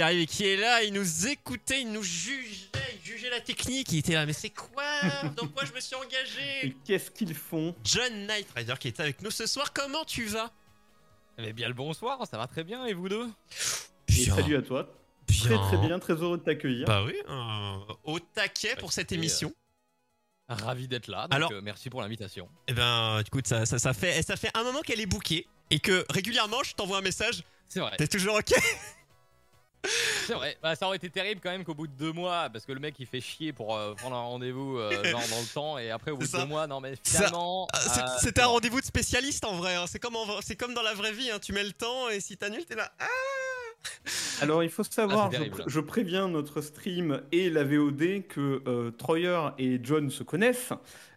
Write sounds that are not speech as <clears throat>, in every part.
Qui arrive et qui est là, il nous écoutait, il nous jugeait, il jugeait la technique, il était là, mais c'est quoi? Dans quoi je me suis engagé? Qu'est-ce qu'ils font? John Knight Rider qui est avec nous ce soir, comment tu vas? Eh bien le bonsoir, ça va très bien et vous deux? Et salut à toi. Très bien. très bien, très heureux de t'accueillir. Bah oui, euh, au taquet pour cette écoutez, émission. Ravi d'être là, donc Alors- euh, merci pour l'invitation. Eh ben, écoute, ça, ça, ça fait, ça fait un moment qu'elle est bookée et que régulièrement je t'envoie un message, C'est vrai, t'es toujours ok? C'est vrai. Bah, ça aurait été terrible quand même qu'au bout de deux mois, parce que le mec il fait chier pour euh, prendre un rendez-vous euh, <laughs> genre dans le temps, et après au bout de deux mois, non mais finalement... Ah, c'est- euh, C'était un rendez-vous de spécialiste en vrai, hein. c'est comme, en- comme dans la vraie vie, hein. tu mets le temps et si t'annules t'es là. Ah <laughs> Alors il faut savoir, Ah, je, terrible. pr- je préviens notre stream et la VOD que euh, Troyer et John se connaissent,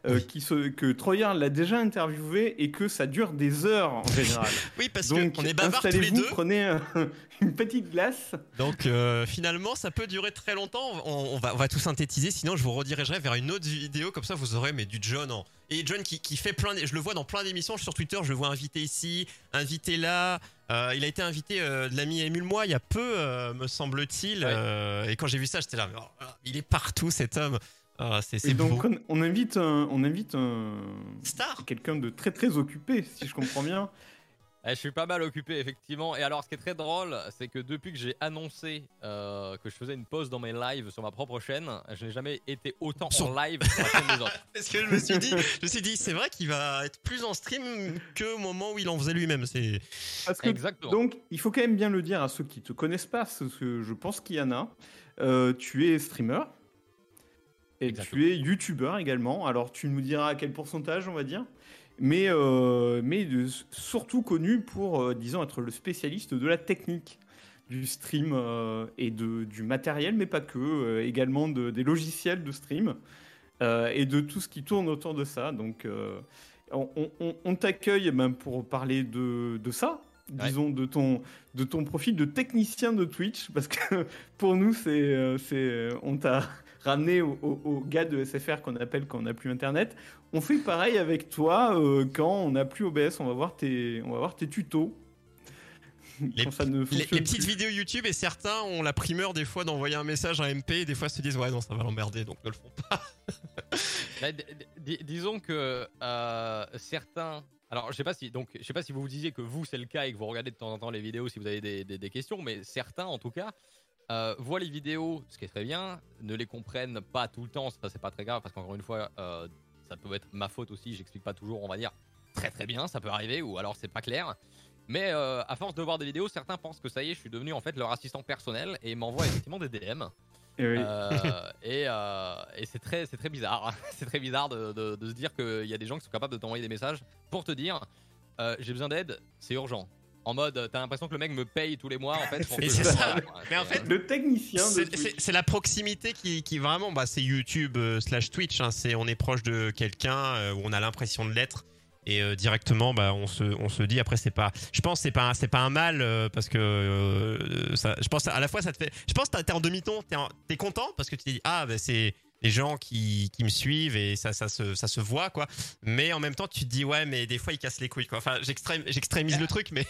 euh, Oui. qui se, que Troyer l'a déjà interviewé et que ça dure des heures en général. <laughs> oui, parce Donc qu'on est bavards tous les deux. prenez euh, <laughs> une petite glace. Donc finalement, ça peut durer très longtemps. On, on va, on va tout synthétiser, sinon je vous redirigerai vers une autre vidéo, comme ça vous aurez mais du John en... Et John qui, qui fait plein, je le vois dans plein d'émissions sur Twitter, je le vois invité ici, invité là. Euh, il a été invité euh, de l'ami Émule moi il y a peu, euh, me semble-t-il. Ouais. Euh, et quand j'ai vu ça, j'étais là, mais, oh, il est partout cet homme. Ah, c'est Et beau. donc on, on invite un, on invite un Star. quelqu'un de très très occupé, si je comprends bien. Eh, je suis pas mal occupé effectivement. Et alors ce qui est très drôle, c'est que depuis que j'ai annoncé euh, que je faisais une pause dans mes lives sur ma propre chaîne, je n'ai jamais été autant Sur- en live sur la chaîne des autres. <laughs> Parce que je me suis dit, je me suis dit, c'est vrai qu'il va être plus en stream que au moment où il en faisait lui-même. C'est Exactement. Donc, il faut quand même bien le dire à ceux qui te connaissent pas, parce que je pense qu'il y en a. Euh, tu es streamer et Exactement. tu es youtubeur également. Alors, tu nous diras à quel pourcentage, on va dire. Mais, euh, mais de- surtout connu pour, euh, disons, être le spécialiste de la technique du stream euh, et de, du matériel, mais pas que, également de, des logiciels de stream et de tout ce qui tourne autour de ça. Donc, on, on- on t'accueille eh ben, pour parler de, de ça, Ouais. disons, de ton, de ton profil de technicien de Twitch, parce que <laughs> pour nous, c'est, c'est, on t'a ramené au, au- au gars de SFR qu'on appelle quand on n'a plus Internet. On fait pareil avec toi euh, quand on n'a plus OBS, on va voir tes, on va voir tes tutos. Les- Quand ça ne les, fonctionne les petites vidéos YouTube et certains ont la primeur des fois d'envoyer un message à MP et des fois se disent ouais non ça va l'emmerder donc ne le font pas. <laughs> Bah, disons que euh, certains. Alors, je sais pas si donc je sais pas si vous vous disiez que vous c'est le cas et que vous regardez de temps en temps les vidéos si vous avez des, des- des questions, mais certains en tout cas euh, voient les vidéos, ce qui est très bien, ne les comprennent pas tout le temps, ça c'est pas très grave parce qu'encore une fois euh, ça peut être ma faute aussi, j'explique pas toujours, on va dire très très bien, ça peut arriver ou alors c'est pas clair. Mais euh, à force de voir des vidéos, certains pensent que ça y est, je suis devenu en fait leur assistant personnel et m'envoient effectivement des DM. Eh oui. Euh, et et c'est très, très bizarre. <laughs> c'est très bizarre de, de- de se dire qu'il y a des gens qui sont capables de t'envoyer des messages pour te dire j'ai besoin d'aide, c'est urgent. En mode, t'as l'impression que le mec me paye tous les mois en fait. pour Et que c'est je- ça. Mais en c'est- fait, Le technicien C'est- la proximité qui, qui vraiment, bah, c'est YouTube euh, slash Twitch. hein. c'est on est proche de quelqu'un euh, où on a l'impression de l'être et euh, directement, bah, on se, on se dit après c'est pas. Je pense que c'est pas, un- c'est pas un mal euh, parce que euh, ça, je pense à la fois ça te fait. Je pense que t'es en demi-ton, t'es en- t'es content parce que tu te dis ah bah, c'est les gens qui, qui me suivent et ça, ça se, ça se voit quoi. Mais en même temps tu te dis ouais mais des fois ils cassent les couilles quoi. Enfin j'extrême- j'extrémise le truc mais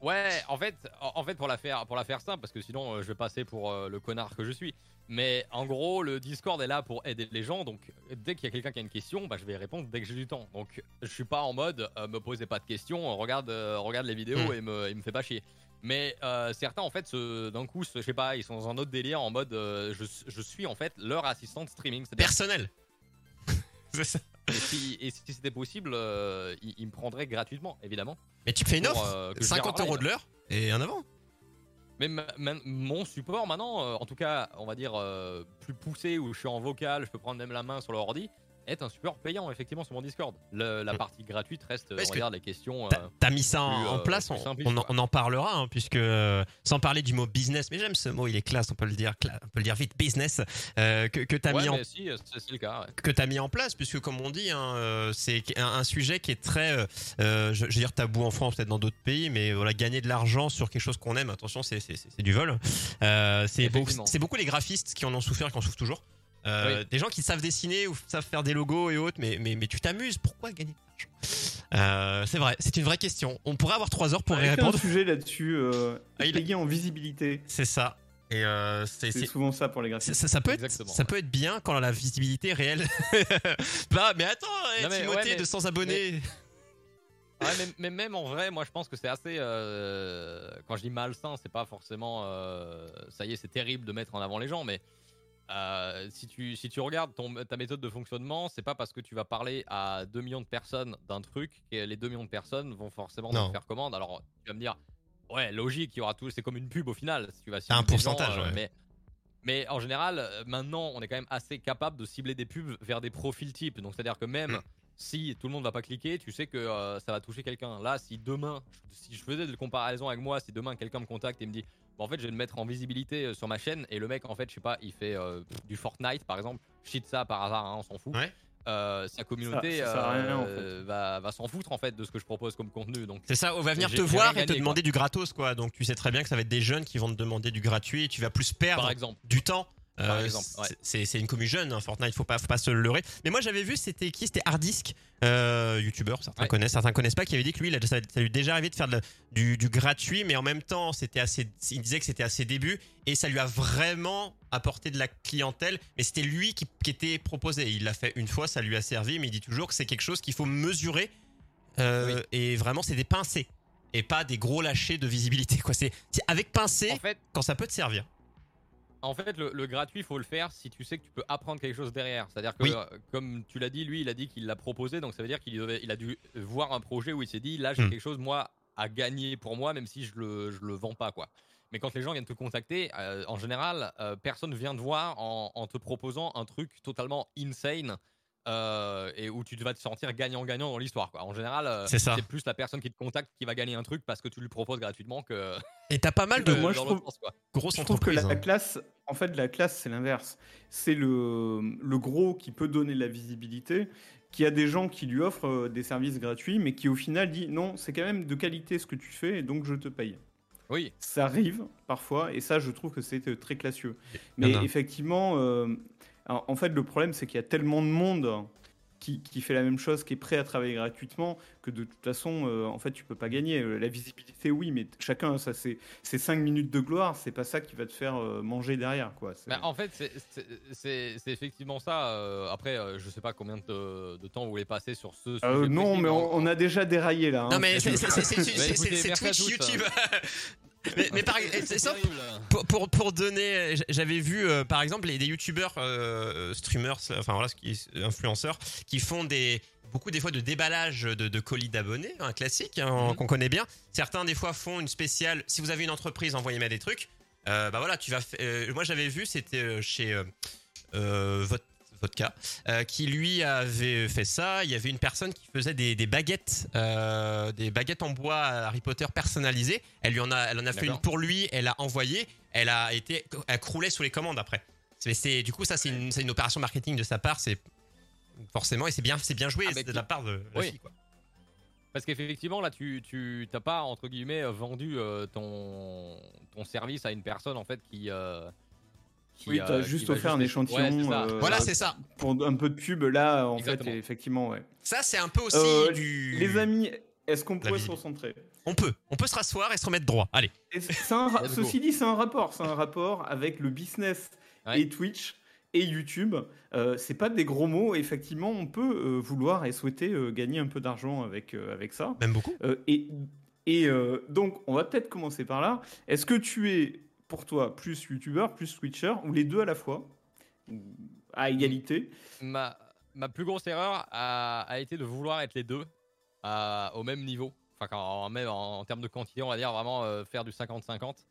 Ouais, en fait, en fait pour la faire, pour la faire simple, parce que sinon euh, je vais passer pour euh, le connard que je suis. Mais en gros, le Discord est là pour aider les gens. Donc dès qu'il y a quelqu'un qui a une question, bah, je vais répondre dès que j'ai du temps. Donc je suis pas en mode euh, me posez pas de questions, regarde, euh, regarde les vidéos Mm. et me, et me fait pas chier. Mais euh, certains en fait, d'un coup, je sais pas, ils sont dans un autre délire en mode euh, je, je suis en fait leur assistant de streaming. Personnel. <laughs> c'est ça. Et si, et si c'était possible, euh, ils me prendraient gratuitement, évidemment. Mais tu me fais une offre, euh, que je gère 50 en euros de l'heure et un avant. Mais ma- ma- mon support maintenant, euh, en tout cas, on va dire euh, plus poussé, où je suis en vocal, je peux prendre même la main sur le être un support payant effectivement sur mon Discord. Le- la Mm. partie gratuite reste, Parce regarde les questions. T'as euh, t'as mis ça en, plus, en euh, place, on, en, quoi. on en parlera, hein, puisque sans parler du mot business, mais j'aime ce mot, il est classe, on peut le dire, cla- on peut le dire vite, business, euh, que, que tu as ouais, mis en mais si, c'est c'est le cas. ouais. que tu as mis en place, puisque comme on dit, hein, euh, c'est un, un sujet qui est très, euh, je, je veux dire, tabou en France, peut-être dans d'autres pays, mais voilà, gagner de l'argent sur quelque chose qu'on aime, attention, c'est c'est- c'est- c'est du vol. Euh, c'est beaucoup, Effectivement. c'est beaucoup les graphistes qui en ont souffert et qui en souffrent toujours. Euh, Des gens qui savent dessiner ou savent faire des logos et autres, mais, mais, mais tu t'amuses, pourquoi gagner de l'argent? Euh, C'est vrai, c'est une vraie question. On pourrait avoir trois heures pour y Avec un répondre. sujet là-dessus, euh, Ah, il- payer en visibilité. C'est ça. Et euh, c'est C'est c'est- souvent ça pour les graphistes. ça- ça peut être, Exactement, ça ouais. peut être bien quand la visibilité est réelle. <laughs> bah, mais attends, eh, Non, mais- Timothée ouais, mais- de 100 abonnés. Ouais, mais, mais même en vrai, moi je pense que c'est assez. euh, quand je dis malsain, c'est pas forcément. euh, ça y est, c'est terrible de mettre en avant les gens, mais euh, si, tu, si tu regardes ton, ta méthode de fonctionnement, c'est pas parce que tu vas parler à 2 millions de personnes d'un truc que les 2 millions de personnes vont forcément te faire commande. Alors tu vas me dire, ouais, logique, il y aura tout. C'est comme une pub au final. Si tu vas un gens, pourcentage, euh, ouais. mais, mais en général, euh, maintenant, on est quand même assez capable de cibler des pubs vers des profils types. Donc c'est-à-dire que même Mm. si tout le monde va pas cliquer, tu sais que euh, ça va toucher quelqu'un. Là, si demain, si je faisais de comparaison avec moi, si demain quelqu'un me contacte et me dit, en fait, je vais le mettre en visibilité euh, sur ma chaîne et le mec, en fait, je sais pas, il fait euh, du Fortnite par exemple, shit ça par hasard, hein, on s'en fout. Ouais. Euh, sa communauté Ça- ça sert à rien, en va, va s'en foutre en fait de ce que je propose comme contenu. Donc, C'est ça, on va venir te voir et te demander du gratos, quoi. Donc tu sais très bien que ça va être des jeunes qui vont te demander du gratuit et tu vas plus perdre par exemple. du temps. Par Euh, exemple, ouais. c'est- une commu jeune, hein, Fortnite, faut pas, faut pas se leurrer. Mais moi j'avais vu, c'était qui? C'était Hardisk, euh, youtubeur, certains Ouais. connaissent, certains connaissent pas, qui avait dit que lui, il a- ça, lui déjà arrivé de faire de la- du, du gratuit, mais en même temps, c'était assez, il disait que c'était à ses débuts et ça lui a vraiment apporté de la clientèle, mais c'était lui qui, qui était proposé. Il l'a fait une fois, ça lui a servi, mais il dit toujours que c'est quelque chose qu'il faut mesurer euh, Oui. et vraiment, c'est des pincées et pas des gros lâchers de visibilité, quoi. C'est c'est avec pincée En fait, quand ça peut te servir. En fait, le, le gratuit, il faut le faire si tu sais que tu peux apprendre quelque chose derrière. C'est-à-dire que, Oui. euh, comme tu l'as dit, lui, il a dit qu'il l'a proposé, donc ça veut dire qu'il il a dû voir un projet où il s'est dit, là, j'ai Hmm. quelque chose, moi, à gagner pour moi, même si je le, je le vends pas, quoi. Mais quand les gens viennent te contacter, euh, en général, euh, personne vient te voir en, en te proposant un truc totalement insane euh, et où tu vas te sentir gagnant-gagnant dans l'histoire, quoi. En général, euh, C'est plus la personne qui te contacte qui va gagner un truc parce que tu lui proposes gratuitement que. Et t'as pas mal <laughs> de moi, je trouve- sens, quoi. grosses Je trouve que la hein. classe, en fait, la classe, c'est l'inverse. C'est le, le gros qui peut donner la visibilité, qui a des gens qui lui offrent euh, des services gratuits, mais qui au final dit non, c'est quand même de qualité ce que tu fais, et donc je te paye. Oui, Ça arrive parfois, et ça, je trouve que c'est très classieux. Mais effectivement, euh, alors, en fait, le problème, c'est qu'il y a tellement de monde qui, qui fait la même chose, qui est prêt à travailler gratuitement, que de toute façon, euh, en fait, tu peux pas gagner. Euh, La visibilité, oui, mais chacun, ça, c'est c'est 5 minutes de gloire, c'est pas ça qui va te faire euh, manger derrière, quoi. Bah, en fait, c'est- effectivement ça. euh, après, euh, je sais pas combien de, de temps vous voulez passer sur ce sujet. Euh, non, précis, mais on, on a déjà déraillé là. hein. Non mais <laughs> c'est c'est- Twitch, YouTube. Mais, mais par terrible. pour, pour, pour donner, j'avais vu euh, par exemple les, des youtubeurs, euh, streamers, enfin voilà, influenceurs, qui font des beaucoup des fois de déballage de, de colis d'abonnés, un classique hein, Mhm. qu'on connaît bien. Certains des fois font une spéciale. Si vous avez une entreprise, envoyez-moi des trucs. Euh, bah voilà, tu vas. moi j'avais vu, c'était chez Vod- Vodka, euh, qui lui avait fait ça. Il y avait une personne qui faisait des, des baguettes, euh, des baguettes en bois Harry Potter personnalisées. Elle lui en a, elle en a fait une pour lui. Elle a envoyé. Elle a été, elle croulait sous les commandes après. C'est, du coup ça c'est une, une opération marketing de sa part. C'est forcément et c'est bien, c'est bien joué Ah, de qui- la part de la Oui. fille. Quoi. Parce qu'effectivement, là, tu tu t'as pas entre guillemets vendu euh, ton ton service à une personne en fait qui. euh, qui, Oui, t'as qui juste offert un échantillon. Ouais, c'est ça. euh, Voilà, c'est ça. Pour un peu de pub, là, en Exactement. fait, effectivement, ouais. Ça c'est un peu aussi Euh, du. Les amis, est-ce qu'on pourrait se recentrer? On peut, on peut se rasseoir et se remettre droit. Allez. Un. <laughs> Ceci dit, c'est un rapport. C'est un rapport avec le business Ouais. et Twitch et YouTube. Euh, c'est pas des gros mots. Effectivement, on peut euh, vouloir et souhaiter euh, gagner un peu d'argent avec, euh, avec ça. Même beaucoup. Euh, et et euh, donc, on va peut-être commencer par là. Est-ce que tu es, pour toi, plus YouTuber, plus Twitcher, ou les deux à la fois À égalité Ma, ma plus grosse erreur a, a été de vouloir être les deux à- au même niveau. Enfin, quand- même en, en termes de quantité, on va dire vraiment euh, faire du 50-50.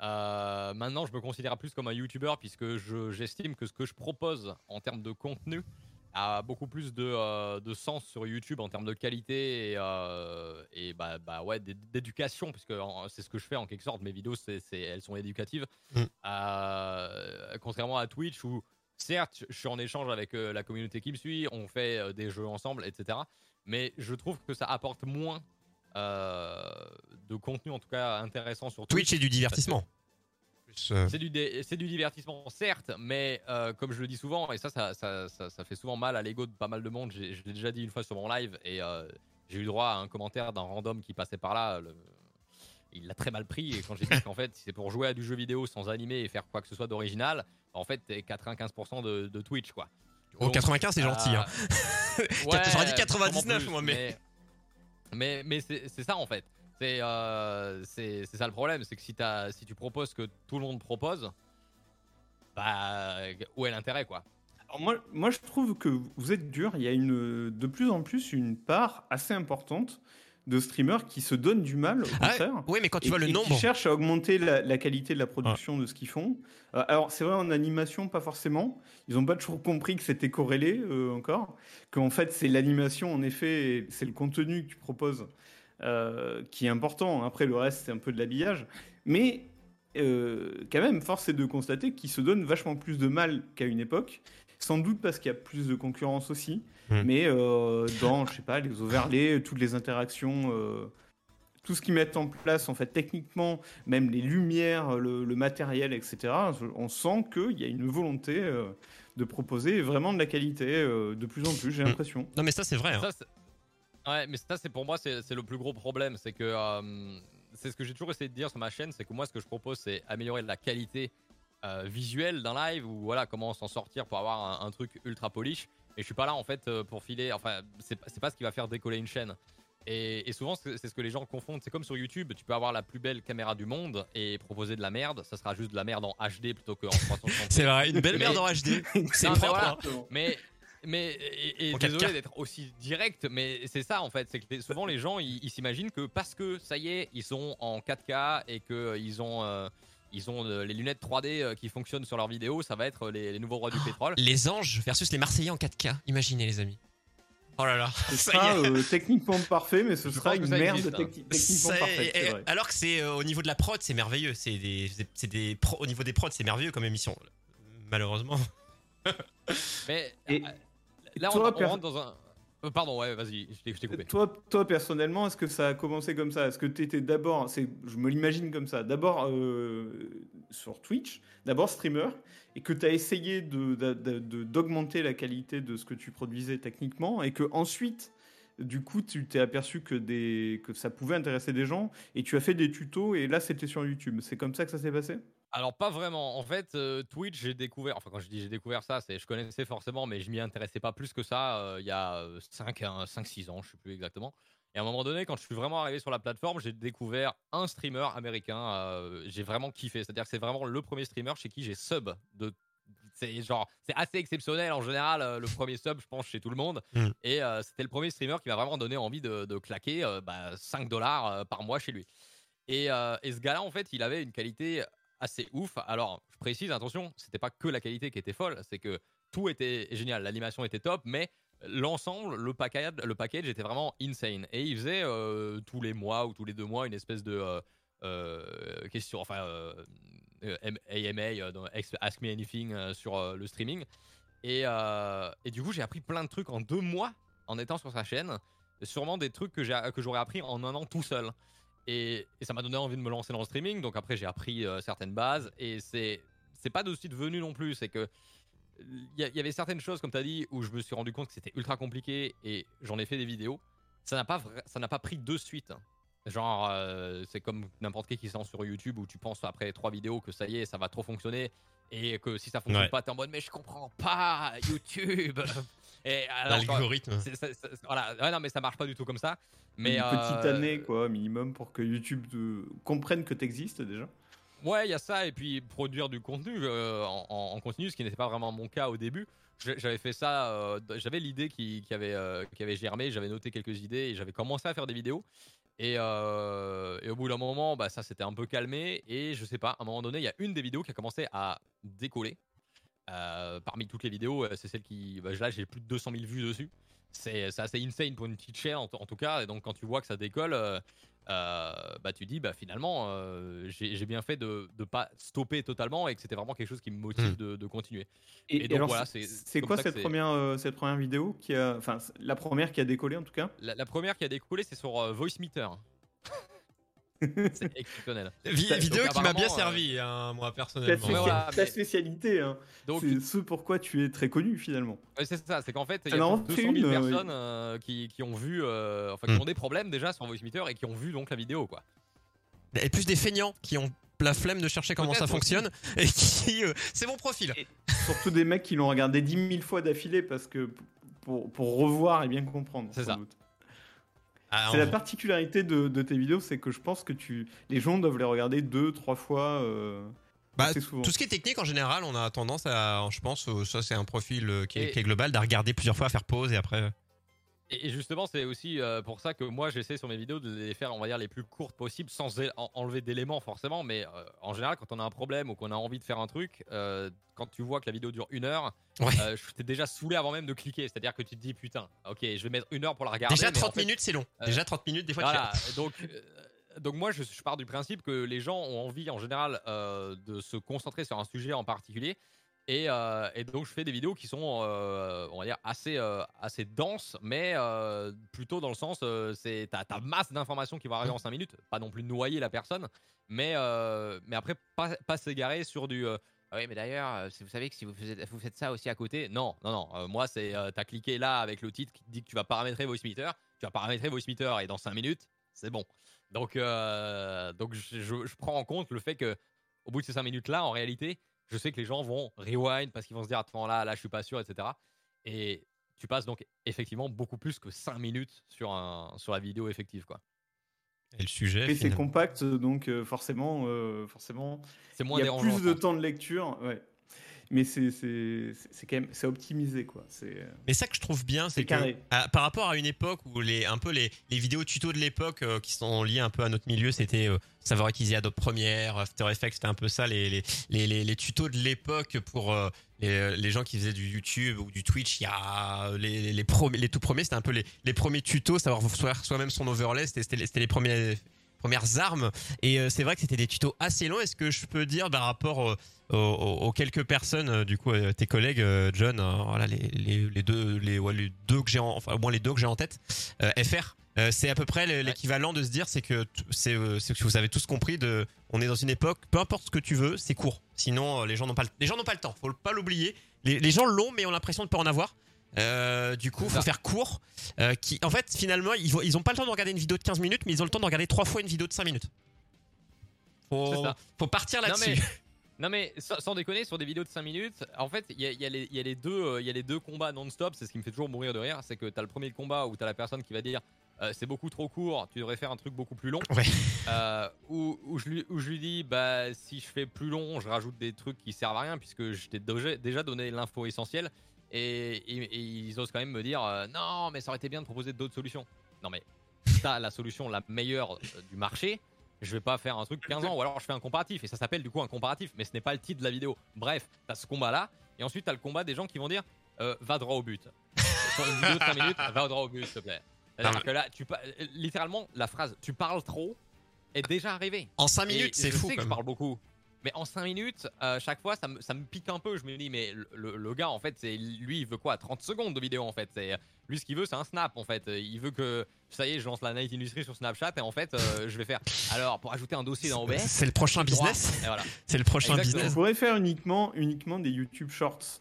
Euh, maintenant, je me considère plus comme un YouTuber puisque je- j'estime que ce que je propose en termes de contenu a beaucoup plus de, euh, de sens sur YouTube en termes de qualité et, euh, et bah, bah ouais, d'é- d'éducation, puisque c'est ce que je fais en quelque sorte. Mes vidéos, c'est, elles sont éducatives. Mm. Euh, contrairement à Twitch où, certes, je suis en échange avec la communauté qui me suit, on fait des jeux ensemble, etc. Mais je trouve que ça apporte moins de contenu, en tout cas intéressant sur Twitch. Twitch est du divertissement. Plus, euh, C'est du, du divertissement, certes, mais euh, comme je le dis souvent, et ça ça, ça, ça- ça fait souvent mal à l'ego de pas mal de monde, j'ai- je l'ai déjà dit une fois sur mon live, et euh, j'ai eu droit à un commentaire d'un random qui passait par là. le- il l'a très mal pris, et quand j'ai dit qu'en fait, c'est pour jouer à du jeu vidéo sans animer et faire quoi que ce soit d'original, en fait, t'es 95% de, de Twitch, quoi. Oh, Donc, 95, c'est gentil. Hein. euh, <laughs> J'aurais dit ouais, 99, sûrement moi, mais- Mais, mais c'est c'est ça en fait. C'est euh, c'est ça le problème, c'est que si, as, si tu proposes ce que tout le monde propose, bah où est l'intérêt quoi? Alors moi, moi, je trouve que vous êtes dur. Il y a une, de plus en plus une part assez importante de streamers qui se donnent du mal, au Ah, contraire. oui, mais quand tu et, vois le et nombre. qui cherchent à augmenter la, la qualité de la production de ce qu'ils font. Euh, alors, c'est vrai, en animation, pas forcément. Ils n'ont pas toujours compris que c'était corrélé euh, encore. Qu'en fait, c'est l'animation, en effet, et c'est le contenu que tu proposes euh, qui est important. Après, le reste, c'est un peu de l'habillage. Mais euh, quand même, force est de constater qu'ils se donnent vachement plus de mal qu'à une époque. Sans doute parce qu'il y a plus de concurrence aussi. Hmm. Mais euh, dans, je sais pas, les overlays, toutes les interactions, euh, tout ce qu'ils mettent en place, en fait, techniquement, même les lumières, le, le matériel, etc., on sent qu'il y a une volonté euh, de proposer vraiment de la qualité euh, de plus en plus, j'ai Hmm. l'impression. Non, mais ça, c'est vrai. hein. Ça, ouais, mais ça c'est pour moi c'est le plus gros problème, c'est que euh, c'est ce que j'ai toujours essayé de dire sur ma chaîne, c'est que moi ce que je propose c'est améliorer la qualité euh, visuelle d'un live ou voilà comment s'en sortir pour avoir un, un truc ultra polish. Et je suis pas là en fait euh, pour filer, enfin c'est pas- ce qui va faire décoller une chaîne. Et, et souvent c'est ce que les gens confondent. C'est comme sur YouTube, tu peux avoir la plus belle caméra du monde et proposer de la merde, ça sera juste de la merde en HD plutôt qu'en <laughs> 360. C'est vrai, une belle Mais- merde en HD. <laughs> C'est propre. voilà. hein. Mais, mais et, et désolé 4K. d'être aussi direct, mais c'est ça en fait. C'est que les- souvent les gens ils s'imaginent que parce que ça y est, ils sont en 4K et que ils ont euh, ils ont euh, les lunettes 3D euh, qui fonctionnent sur leurs vidéos, ça va être les, les nouveaux rois du pétrole. Les anges versus les Marseillais en 4K. Imaginez, les amis. Oh là là. Ce Ça sera y est. euh, techniquement parfait, mais ce Je sera une merde existe, hein. techni- techniquement parfaite. vrai. alors que c'est euh, au niveau de la prod, c'est merveilleux. C'est des, des pro- au niveau des prods, c'est merveilleux comme émission. Malheureusement. Mais Et- euh, là on, toi, on rentre dans un. euh, pardon, ouais, vas-y, je t'ai coupé. Toi, toi, personnellement, est-ce que ça a commencé comme ça? Est-ce que tu étais d'abord, je me l'imagine comme ça, d'abord euh, sur Twitch, d'abord streamer, et que tu as essayé de- de- de- de- d'augmenter la qualité de ce que tu produisais techniquement, et que ensuite, du coup, tu t'es aperçu que, des, que ça pouvait intéresser des gens, et tu as fait des tutos, et là, c'était sur YouTube. C'est comme ça que ça s'est passé? Alors pas vraiment. En fait, euh, Twitch, j'ai découvert. Enfin, quand je dis j'ai découvert ça, c'est je connaissais forcément, mais je m'y intéressais pas plus que ça. euh, il y a 5-6 ans, je sais plus exactement. Et à un moment donné, quand je suis vraiment arrivé sur la plateforme, j'ai découvert un streamer américain. euh, j'ai vraiment kiffé. C'est-à-dire que c'est vraiment le premier streamer chez qui j'ai sub de. C'est genre, c'est assez exceptionnel en général. euh, le premier sub, je pense, chez tout le monde. Mm. Et euh, c'était le premier streamer qui m'a vraiment donné envie de, de claquer euh, bah, 5 dollars euh, par mois chez lui. Et, et ce gars-là, en fait, il avait une qualité assez ouf. Alors, je précise, attention, c'était pas que la qualité qui était folle, c'est que tout était génial, l'animation était top, mais l'ensemble, le package, le package était vraiment insane. Et il faisait euh, tous les mois ou tous les deux mois une espèce de euh, euh, question, enfin AMA, Ask Me Anything sur le streaming. Et, et du coup, j'ai appris plein de trucs en deux mois en étant sur sa chaîne. Sûrement des trucs que j'aurais appris en un an tout seul. Et, et ça m'a donné envie de me lancer dans le streaming. Donc après, j'ai appris euh, certaines bases. Et c'est, c'est pas de suite venu non plus. C'est que il y, avait certaines choses, comme tu as dit, où je me suis rendu compte que c'était ultra compliqué et j'en ai fait des vidéos. Ça n'a pas, vra- ça n'a pas pris de suite. Genre, euh, c'est comme n'importe qui qui se lance sur YouTube où tu penses après trois vidéos que ça y est, ça va trop fonctionner et que si ça fonctionne Ouais. pas, t'es en mode mais je comprends pas YouTube. <laughs> et alors, L'algorithme. c'est- c'est- c'est- voilà, ouais, non, mais ça marche pas du tout comme ça. Mais Une petite euh, année, quoi, minimum, pour que YouTube te- comprenne que tu existes déjà. Ouais, il y a ça, et puis produire du contenu euh, en, en- en continu, ce qui n'était pas vraiment mon cas au début. J'avais fait ça, euh, j'avais l'idée qui, qui avait, euh, qui avait germé, j'avais noté quelques idées et j'avais commencé à faire des vidéos. Et, euh, et au bout d'un moment, bah, ça s'était un peu calmé. Et je sais pas, à un moment donné, il y a une des vidéos qui a commencé à décoller. Euh, parmi toutes les vidéos, euh, c'est celle qui. Bah, là, j'ai plus de 200 000 vues dessus. C'est c'est assez insane pour une petite chaîne en, en tout cas. Et donc, quand tu vois que ça décolle, euh, euh, bah, tu dis, bah, finalement, euh, j'ai j'ai bien fait de ne pas stopper totalement et que c'était vraiment quelque chose qui me motive Hmm. de, de continuer. Et, Et et donc, alors, voilà, c'est quoi cette première, euh, cette première vidéo qui a, enfin, c'est la première qui a décollé en tout cas? La, la première qui a décollé, c'est sur euh, Voice Meter. C'est exceptionnel. <laughs> Vi- vidéo qui m'a bien servi, hein, moi Ta, personnellement. Ouais, voilà, ta mais- spécialité, hein. Donc, c'est ce pourquoi tu es très connu finalement. Ouais, c'est ça, c'est qu'en fait, il y a on plus de fait 200 000 une, euh, personnes euh, qui, qui ont vu, euh, enfin, qui Hmm. ont des problèmes déjà sur Voice et qui ont vu donc la vidéo, quoi. Et plus des feignants qui ont la flemme de chercher comment ça fonctionne et qui. euh, c'est mon profil. Surtout des mecs qui l'ont regardé 10 000 fois d'affilée parce que pour, pour revoir et bien comprendre. C'est sans ça. doute. Ah, C'est la particularité de, de tes vidéos, c'est que je pense que tu, les gens doivent les regarder deux, trois fois euh, Bah, assez souvent. Tout ce qui est technique en général, on a tendance à, je pense, euh, ça c'est un profil euh, qui est, Et- qui est global, d'à regarder plusieurs fois, à faire pause et après. Et, justement, c'est aussi euh, pour ça que moi, j'essaie sur mes vidéos de les faire, on va dire, les plus courtes possibles, sans enlever d'éléments forcément. Mais euh, en général, quand on a un problème ou qu'on a envie de faire un truc, euh, quand tu vois que la vidéo dure une heure, Ouais. euh, je t'ai déjà saoulé avant même de cliquer. C'est-à-dire que tu te dis, putain, ok, je vais mettre une heure pour la regarder. Déjà mais en 30 fait, minutes, c'est long. Déjà 30 minutes, des fois. tu Voilà, donc, euh, donc moi je, je pars du principe que les gens ont envie en général de se concentrer sur un sujet en particulier. Et, euh, et donc je fais des vidéos qui sont, euh, on va dire, assez, euh, assez denses, mais plutôt dans le sens, c'est t'as ta masse d'informations qui va arriver en 5 minutes, pas non plus noyer la personne, mais, mais après pas, s'égarer sur du... Ah oui, mais d'ailleurs, vous savez que si vous faites, ça aussi à côté, non, non, non. moi, c'est, t'as cliqué là avec le titre qui dit que tu vas paramétrer VoiceMeter, tu vas paramétrer VoiceMeter et dans 5 minutes, c'est bon. Donc, donc je prends en compte le fait que au bout de ces 5 minutes là, en réalité, je sais que les gens vont rewind parce qu'ils vont se dire attends là, là, je suis pas sûr, etc. Et tu passes donc effectivement beaucoup plus que 5 minutes sur un sur la vidéo effective quoi. Et le sujet. Et c'est compact, donc euh, forcément, euh, forcément, C'est il moins y a dérangeant. plus de temps de lecture, ouais. Mais c'est quand même c'est optimisé quoi. C'est euh, Mais ça que je trouve bien, c'est que ah, par rapport à une époque où les un peu les, les vidéos tutos de l'époque euh, qui sont liées un peu à notre milieu, c'était euh, savoir utiliser Adobe Premiere, After Effects, c'était un peu ça les les, les, les, les tutos de l'époque pour euh, les, les gens qui faisaient du YouTube ou du Twitch. Il y a euh, les les, premiers, les tout premiers, c'était un peu les, les premiers tutos, savoir faire soi-même son overlay, c'était les premiers premières armes. Et euh, c'est vrai que c'était des tutos assez longs. Est-ce que je peux dire par rapport euh, aux, quelques personnes euh, du coup tes collègues John voilà les, deux les, ouais, les deux que j'ai en, enfin au moins les deux que j'ai en tête FR c'est à peu près le- l'équivalent de se dire c'est que c'est que vous avez tous compris de on est dans une époque peu importe ce que tu veux c'est court. Sinon les gens n'ont pas le, les gens n'ont pas le temps. Faut pas l'oublier. Les, les gens l'ont mais ont l'impression de pas en avoir Euh, du coup, faut ça. faire court. Euh, qui, en fait, finalement, ils, vont- ils ont pas le temps de regarder une vidéo de 15 minutes, mais ils ont le temps de regarder trois fois une vidéo de 5 minutes. Faut, ça. faut partir là-dessus. <laughs> non mais sans, déconner, sur des vidéos de 5 minutes, en fait, il y a, y les- y deux, il y a les deux combats non-stop. C'est ce qui me fait toujours mourir de rire. C'est que t'as le premier combat où t'as la personne qui va dire euh, c'est beaucoup trop court, tu devrais faire un truc beaucoup plus long. Ouais. Euh, où, où je lui, où je lui dis bah si je fais plus long, je rajoute des trucs qui servent à rien puisque je t'ai déjà donné l'info essentielle. Et, et- et ils osent quand même me dire euh, non mais ça aurait été bien de proposer d'autres solutions. Non mais t'as la solution la meilleure euh, du marché. Je vais pas faire un truc 15 ans ou alors je fais un comparatif et ça s'appelle du coup un comparatif mais ce n'est pas le titre de la vidéo. Bref, t'as ce combat là et ensuite t'as le combat des gens qui vont dire euh, va droit au but. Sur une vidéo de 5 minutes, va droit au but s'il te plaît. C'est-à-dire que là, tu littéralement la phrase tu parles trop est déjà arrivée. En 5 Et minutes, c'est fou. sais que je parle beaucoup. Mais en 5 minutes, euh, chaque fois, ça me, ça me pique un peu. Je me dis, mais le, le- le gars, en fait, c'est lui, il veut quoi? 30 secondes de vidéo, en fait. C'est Lui, ce qu'il veut, c'est un snap, en fait. Il veut que, ça y est, je lance la Night Industry sur Snapchat et en fait, euh, je vais faire. Alors, pour ajouter un dossier dans OBS. C'est le prochain business? Voilà. C'est le prochain Exactement. business. On pourrait faire uniquement, uniquement des YouTube Shorts.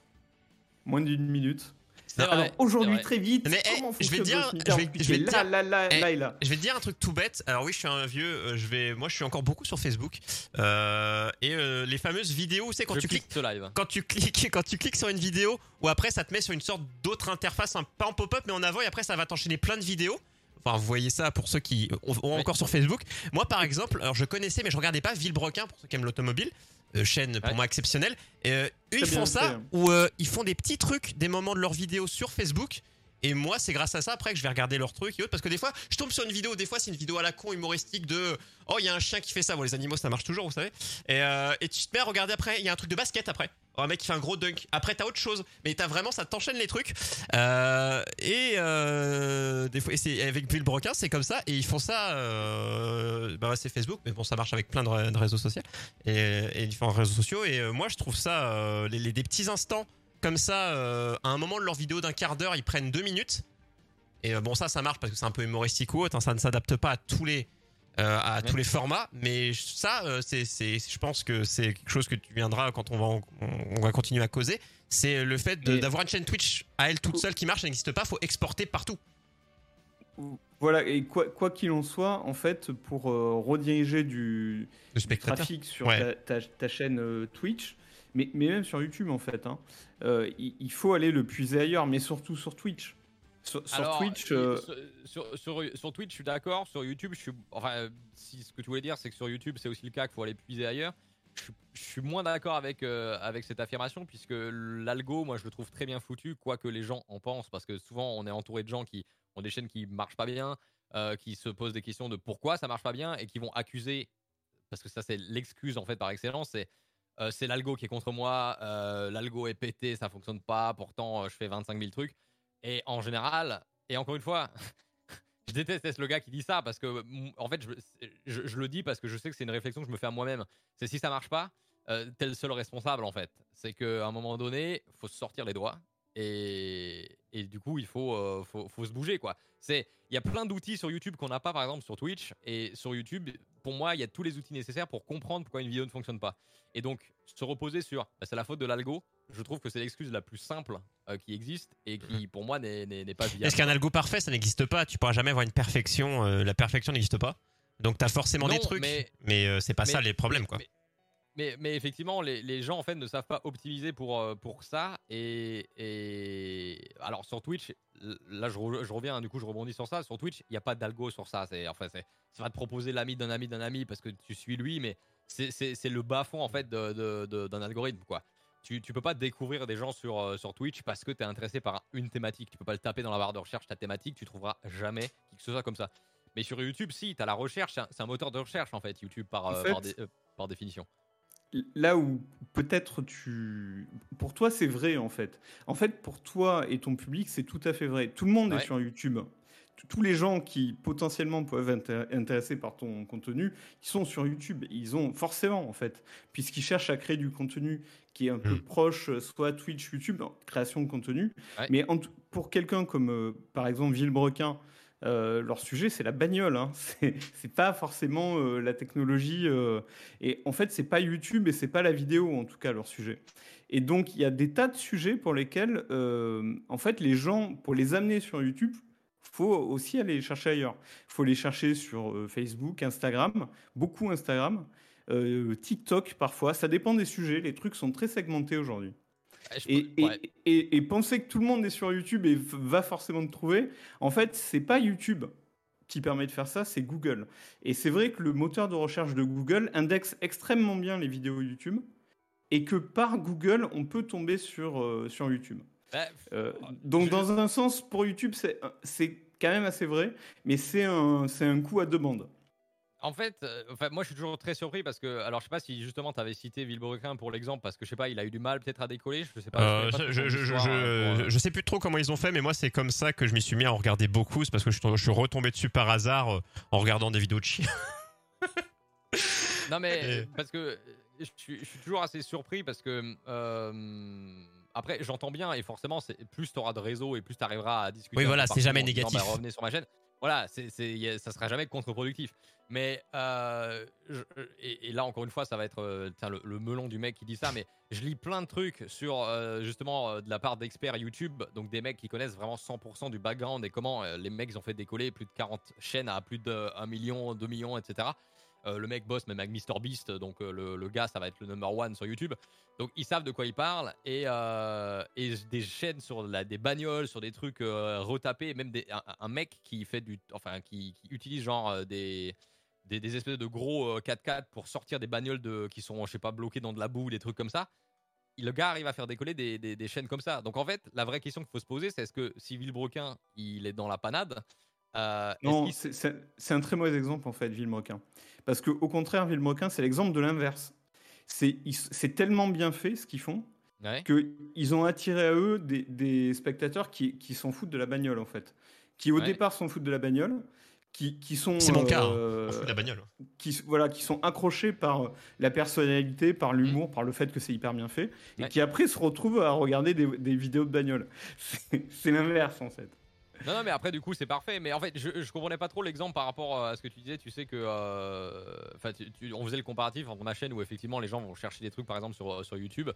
Moins d'une minute. Alors aujourd'hui, très vite, Mais, eh, comment je vais dire- je vais- meter je vais là, dire- là, là, eh, là et là. Je vais te dire un truc tout bête. Alors oui, je suis un vieux. euh, Je vais, moi, je suis encore beaucoup sur Facebook. Euh, et euh, les fameuses vidéos, c'est quand je tu cliques live. quand tu cliques <laughs> quand tu cliques sur une vidéo ou après ça te met sur une sorte d'autre interface un, pas en pop-up mais en avant et après ça va t'enchaîner plein de vidéos Enfin, vous voyez ça pour ceux qui ont ont Oui. encore sur Facebook. Moi, par exemple, alors je connaissais, mais je regardais pas Villebrequin pour ceux qui aiment l'automobile, euh, chaîne pour Ouais. moi exceptionnelle. Et, euh, eux, ils font ça où euh, ils font des petits trucs, des moments de leurs vidéos sur Facebook. Et moi, c'est grâce à ça après que je vais regarder leurs trucs et autres. Parce que des fois, je tombe sur une vidéo, des fois, c'est une vidéo à la con humoristique de Oh, il y a un chien qui fait ça. Bon, les animaux, ça marche toujours, vous savez. Et, euh, et tu te mets à regarder après, il y a un truc de basket après. Un mec qui fait un gros dunk. Après, t'as autre chose. Mais t'as vraiment, ça t'enchaîne les trucs. Euh, et euh, des fois, avec Villebrequin, c'est comme ça. Et ils font ça. Euh, bah, c'est Facebook, mais bon, ça marche avec plein de, réseaux sociaux et, et, différents réseaux sociaux. Et euh, moi, je trouve ça, les, des petits instants comme ça, à un moment de leur vidéo d'un quart d'heure, ils prennent deux minutes. Et bon, ça, ça marche parce que c'est un peu humoristique ou autre. Hein, ça ne s'adapte pas à tous les euh, à tous les formats. Mais ça, euh, c'est, je pense que c'est quelque chose que tu viendras quand on va, on, va continuer à causer. C'est le fait d'avoir une chaîne Twitch à elle toute seule qui marche, n'existe pas. Faut exporter partout. Voilà, et quoi, qu'il en soit, en fait, pour euh, rediriger du, du, trafic sur ta, ta, chaîne Twitch, mais, mais, même sur YouTube, en fait, hein, il, il, faut aller le puiser ailleurs, mais surtout sur Twitch. Sur, Twitch. Euh, sur, sur, Twitch, je suis d'accord. Sur YouTube, je suis. Enfin, si ce que tu voulais dire, c'est que sur YouTube, c'est aussi le cas qu'il faut aller puiser ailleurs. Je, suis moins d'accord avec, euh, avec cette affirmation, puisque l'algo, moi, je le trouve très bien foutu, quoi que les gens en pensent, parce que souvent, on est entouré de gens qui ont des chaînes qui marchent pas bien, euh, qui se posent des questions de pourquoi ça marche pas bien, et qui vont accuser, parce que ça, c'est l'excuse, en fait, par excellence, c'est. c'est l'algo qui est contre moi, l'algo est pété, ça fonctionne pas, pourtant je fais 25 000 trucs. Et en général, et encore une fois, <laughs> je déteste le gars qui dit ça parce que, en fait, je, le dis parce que je sais que c'est une réflexion que je me fais à moi-même. C'est si ça marche pas, euh, t'es le seul responsable en fait. C'est qu'à un moment donné, faut se sortir les doigts et, du coup, il faut, euh, faut, se bouger quoi. C'est, il y a plein d'outils sur YouTube qu'on n'a pas par exemple sur Twitch et sur YouTube. Pour moi, il y a tous les outils nécessaires pour comprendre pourquoi une vidéo ne fonctionne pas. Et donc, se reposer sur, bah, c'est la faute de l'algo je trouve que c'est l'excuse la plus simple euh, qui existe et qui, mhm. pour moi, n'est pas viable. Est-ce qu'un algo parfait, ça n'existe pas? Tu pourras jamais avoir une perfection. Euh, la perfection n'existe pas. Donc, tu as forcément des trucs, mais, euh, c'est pas ça les problèmes, quoi. Mais, mais, effectivement, les, les, gens en fait ne savent pas optimiser pour, pour ça. Et, et, alors sur Twitch, là je, je, reviens, du coup je rebondis sur ça. Sur Twitch, il n'y a pas d'algo sur ça. C'est enfin, ça va te proposer l'ami d'un ami d'un ami parce que tu suis lui, mais c'est le bas fond en fait d'un de, de, algorithme quoi tu, tu peux pas découvrir des gens sur, euh, sur Twitch parce que tu es intéressé par une thématique. Tu peux pas le taper dans la barre de recherche, ta thématique, tu trouveras jamais qui que ce soit comme ça. Mais sur YouTube, si, tu as la recherche, c'est un, moteur de recherche en fait, YouTube par, euh, euh, par, définition. Là où peut-être tu. Pour toi, c'est vrai en fait. En fait, pour toi et ton public, c'est tout à fait vrai. Tout le monde est sur YouTube tous les gens qui potentiellement peuvent être intéressés par ton contenu, ils sont sur YouTube. Ils ont forcément, en fait, puisqu'ils cherchent à créer du contenu qui est un peu hmm. proche, soit Twitch, YouTube, création de contenu. Mais pour quelqu'un comme, euh, par exemple, Villebrequin, euh, leur sujet, c'est la bagnole. Hein. <laughs> C'est pas forcément euh, la technologie. et en fait, c'est pas YouTube et c'est pas la vidéo, en tout cas, leur sujet. Et donc, il y a des tas de sujets pour lesquels, en fait, les gens, pour les amener sur YouTube, faut aussi aller les chercher ailleurs. Il faut les chercher sur euh, Facebook, Instagram, beaucoup Instagram, euh, TikTok parfois. Ça dépend des sujets. Les trucs sont très segmentés aujourd'hui. Et, et, et, penser que tout le monde est sur YouTube et va forcément te trouver, en fait, c'est pas YouTube qui permet de faire ça, c'est Google. Et c'est vrai que le moteur de recherche de Google indexe extrêmement bien les vidéos YouTube et que par Google, on peut tomber sur, euh, sur YouTube. Euh, donc, dans un sens, pour YouTube, c'est quand même assez vrai, mais c'est un, un coup à deux bandes. En fait, euh, enfin, moi je suis toujours très surpris parce que, alors je sais pas si justement tu avais cité Villebrequin pour l'exemple parce que je sais pas, il a eu du mal peut-être à décoller, je sais pas. je, je, sais plus trop comment ils ont fait, mais moi c'est comme ça que je m'y suis mis à en regarder beaucoup, c'est parce que je, suis retombé dessus par hasard euh, en regardant des vidéos de chiens. non mais parce que je suis, toujours assez surpris parce que après, j'entends bien, et forcément, plus tu auras de réseau et plus tu arriveras à discuter. Oui, voilà, c'est jamais négatif. Bah, revenez sur ma chaîne. Voilà, c'est, c'est, ça sera jamais contre-productif. Mais, euh, et, là, encore une fois, ça va être euh, le, melon du mec qui dit ça, mais je lis plein de trucs sur, euh, justement, de la part d'experts YouTube, donc des mecs qui connaissent vraiment 100% du background et comment les mecs ont fait décoller plus de 40 chaînes à plus de 1 million, 2 millions, etc. Euh, le mec bosse même avec MrBeast, donc euh, le, gars, ça va être le number one sur YouTube. Donc ils savent de quoi ils parlent et, euh, et des chaînes sur la, des bagnoles, sur des trucs retapés, même des, un, mec qui fait du, enfin qui, utilise genre des, des, espèces de gros 4x4 pour sortir des bagnoles de, qui sont, je sais pas, bloquées dans de la boue, des trucs comme ça. Le gars arrive à faire décoller des, des chaînes comme ça. Donc en fait, la vraie question qu'il faut se poser, c'est est-ce que si Villebrequin il est dans la panade euh, non, c'est un très mauvais exemple en fait, Villemoquin. Parce qu'au contraire, Villemoquin, c'est l'exemple de l'inverse. C'est tellement bien fait ce qu'ils font Ouais. qu'ils ont attiré à eux des, des spectateurs qui, qui s'en foutent de la bagnole, en fait. Qui, au Ouais. départ, s'en foutent de la bagnole, qui, qui sont. C'est mon cas, hein. euh, On fout de la bagnole. qui, voilà, qui sont accrochés par euh, la personnalité, par l'humour, par le fait que c'est hyper bien fait, et Ouais. qui après se retrouvent à regarder des, des vidéos de bagnole. <laughs> C'est c'est l'inverse, en fait. Non, non, mais après, du coup, c'est parfait. Mais en fait, je, je comprenais pas trop l'exemple par rapport à ce que tu disais. Tu sais que. euh, Enfin, on faisait le comparatif entre ma chaîne où effectivement les gens vont chercher des trucs, par exemple, sur, sur YouTube.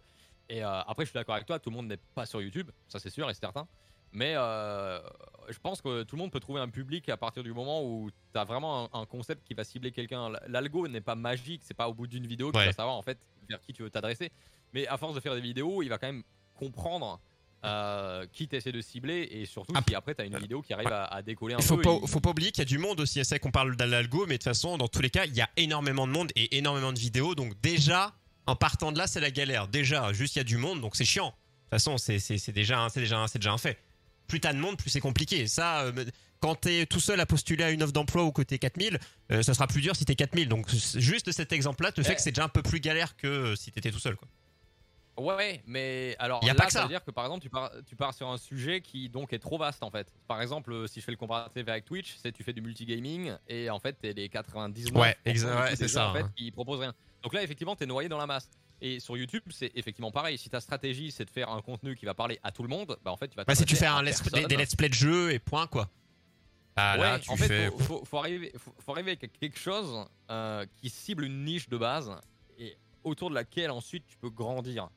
Et euh, après, je suis d'accord avec toi, tout le monde n'est pas sur YouTube. Ça, c'est sûr et c'est certain. Mais euh, je pense que tout le monde peut trouver un public à partir du moment où tu as vraiment un, un concept qui va cibler quelqu'un. L'algo n'est pas magique, c'est pas au bout d'une vidéo qu'il Ouais. va savoir en fait vers qui tu veux t'adresser. Mais à force de faire des vidéos, il va quand même comprendre euh, qui t'essaie de cibler et surtout Après- si après tu as une vidéo qui arrive à, à décoller un faut peu. pas, faut pas oublier qu'il y a du monde aussi. C'est qu'on parle de l'algo, mais de toute façon, dans tous les cas, il y a énormément de monde et énormément de vidéos. Donc déjà, en partant de là, c'est la galère. Déjà, juste il y a du monde, donc c'est chiant. De toute façon, c'est déjà, un- c'est déjà, déjà un fait. Plus t'as de monde, plus c'est compliqué. Ça, euh, quand t'es tout seul à postuler à une offre d'emploi ou côté 4000, euh, ça sera plus dur si t'es 4000. Donc juste cet exemple-là te fait Ouais. que c'est déjà un peu plus galère que euh, si t'étais tout seul. Quoi. Ouais, mais alors Y a là, pas que ça ça. veut dire que par exemple, tu pars, tu pars sur un sujet qui donc est trop vaste en fait. Par exemple, euh, si je fais le comparatif avec Twitch, c'est tu fais du multigaming et en fait, t'es les 99 Ouais, ouais, c'est ça, en fait, hein. qui proposent rien. Donc là, effectivement, t'es noyé dans la masse. Et sur YouTube, c'est effectivement pareil. Si ta stratégie, c'est de faire un contenu qui va parler à tout le monde, bah en fait, tu vas. Bah, si tu fais à un let's- des, let's play de jeu et point quoi. Ah là, ouais, tu en fait, fais. faut, faut- faut arriver, faut, faut arriver avec quelque chose euh, qui cible une niche de base et autour de laquelle ensuite tu peux grandir.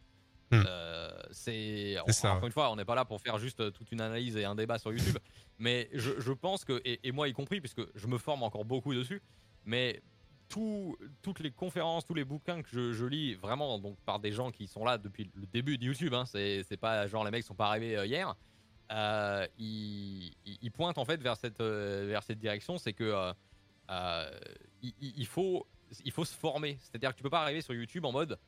Hmm. Euh, c'est encore une fois, on n'est pas là pour faire juste euh, toute une analyse et un débat sur YouTube, <laughs> mais je, je pense que et, et moi y compris, puisque je me forme encore beaucoup dessus, mais tout- toutes les conférences, tous les bouquins que je, je lis vraiment donc par des gens qui sont là depuis le début de YouTube, hein, c'est pas genre les mecs sont pas arrivés euh, hier. Euh, ils, pointent en fait vers cette, vers cette direction, c'est que euh, il, il- il faut, il faut se former. C'est-à-dire que tu peux pas arriver sur YouTube en mode,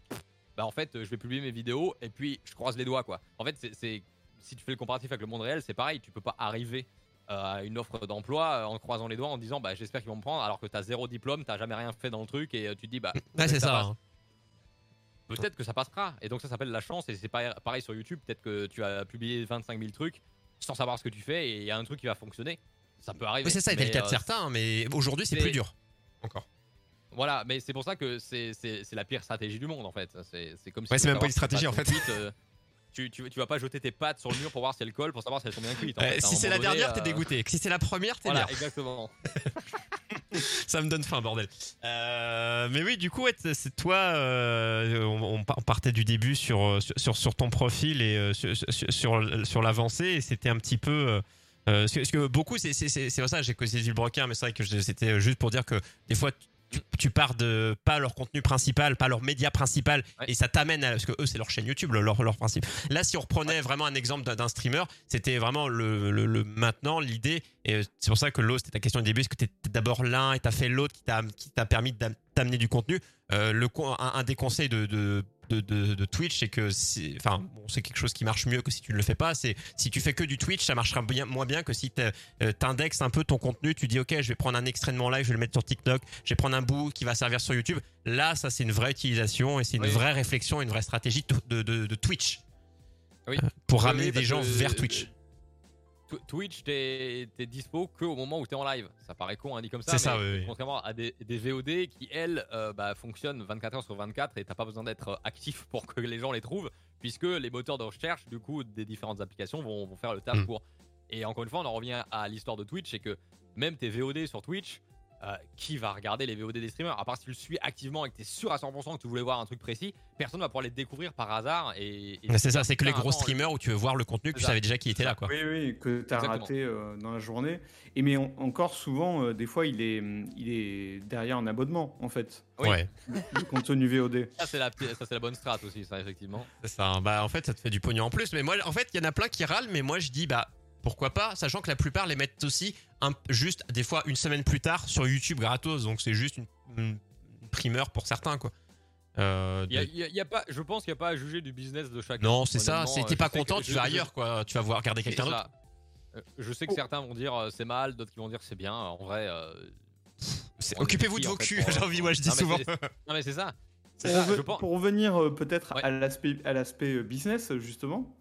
bah en fait, je vais publier mes vidéos et puis je croise les doigts quoi. En fait, c'est- si tu fais le comparatif avec le monde réel, c'est pareil. Tu peux pas arriver euh, à une offre d'emploi euh, en croisant les doigts en disant bah j'espère qu'ils vont me prendre alors que t'as zéro diplôme, t'as jamais rien fait dans le truc et euh, tu te dis bah <clears throat> Ouais, c'est ça. hein. Peut-être que ça passera. Et donc ça s'appelle la chance. Et c'est pareil sur YouTube. Peut-être que tu as publié 25 000 trucs sans savoir ce que tu fais et il y a un truc qui va fonctionner. Ça peut arriver. Oui, c'est ça, c'était Mais, le cas de euh, certains, mais aujourd'hui c'est- plus dur. Encore. Voilà, mais c'est pour ça que c'est la pire stratégie du monde en fait. C'est comme si Ouais, c'est même pas une stratégie, en fait. sont cuites, euh, tu, tu, tu vas pas jeter tes pattes sur le mur pour voir si elles collent, pour savoir si elles sont bien cuites. en Euh, fait. Si c'est la dernière, t'es euh, dégoûté. Si c'est la première, t'es Voilà, bien. exactement. <laughs> Ça me donne faim, bordel. Euh, mais oui, du coup, c'est toi. on, on par- on partait du début sur, sur, ton profil et sur, sur, l'avancée. Et c'était un petit peu. euh, parce, que, parce que beaucoup, c'est pour ça j'ai causé du broquin, mais c'est vrai que c'était juste pour dire que des fois. Tu, tu pars de pas leur contenu principal, pas leur média principal, Ouais. et ça t'amène à parce que eux c'est leur chaîne YouTube, leur, leur principe. Là, si on reprenait vraiment un exemple d'un- streamer, c'était vraiment le, le, le maintenant l'idée. Et c'est pour ça que l'autre, c'était ta question au début, est-ce que t'es d'abord l'un et t'as fait l'autre qui t'a permis d'am- d'amener du contenu? Euh, le un, un des conseils de, de de, de, de Twitch, c'est que enfin, bon, c'est quelque chose qui marche mieux que si tu ne le fais pas. C'est si tu fais que du Twitch, ça marchera bien, moins bien que si euh, t'indexes un peu ton contenu. Tu dis, ok, je vais prendre un extrait de mon live, je vais le mettre sur TikTok, je vais prendre un bout qui va servir sur YouTube. Là, ça, c'est une vraie utilisation et c'est une Oui. vraie réflexion, une vraie stratégie de, Twitch Oui. Euh, pour ramener oui, des gens vers Twitch. Tw- Twitch, t'es dispo que au moment où t'es en live. Ça paraît con, hein, dit comme ça. C'est ça, oui. Contrairement à des, des VOD qui, elles, euh, bah, fonctionnent 24 heures sur 24 et t'as pas besoin d'être euh, actif <laughs> pour que les gens les trouvent, puisque les moteurs de recherche, du coup, des différentes applications vont, vont faire le taf Mm. pour. Et encore une fois, on en revient à l'histoire de Twitch, c'est que même tes VOD sur Twitch, euh, qui va regarder les VOD des streamers À part si tu le suis activement et que t'es sûr à 100% que tu voulais voir un truc précis, personne va pouvoir les découvrir par hasard. Et, C'est ça, c'est que les gros attends, streamers où tu veux voir le contenu que tu savais déjà qui était là, quoi. Oui, oui, que tu as Exactement. raté euh, dans la journée. Et mais on- encore souvent, euh, des fois, il est, il est derrière un abonnement, en fait, Oui. Ouais, le contenu VOD. Ça, c'est la, bonne strat aussi, ça, effectivement. c'est ça. Bah, en fait, ça te fait du pognon en plus. Mais moi, en fait, il y en a plein qui râlent, mais moi, je dis, bah, pourquoi pas, sachant que la plupart les mettent aussi un, juste des fois une semaine plus tard sur YouTube gratos. Donc, c'est juste une, une primeur pour certains, quoi. Euh, Y a, de- y a- y a pas, je pense qu'il n'y a pas à juger du business de chacun. Non, c'est ça. Si euh, t'es je pas que- content, tu vas ailleurs, quoi. Tu vas voir regarder quelqu'un d'autre. Euh, Je sais que certains vont dire euh, c'est mal, d'autres qui vont dire c'est bien. En vrai, euh, Occupez-vous de vos culs, <laughs> j'ai envie, moi, je dis Non, souvent. non mais c'est ça. Pour, je pense- pour revenir euh, peut-être Ouais. à l'aspect euh, business justement,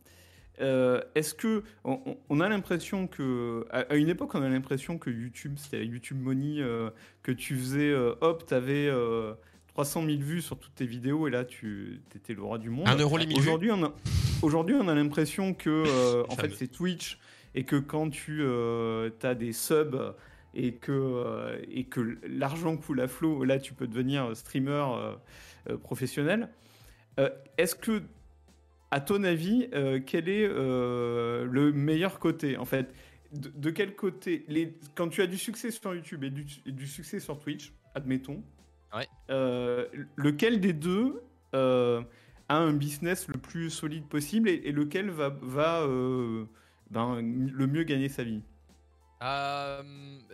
euh, est-ce que on, a l'impression que à, une époque on a l'impression que YouTube c'était YouTube Money euh, que tu faisais euh, hop t'avais euh, 300 000 vues sur toutes tes vidéos et là tu étais le roi du monde. Un euro les. Aujourd'hui on a aujourd'hui on a l'impression que <laughs> en fait c'est Twitch et que quand tu as des subs et que, et que l'argent coule à flot, là tu peux devenir streamer professionnel. Est-ce que, à ton avis, euh, quel est euh, le meilleur côté En fait, de, de quel côté? Les, Quand tu as du succès sur YouTube et du, et du succès sur Twitch, admettons, Ouais. euh, lequel des deux a un business le plus solide possible et, et lequel va, va ben, le mieux gagner sa vie? Euh,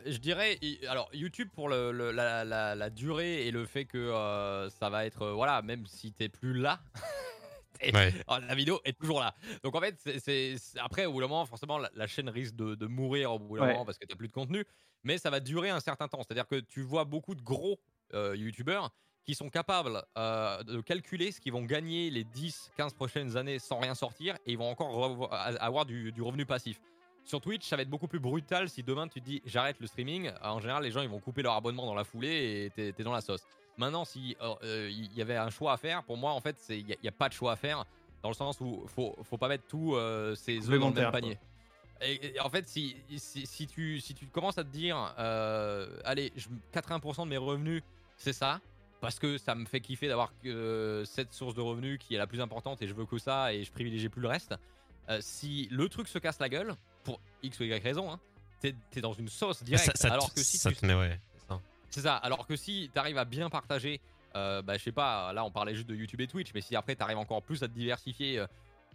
je dirais, alors YouTube pour le, le- la, la- la durée et le fait que euh, ça va être, euh, voilà, même si t'es plus là, <laughs> et- Ouais. <laughs> oh, la vidéo est toujours là. Donc en fait, c'est- après au bout d'un moment, forcément, la, la chaîne risque de, de mourir au bout d'un Ouais. moment parce que t'as plus de contenu, mais ça va durer un certain temps. C'est-à-dire que tu vois beaucoup de gros euh, YouTubeurs qui sont capables euh, de calculer ce qu'ils vont gagner les 10-15 prochaines années sans rien sortir et ils vont encore avoir du, du revenu passif. Sur Twitch, ça va être beaucoup plus brutal si demain tu te dis j'arrête le streaming. En général, les gens ils vont couper leur abonnement dans la foulée et t'es dans la sauce. Maintenant, si euh, euh, il y avait un choix à faire, pour moi, en fait, il n'y a, il y a pas de choix à faire dans le sens où faut, faut pas mettre tous euh, ses œufs dans le même panier. Et, et en fait, si, si, si tu, si tu commences à te dire, euh, allez, je- 80% de mes revenus, c'est ça, parce que ça me fait kiffer d'avoir que cette source de revenus qui est la plus importante et je veux que ça et je privilégie plus le reste. Euh, si le truc se casse la gueule, pour X ou Y raison, hein, t'es es dans une sauce directe. Ça, alors que si ça tu te met, ouais. C'est ça. Alors que si tu arrives à bien partager, euh, bah, je sais pas, là on parlait juste de YouTube et Twitch, mais si après tu arrives encore plus à te diversifier, euh,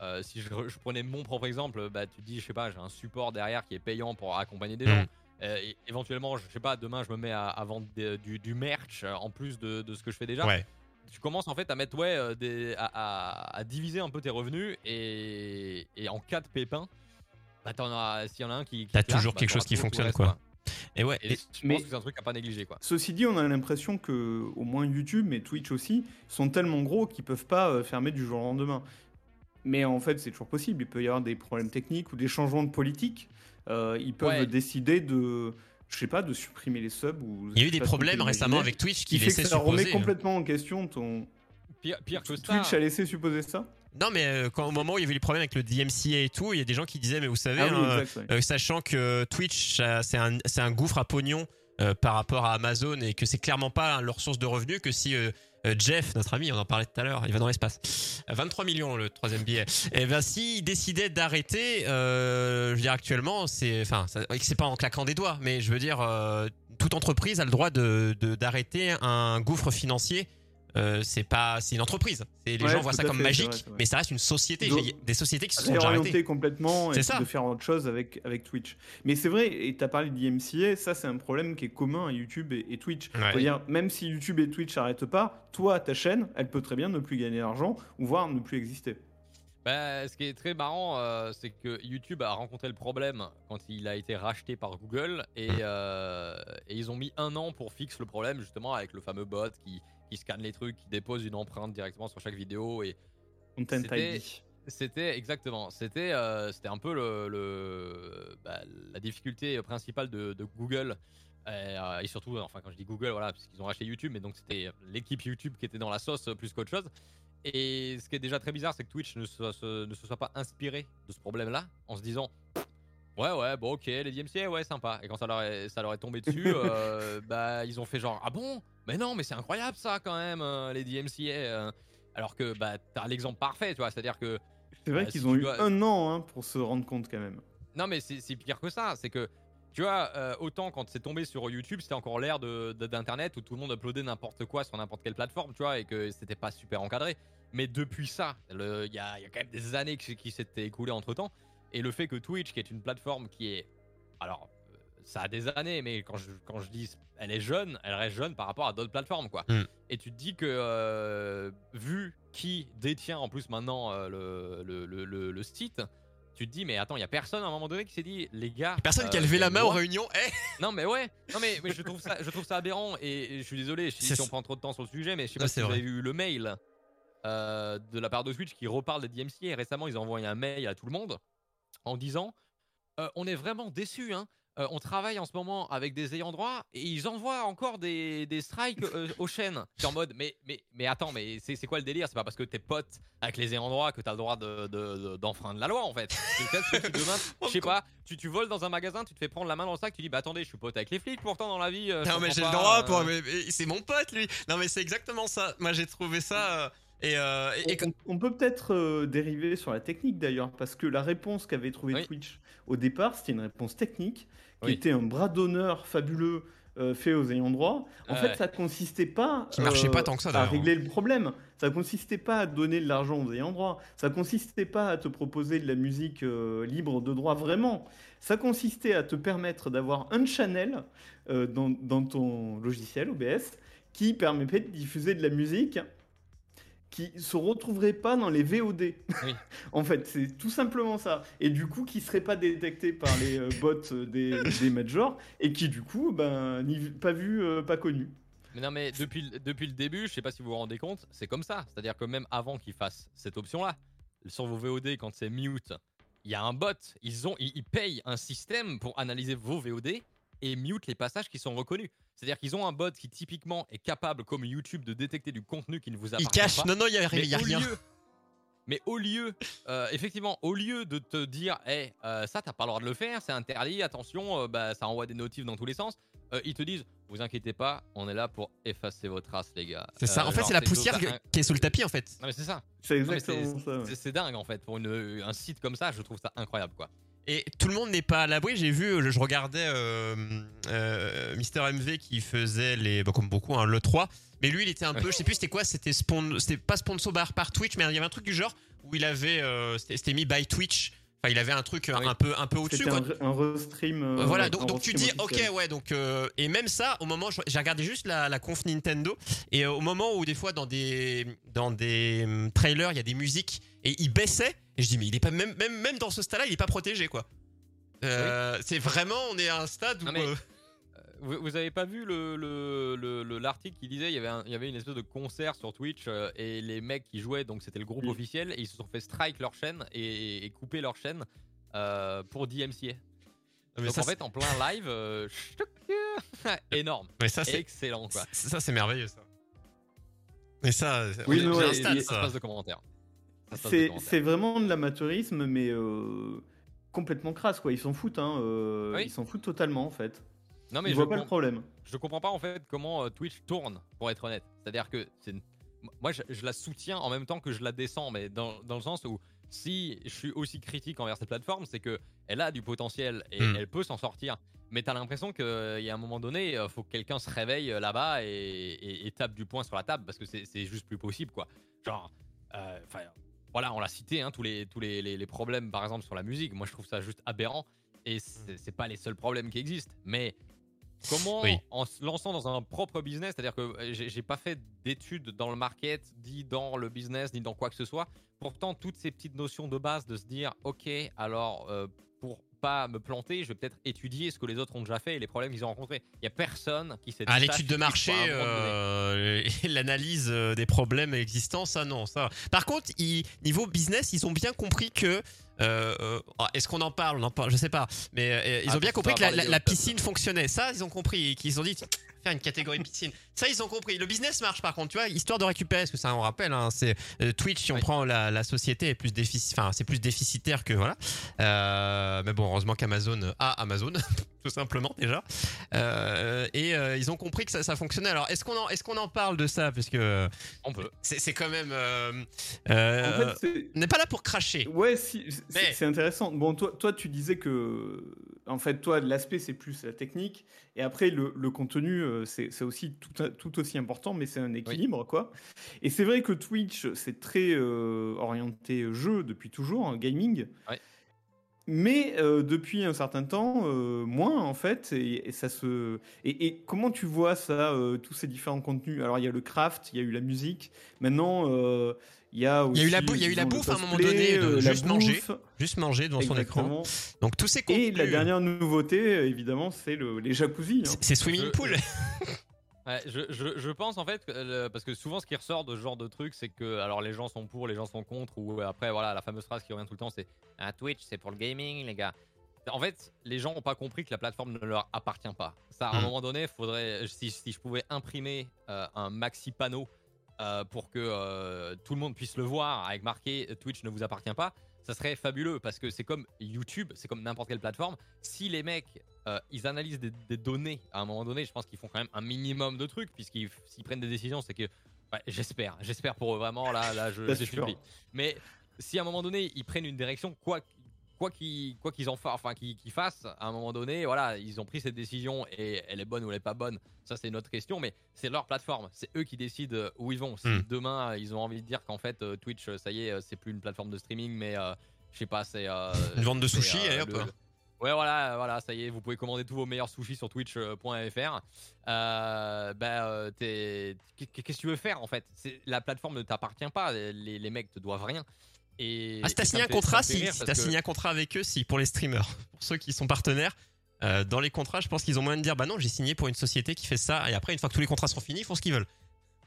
euh, si je, je prenais mon propre exemple, bah, tu te dis, je sais pas, j'ai un support derrière qui est payant pour accompagner des Mm. gens. Euh, et éventuellement, je sais pas, demain je me mets à, à vendre des- du, du merch euh, en plus de, de ce que je fais déjà. Ouais. Tu commences en fait à mettre, ouais, euh, des, à, à- à diviser un peu tes revenus et, et en cas de pépin, bah, t'en as, s'il y en a un qui. qui T'as toujours bah, quelque chose qui fonctionne, quoi. Et ouais. Et et- je mais- pense que c'est un truc à pas négliger, quoi. Ceci dit, on a l'impression que, au moins YouTube, mais Twitch aussi, sont tellement gros qu'ils peuvent pas euh, fermer du jour au lendemain. Mais en fait, c'est toujours possible. Il peut y avoir des problèmes techniques ou des changements de politique. Euh, ils peuvent Ouais. décider de, je sais pas, de supprimer les subs. Ou, Il y a eu des problèmes récemment avec Twitch qui qui fait que ça remet supposer. euh, complètement en question ton. Pire, pire que ça. Twitch a laissé supposer ça? Non, mais euh, quand, au moment où il y avait les problèmes avec le DMCA et tout, il y a des gens qui disaient, mais vous savez, Ah oui, hein, exact. ouais. euh, sachant que Twitch, c'est un, gouffre à pognon euh, par rapport à Amazon et que c'est clairement pas leur source de revenus, que si euh, Jeff, notre ami, on en parlait tout à l'heure, il va dans l'espace, Euh, 23 millions le troisième billet, et ben s'il décidait d'arrêter, euh, je veux dire actuellement, c'est, enfin, c'est pas en claquant des doigts, mais je veux dire, euh, toute entreprise a le droit de- d'arrêter un gouffre financier. Euh, c'est pas, c'est une entreprise. Les Ouais, gens voient ça comme fait, magique, vrai, mais ça reste une société. Donc, Il y a des sociétés qui se sont arrêtées. complètement et ça. de faire autre chose avec, avec Twitch. Mais c'est vrai, et tu as parlé d'IMCA, ça c'est un problème qui est commun à YouTube et, et Twitch. Ouais. C'est-à-dire, même si YouTube et Twitch s'arrêtent pas, toi, ta chaîne, elle peut très bien ne plus gagner d'argent ou voire ne plus exister. Bah, ce qui est très marrant, euh, c'est que YouTube a rencontré le problème quand il a été racheté par Google et, euh, et ils ont mis un an pour fixer le problème justement avec le fameux bot qui, qui scanne les trucs, qui dépose une empreinte directement sur chaque vidéo et Content C'était- ID. c'était exactement, c'était euh, c'était un peu le, le- bah, la difficulté principale de, de Google euh, et surtout, enfin quand je dis Google, voilà, parce qu'ils ont racheté YouTube, mais donc c'était l'équipe YouTube qui était dans la sauce plus qu'autre chose. Et ce qui est déjà très bizarre, c'est que Twitch ne se, se- ne se soit pas inspiré de ce problème-là en se disant Ouais, ouais, bon, ok, les DMCA, ouais, sympa. Et quand ça leur est, ça leur est tombé dessus, <laughs> euh, bah, ils ont fait genre Ah bon? Mais non, mais c'est incroyable ça quand même, euh, les DMCA. euh. Alors que, bah, t'as l'exemple parfait, tu vois, c'est-à-dire que C'est vrai Bah, qu'ils si ont tu eu dois- un an hein, pour se rendre compte quand même. Non, mais c'est c'est pire que ça. C'est que, tu vois, euh, autant quand c'est tombé sur YouTube, c'était encore l'ère de- de- d'Internet où tout le monde uploadait n'importe quoi sur n'importe quelle plateforme, tu vois, et que c'était pas super encadré. Mais depuis ça, le- il y a, il y a quand même des années qui, qui s'étaient écoulées entre temps. Et le fait que Twitch, qui est une plateforme qui est. Alors, euh, ça a des années, mais quand je, quand je dis elle est jeune, elle reste jeune par rapport à d'autres plateformes, quoi. Mm. Et tu te dis que, euh, vu qui détient en plus maintenant euh, le, le, le- le- le site, tu te dis, mais attends, il y a personne à un moment donné qui s'est dit, les gars. Personne qui a euh, levé la main aux réunions. Eh <laughs> Non mais ouais, non mais, mais je trouve ça, je trouve ça aberrant et, et je suis désolé si, si on prend trop de temps sur le sujet, mais je sais Non, pas si vous avez vu le mail de la part de Switch qui reparle des DMC et récemment ils ont envoyé un mail à tout le monde en disant euh, on est vraiment déçus, hein. Euh, on travaille en ce moment avec des ayants droit et ils envoient encore des, des strikes euh, aux chaînes. C'est en mode mais mais mais attends mais c'est c'est quoi le délire? C'est pas parce que t'es pote avec les ayants droit que t'as le droit de- de- de- d'enfreindre la loi en fait. C'est que demain, <laughs> je sais pas, tu, tu voles dans un magasin, tu te fais prendre la main dans le sac, tu dis bah attendez, je suis pote avec les flics pourtant dans la vie. euh, je Non mais j'ai le droit pour c'est mon pote lui. Non mais c'est exactement ça. Moi j'ai trouvé ça et, euh, et- et On, on peut peut-être euh, dériver sur la technique d'ailleurs, parce que la réponse qu'avait trouvé Oui. Twitch au départ, c'était une réponse technique, qui Oui. était un bras d'honneur fabuleux euh, fait aux ayants droit. En fait, ça consistait pas Qui marchait pas tant que ça, à d'ailleurs. régler le problème. Ça consistait pas à donner de l'argent aux ayants droit. Ça consistait pas à te proposer de la musique libre de droit vraiment. Ça consistait à te permettre d'avoir un channel dans, dans ton logiciel OBS qui permettait de diffuser de la musique qui se retrouverait pas dans les VOD. Oui. <laughs> en fait, c'est tout simplement ça. Et du coup, qui serait pas détecté par les euh, bots euh, des, des majors et qui du coup, ben, pas vu, euh, pas connu. Mais non mais depuis, le- depuis le début, je sais pas si vous vous rendez compte, c'est comme ça. C'est-à-dire que même avant qu'ils fassent cette option-là, sur vos VOD quand c'est mute, il y a un bot. Ils ont, ils, ils payent un système pour analyser vos VOD et mute les passages qui sont reconnus. C'est-à-dire qu'ils ont un bot qui typiquement est capable, comme YouTube, de détecter du contenu qui ne vous il appartient cache. pas. Non non il y a, Mais il y a au rien. lieu- mais au lieu, euh, effectivement, au lieu de te dire, hey, euh, ça, t'as pas le droit de le faire, c'est interdit, attention, euh, bah, ça envoie des notifs dans tous les sens, euh, ils te disent, vous inquiétez pas, on est là pour effacer vos traces, les gars. C'est ça. Euh, En fait c'est la poussière qui est sous le tapis en fait. Non, mais c'est ça. C'est Non, exactement ça. ouais. C'est c'est dingue, en fait. Pour une, un site comme ça, je trouve ça incroyable, quoi. Et tout le monde n'est pas à l'abri. J'ai vu, je, regardais euh, euh, Mister MV qui faisait les, bah, comme beaucoup, hein, le 3. Mais lui, il était un peu, je sais plus c'était quoi, c'était pas sponsor par, par Twitch, mais il y avait un truc du genre où il avait, euh, c'était mis by Twitch. Enfin, il avait un truc euh, Oui. un peu, un peu au-dessus. Un, un restream. voilà, donc, tu dis, ok, ouais, donc et même ça, au moment, j'ai regardé juste la, la conf Nintendo et au moment où des fois dans des dans des hum, trailers, il y a des musiques et il baissait et je dis mais il est pas même même même dans ce stade-là, il est pas protégé quoi. Euh, C'est vraiment, on est à un stade où Non, mais- euh, Vous, vous avez pas vu le le- le- le- l'article qui disait il y avait un- il y avait une espèce de concert sur Twitch euh, et les mecs qui jouaient donc c'était le groupe Oui. officiel et ils se sont fait strike leur chaîne et, et couper leur chaîne euh, pour DMCA. mais donc ça, en fait en plein live, euh, <laughs> énorme, c'est- mais ça c'est excellent quoi. ça c'est merveilleux ça. Mais ça, Oui, on est- mais j'ai ouais, un stade, il- Ça se ça. passe de commentaires. C'est vraiment de l'amateurisme, mais euh, complètement crasse, quoi. Ils s'en foutent, hein. euh, Oui. Ils s'en foutent totalement, en fait. Non mais Ils je voient pas le problème. je comprends pas en fait comment euh, Twitch tourne, pour être honnête. C'est-à-dire que c'est une- moi je, je la soutiens en même temps que je la descends, mais dans, dans le sens où si je suis aussi critique envers cette plateforme, c'est que elle a du potentiel et Hmm. elle peut s'en sortir. Mais t'as l'impression qu'il y a un moment donné, euh, faut que quelqu'un se réveille là-bas et, et- et tape du poing sur la table parce que c'est juste plus possible quoi. Genre, euh, enfin, voilà, on l'a cité, hein, tous, les, tous les, les- les problèmes par exemple sur la musique. Moi je trouve ça juste aberrant et c'est c'est pas les seuls problèmes qui existent. Mais Comment, Oui. en se lançant dans un propre business, c'est-à-dire que euh, j'ai j'ai pas fait d'études dans le market, ni dans le business, ni dans quoi que ce soit. Pourtant, toutes ces petites notions de base de se dire, ok, alors euh, pour pas me planter, je vais peut-être étudier ce que les autres ont déjà fait et les problèmes qu'ils ont rencontrés. Il y a personne qui s'est. Ça l'étude de marché, euh, <laughs> l'analyse euh, des problèmes existants, ça non, ça. Par contre, ils- niveau business, ils ont bien compris que. euh, euh, ah, Est-ce qu'on en parle? On en parle, je sais pas. Mais euh, ils Ah, ont bien compris que la, piscine fonctionnait. Ça, ils ont compris. Qu'ils ont dit faire une catégorie <laughs> piscine. Ça, ils ont compris. Le business marche par contre, tu vois, histoire de récupérer, parce que ça, on rappelle, hein, c'est euh, Twitch. Si on Oui. prend la, la société, est plus défici- enfin, c'est plus déficitaire que voilà. Euh, mais bon, heureusement qu'Amazon a Amazon, <laughs> tout simplement déjà. Euh, et euh, ils ont compris que ça, ça fonctionnait. Alors, est-ce qu'on en, est-ce qu'on en parle de ça? Parce que On peut. c'est quand même. euh, euh, En fait, c'est- on n'est pas là pour cracher. Ouais, si, c'est Mais- c'est intéressant. Bon, toi, toi, tu disais que, en fait, toi, l'aspect, c'est plus la technique. Et après, le, le contenu, euh, c'est aussi tout, tout aussi important, mais c'est un équilibre, quoi. Et c'est vrai que Twitch, c'est très euh, orienté jeu depuis toujours, hein, gaming. Mais euh, depuis un certain temps, euh, moins en fait, et, et ça se. Et, et comment tu vois ça, tous ces différents contenus? Alors il y a le craft, il y a eu la musique. Maintenant, il y a aussi. Il y a eu la, bou- il y a eu la disons, le bouffe à un moment donné, de euh, juste manger, bouffe. juste manger devant son écran. Donc tous ces contenus. Et la dernière nouveauté, évidemment, c'est le, les jacuzzi. hein. c'est- swimming pool. <laughs> Ouais, je, je, je pense en fait, parce que souvent ce qui ressort de ce genre de truc, c'est que alors les gens sont pour, les gens sont contre, ou euh, après voilà, la fameuse phrase qui revient tout le temps, c'est ah, Twitch, c'est pour le gaming, les gars. En fait, les gens n'ont pas compris que la plateforme ne leur appartient pas. Ça, à un Mm. moment donné, faudrait, si, si je pouvais imprimer euh, un maxi panneau euh, pour que euh, tout le monde puisse le voir avec marqué euh, Twitch ne vous appartient pas, ça serait fabuleux parce que c'est comme YouTube, c'est comme n'importe quelle plateforme. Si les mecs euh, ils analysent des, des données à un moment donné, je pense qu'ils font quand même un minimum de trucs puisqu'ils s'ils prennent des décisions, c'est que ouais, j'espère, j'espère pour eux vraiment là, là je, je supplie. Mais si à un moment donné ils prennent une direction, quoi quoi qu'ils en fassent, enfin qu'ils qu'ils fassent, à un moment donné, voilà, ils ont pris cette décision et elle est bonne ou elle est pas bonne, ça c'est une autre question, mais c'est leur plateforme, c'est eux qui décident euh, où ils vont. Si Hmm. demain ils ont envie de dire qu'en fait euh, Twitch, euh, ça y est, euh, c'est plus une plateforme de streaming, mais euh, je sais pas, c'est euh, Une vente de euh, et hop. le- Ouais, voilà, voilà, ça y est, vous pouvez commander tous vos meilleurs sushis sur twitch.fr. Euh, bah, euh, qu'est- qu'est-ce que tu veux faire en fait? La plateforme ne t'appartient pas, les, les mecs te doivent rien. Et, Ah, si t'as signé un contrat, si, t'as que- signé un contrat avec eux, si pour les streamers, <laughs> pour ceux qui sont partenaires, euh, dans les contrats, je pense qu'ils ont moyen de dire bah non, j'ai signé pour une société qui fait ça, et après une fois que tous les contrats sont finis, ils font ce qu'ils veulent.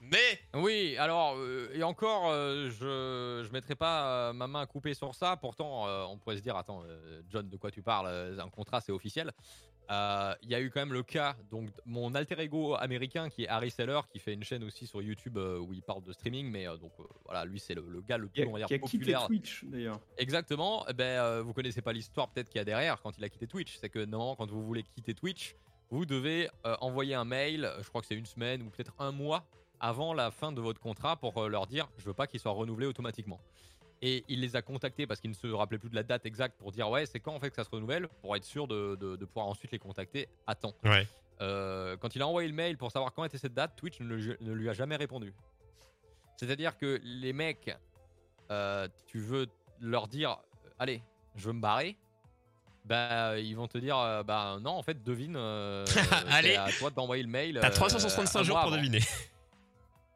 Mais Oui, alors, euh, et encore, euh, je je mettrai pas ma main coupée sur ça. Pourtant, on pourrait se dire, attends, John, de quoi tu parles? Un contrat, c'est officiel. Euh, Il y a eu quand même le cas, donc mon alter ego américain qui est Harry Seller, qui fait une chaîne aussi sur YouTube euh, où il parle de streaming, mais euh, donc voilà, lui c'est le, le gars le plus, on va a, dire, a populaire. Twitch d'ailleurs. Exactement. Eh ben, vous connaissez pas l'histoire peut-être qu'il y a derrière quand il a quitté Twitch. C'est que normalement, quand vous voulez quitter Twitch, vous devez envoyer un mail. Je crois que c'est une semaine ou peut-être un mois avant la fin de votre contrat pour leur dire je veux pas qu'il soit renouvelé automatiquement. Et il les a contactés parce qu'il ne se rappelait plus de la date exacte pour dire ouais c'est quand en fait que ça se renouvelle pour être sûr de, de- de pouvoir ensuite les contacter à temps. ouais. Euh, quand il a envoyé le mail pour savoir quand était cette date, Twitch ne, le- ne lui a jamais répondu. C'est-à-dire que les mecs, euh, tu veux leur dire, euh, allez, je veux me barrer, bah ils vont te dire, bah non, en fait, devine, euh, Allez. <laughs> c'est à toi d'envoyer le mail. T'as euh, 365 un jours pour avant. deviner.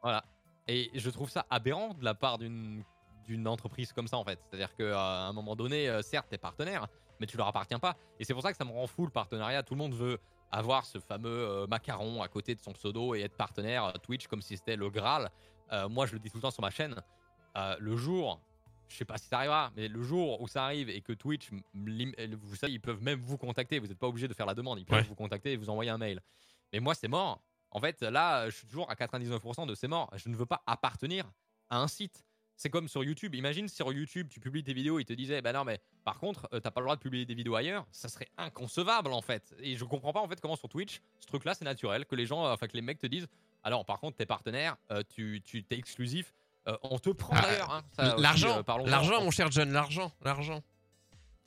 Voilà. Et je trouve ça aberrant de la part d'une d'une entreprise comme ça en fait. C'est-à-dire qu'à un moment donné, euh, certes, t'es partenaire, mais tu leur appartiens pas. Et c'est pour ça que ça me rend fou le partenariat. Tout le monde veut avoir ce fameux euh, macaron à côté de son pseudo et être partenaire euh, Twitch comme si c'était le Graal. Euh, moi, je le dis tout le temps sur ma chaîne. euh, le jour, je sais pas si ça arrivera, mais le jour où ça arrive et que Twitch, vous savez, ils peuvent même vous contacter. Vous n'êtes pas obligé de faire la demande. Ils peuvent Ouais. vous contacter et vous envoyer un mail. Mais moi, c'est mort. En fait, là, je suis toujours à 99% de c'est mort. Je ne veux pas appartenir à un site. C'est comme sur YouTube. Imagine si sur YouTube, tu publies tes vidéos, ils te disaient, bah non, mais par contre, euh, t'as pas le droit de publier des vidéos ailleurs. Ça serait inconcevable, en fait. Et je comprends pas, en fait, comment sur Twitch, ce truc-là, c'est naturel. Que les gens, euh, enfin, que les mecs te disent, alors, par contre, t'es partenaire, euh, tu, tu t'es exclusif. Euh, on te prend Ah, d'ailleurs. hein. Ça L'argent, l'argent, mon cher John, l'argent, l'argent.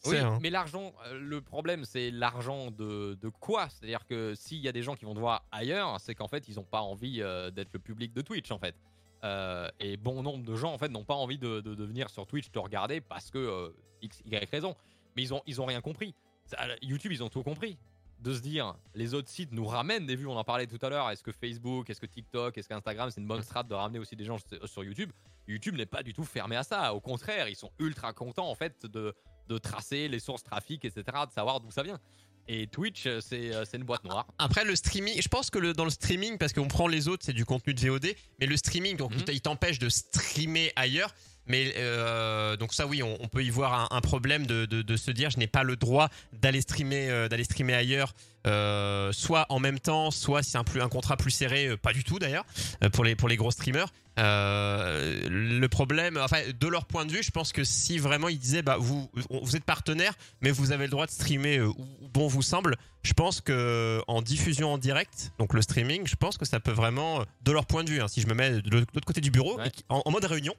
Oui, C'est, hein. mais l'argent, le problème, c'est l'argent de, de quoi? C'est-à-dire que s'il y a des gens qui vont te voir ailleurs, c'est qu'en fait, ils n'ont pas envie d'être le public de Twitch, en fait. Euh, et bon nombre de gens, en fait, n'ont pas envie de, de, de venir sur Twitch te regarder parce que euh, X, Y raison. Mais ils ont, ils ont rien compris. YouTube, ils ont tout compris. De se dire, les autres sites nous ramènent des vues, on en parlait tout à l'heure. Est-ce que Facebook, est-ce que TikTok, est-ce qu'Instagram, c'est une bonne strat de ramener aussi des gens sur- sur YouTube? YouTube n'est pas du tout fermé à ça. Au contraire, ils sont ultra contents, en fait, de, de tracer les sources trafic, etc., de savoir d'où ça vient. Et Twitch, euh, c'est euh, c'est une boîte noire. Après le streaming, je pense que le, dans le streaming, parce qu'on prend les autres, c'est du contenu de VOD, mais le streaming, donc Mhm. il t'empêche de streamer ailleurs. Mais euh, donc ça oui, on, on peut y voir un, un problème de, de, de se dire je n'ai pas le droit d'aller streamer euh, d'aller streamer ailleurs, euh, soit en même temps, soit si c'est un, plus, un contrat plus serré, pas du tout d'ailleurs pour les pour les gros streamers. Le problème, enfin de leur point de vue, je pense que si vraiment ils disaient bah vous vous êtes partenaire, mais vous avez le droit de streamer où bon vous semble, je pense que en diffusion en direct, donc le streaming, je pense que ça peut vraiment, de leur point de vue, hein, si je me mets de l'autre côté du bureau, Ouais. en mode réunion,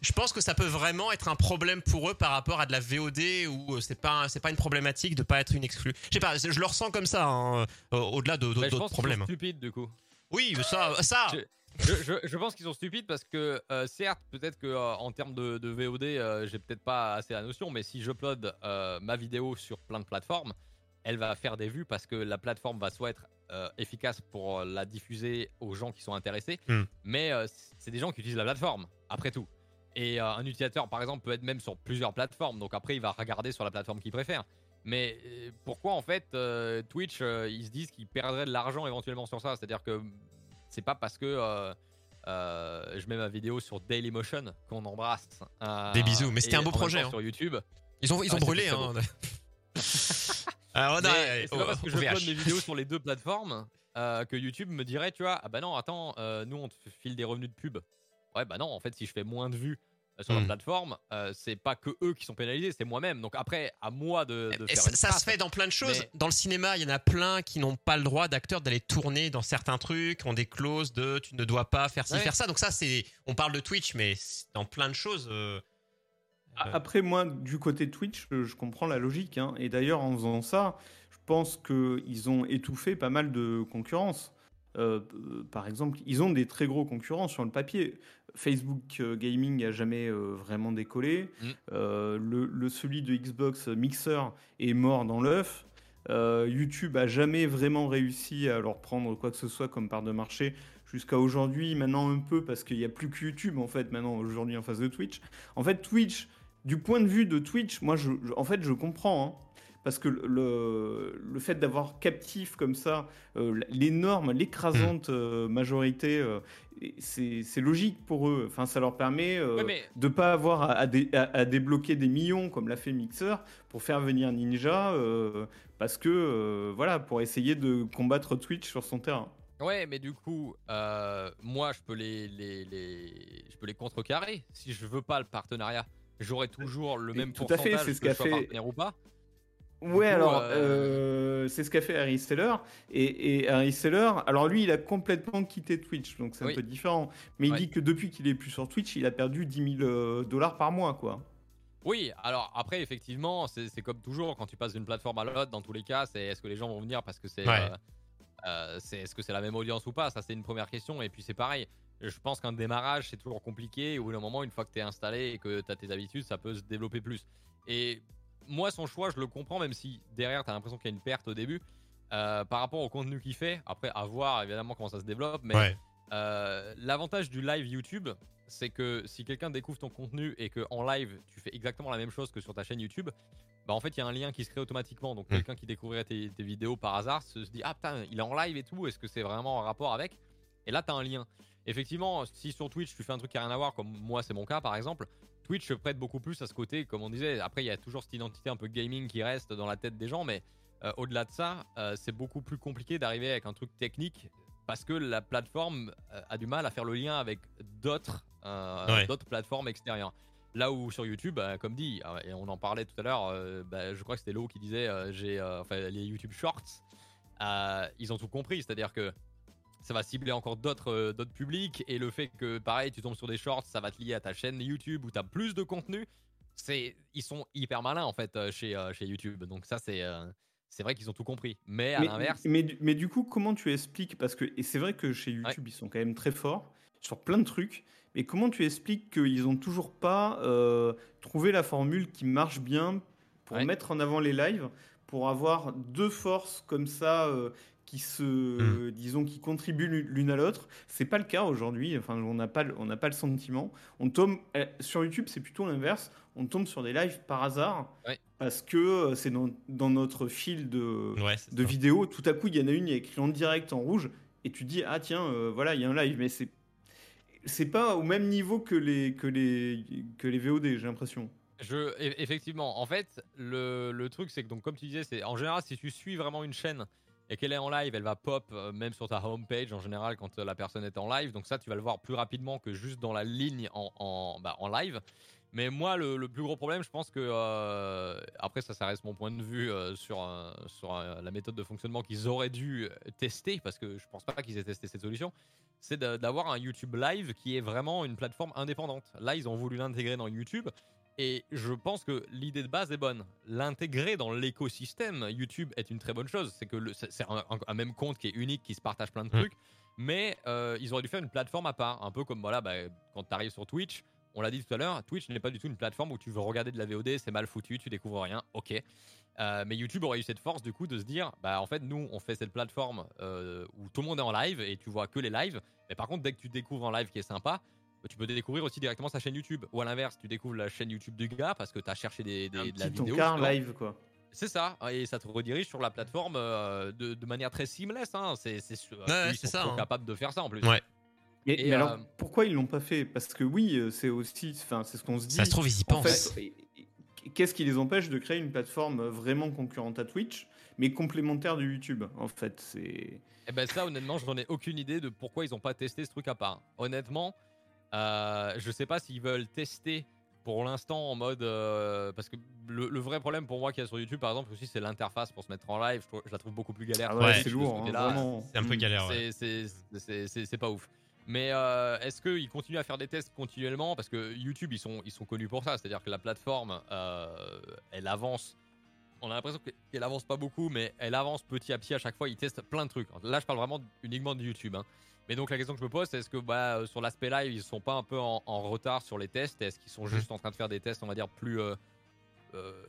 je pense que ça peut vraiment être un problème pour eux par rapport à de la VOD où euh, c'est pas c'est pas une problématique de pas être une exclue. Je sais pas, je le ressens comme ça, hein, euh, au-delà de- Bah, d'autres je problèmes. stupides, du coup. Oui, ça, ça, Je- je, pense qu'ils sont stupides parce que euh, certes, peut-être que euh, en termes de, VOD, euh, j'ai peut-être pas assez la notion, mais si j'upload ma vidéo sur plein de plateformes, elle va faire des vues parce que la plateforme va soit être efficace pour la diffuser aux gens qui sont intéressés, Hmm. mais c'est des gens qui utilisent la plateforme, après tout. Et un utilisateur, par exemple, peut être même sur plusieurs plateformes, donc après, il va regarder sur la plateforme qu'il préfère. Mais pourquoi en fait Twitch, ils se disent qu'ils perdraient de l'argent éventuellement sur ça? C'est-à-dire que c'est pas parce que euh, euh, je mets ma vidéo sur Dailymotion qu'on embrasse. Euh, Des bisous, mais c'était un beau projet, hein. Sur YouTube. Ils ont, ils ont Ouais, brûlé. Hein. <laughs> Alors, non, c'est oh, pas parce que je upload mes vidéos sur les deux plateformes euh, que YouTube me dirait, tu vois, ah bah non, attends, euh, nous on te file des revenus de pub. Ouais, bah non, en fait, si je fais moins de vues euh, sur la Hmm. plateforme, euh, c'est pas que eux qui sont pénalisés, c'est moi-même. Donc après, à moi de, de Et faire ça, une ça se fait dans plein de choses. Mais- Dans le cinéma, il y en a plein qui n'ont pas le droit d'acteurs d'aller tourner dans certains trucs, ont des clauses de tu ne dois pas faire ci, Ouais. faire ça. Donc ça, c'est, on parle de Twitch, mais c'est dans plein de choses. euh, Après, moi, du côté Twitch, je, comprends la logique. hein. Et d'ailleurs, en faisant ça, je pense qu'ils ont étouffé pas mal de concurrence. Euh, par exemple, ils ont des très gros concurrents sur le papier. Facebook euh, Gaming a jamais euh, vraiment décollé. Mm. Euh, le, le- celui de Xbox Mixer est mort dans l'œuf. YouTube a jamais vraiment réussi à leur prendre quoi que ce soit comme part de marché jusqu'à aujourd'hui. Maintenant un peu parce qu'il n'y a plus que YouTube en fait maintenant aujourd'hui en face de Twitch. En fait Twitch, du point de vue de Twitch, moi je, je- en fait je comprends. hein. parce que le, le fait d'avoir captif comme ça euh, l'énorme, l'écrasante euh, majorité, euh, c'est logique pour eux. Enfin, ça leur permet euh, Ouais, mais- de pas avoir à, à dé- à- à débloquer des millions comme l'a fait Mixer pour faire venir Ninja, euh, parce que euh, voilà, pour essayer de combattre Twitch sur son terrain. Ouais, mais du coup, euh, moi, je peux les, les, les- je peux les contrecarrer. Si je veux pas le partenariat, j'aurai toujours le Et même tout à fait, pourcentage c'est ce que je fait- partenaire ou pas. Ouais, coup, alors euh, euh, c'est ce qu'a fait Harry Steller. Et, et Harry Steller, alors lui, il a complètement quitté Twitch, donc c'est un peu différent. Mais il Ouais. dit que depuis qu'il est plus sur Twitch, il a perdu 10 000 euh, dollars par mois, quoi. Oui, alors après, effectivement, c'est c'est comme toujours, quand tu passes d'une plateforme à l'autre, dans tous les cas, c'est est-ce que les gens vont venir parce que c'est. Ouais. euh, euh, c'est- est-ce que c'est la même audience ou pas? Ça, c'est une première question. Et puis, c'est pareil. Je pense qu'un démarrage, c'est toujours compliqué. Au bout d'un moment, une fois que tu es installé et que tu as tes habitudes, ça peut se développer plus. Et moi, son choix, je le comprends, même si derrière, tu as l'impression qu'il y a une perte au début. euh, par rapport au contenu qu'il fait, après, à voir évidemment comment ça se développe, mais Ouais. euh, L'avantage du live YouTube, c'est que si quelqu'un découvre ton contenu et que en live tu fais exactement la même chose que sur ta chaîne YouTube, bah en fait il y a un lien qui se crée automatiquement. Donc Mm. quelqu'un qui découvrirait tes, tes vidéos par hasard se dit ah putain il est en live et tout, est-ce que c'est vraiment en rapport avec? Et là tu as un lien. Effectivement, si sur Twitch tu fais un truc qui a rien à voir, comme moi c'est mon cas par exemple, Twitch se prête beaucoup plus à ce côté, comme on disait. Après il y a toujours cette identité un peu gaming qui reste dans la tête des gens, mais euh, au-delà de ça, euh, c'est beaucoup plus compliqué d'arriver avec un truc technique parce que la plateforme euh, a du mal à faire le lien avec d'autres Ouais. d'autres plateformes extérieures. Là où sur YouTube, bah, comme dit, et on en parlait tout à l'heure, bah, je crois que c'était Lo qui disait, j'ai, enfin les YouTube Shorts, ils ont tout compris, c'est-à-dire que ça va cibler encore d'autres euh, d'autres publics et le fait que pareil tu tombes sur des shorts, ça va te lier à ta chaîne YouTube où tu as plus de contenu. C'est ils sont hyper malins en fait euh, chez euh, chez YouTube. Donc ça c'est c'est vrai qu'ils ont tout compris. Mais à mais, l'inverse, mais, du- mais du coup, comment tu expliques Parce que et c'est vrai que chez YouTube, ils sont quand même très forts sur plein de trucs. Mais comment tu expliques qu'ils ont toujours pas trouvé la formule qui marche bien pour Ouais. mettre en avant les lives, pour avoir deux forces comme ça euh, qui se, disons, qui contribuent l'une à l'autre C'est pas le cas aujourd'hui. Enfin, on n'a pas, le- on n'a pas le sentiment. On tombe euh, sur YouTube, c'est plutôt l'inverse. On tombe sur des lives par hasard Ouais. parce que euh, c'est dans, dans notre fil de Ouais, de vidéos. Tout à coup, il y en a une, il y a écrit en direct en rouge, et tu dis ah tiens, euh, voilà, il y a un live, mais c'est c'est pas au même niveau que les que les que les VOD, j'ai l'impression. Je, e- effectivement, en fait, le, le truc, c'est que, donc, comme tu disais, c'est en général, si tu suis vraiment une chaîne et qu'elle est en live, elle va pop euh, même sur ta homepage en général quand euh, la personne est en live. Donc, ça, tu vas le voir plus rapidement que juste dans la ligne en, en, bah, en live. Mais moi, le, le plus gros problème, je pense que. euh, après, ça, ça reste mon point de vue sur, sur la méthode de fonctionnement qu'ils auraient dû tester, parce que je pense pas qu'ils aient testé cette solution. C'est d'avoir un YouTube Live qui est vraiment une plateforme indépendante. Là, ils ont voulu l'intégrer dans YouTube. Et je pense que l'idée de base est bonne. L'intégrer dans l'écosystème YouTube est une très bonne chose. C'est que un, même compte qui est unique, qui se partage plein de Mm. trucs. mais euh, ils auraient dû faire une plateforme à part, un peu comme voilà, bah, quand tu arrives sur Twitch. On l'a dit tout à l'heure, Twitch n'est pas du tout une plateforme où tu veux regarder de la VOD, c'est mal foutu, tu découvres rien, ok. Euh, mais YouTube aurait eu cette force du coup de se dire, bah en fait nous on fait cette plateforme euh, où tout le monde est en live et tu vois que les lives. Mais par contre dès que tu découvres un live qui est sympa, tu peux découvrir aussi directement sa chaîne YouTube. Ou à l'inverse, tu découvres la chaîne YouTube du gars parce que tu as cherché des, des- Un de la petit vidéo. encart justement. live, quoi. C'est ça, et ça te redirige sur la plateforme euh, de, de manière très seamless. Hein. C'est, Ouais, ils c'est sont ça, hein. capables de faire ça en plus. Ouais. Et, Et, mais alors, euh, pourquoi ils l'ont pas fait? Parce que oui, euh, c'est aussi, enfin, c'est ce qu'on se dit. Ça se trouve, ils y en pensent. fait, qu'est-ce qui les empêche de créer une plateforme vraiment concurrente à Twitch, mais complémentaire de YouTube En fait, c'est. Et ben ça, honnêtement, j'en ai aucune idée de pourquoi ils n'ont pas testé ce truc à part. Honnêtement, euh, je sais pas s'ils veulent tester pour l'instant en mode euh, parce que le, le vrai problème pour moi qu'il y a sur YouTube par exemple aussi c'est l'interface pour se mettre en live je, trouve- je la trouve beaucoup plus galère Ah que ouais, c'est ce lourd, hein. C'est un peu Mm. galère. ouais. C'est- c'est- c'est c'est- c'est pas ouf. Mais euh, est-ce qu'ils continuent à faire des tests continuellement? Parce que YouTube, ils sont, ils sont connus pour ça. C'est-à-dire que la plateforme, euh, elle avance. On a l'impression qu'elle avance pas beaucoup, mais elle avance petit à petit à chaque fois. Ils testent plein de trucs. Là, je parle vraiment uniquement de YouTube. hein. Mais donc, la question que je me pose, c'est est-ce que bah, euh, sur l'aspect live, ils sont pas un peu en, en retard sur les tests? Est-ce qu'ils sont juste en train de faire des tests, on va dire, plus. euh, euh,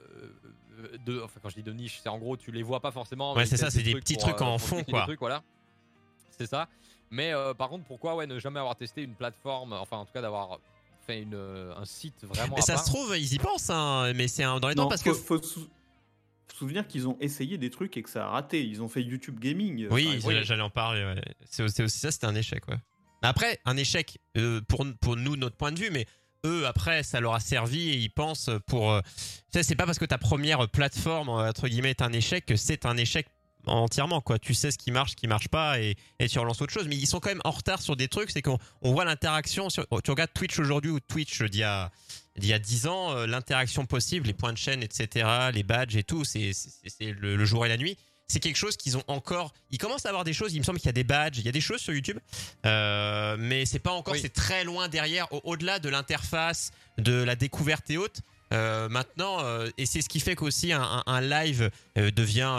de, enfin, quand je dis de niche, c'est en gros, tu les vois pas forcément. Ouais, mais c'est ça, c'est des petits pour, trucs en pour fond, quoi. trucs, voilà. C'est ça. Mais euh, par contre, pourquoi ouais, ne jamais avoir testé une plateforme, enfin en tout cas d'avoir fait une, un site vraiment Mais à ça part? se trouve, ils y pensent, hein, mais c'est un- dans les temps parce faut, que. faut sou- souvenir qu'ils ont essayé des trucs et que ça a raté. Ils ont fait YouTube Gaming. euh, Oui, j'allais en parler. ouais. C'est c'est aussi ça, c'était un échec. Ouais. Après, un échec euh, pour, pour nous, notre point de vue, mais eux, après, ça leur a servi et ils pensent pour. euh, tu sais, c'est pas parce que ta première plateforme, entre guillemets, est un échec que c'est un échec entièrement quoi tu sais ce qui marche ce qui marche pas et, et tu relances autre chose mais ils sont quand même en retard sur des trucs c'est qu'on on voit l'interaction sur tu regardes Twitch aujourd'hui ou Twitch d'il y a d'il y a 10 ans euh, l'interaction possible les points de chaîne etc les badges et tout c'est le, le jour et la nuit c'est quelque chose qu'ils ont encore ils commencent à avoir des choses il me semble qu'il y a des badges il y a des choses sur YouTube euh, mais c'est pas encore Oui. c'est très loin derrière au- au-delà de l'interface de la découverte et autres euh, maintenant, euh, et c'est ce qui fait qu'aussi un, un- live euh, devient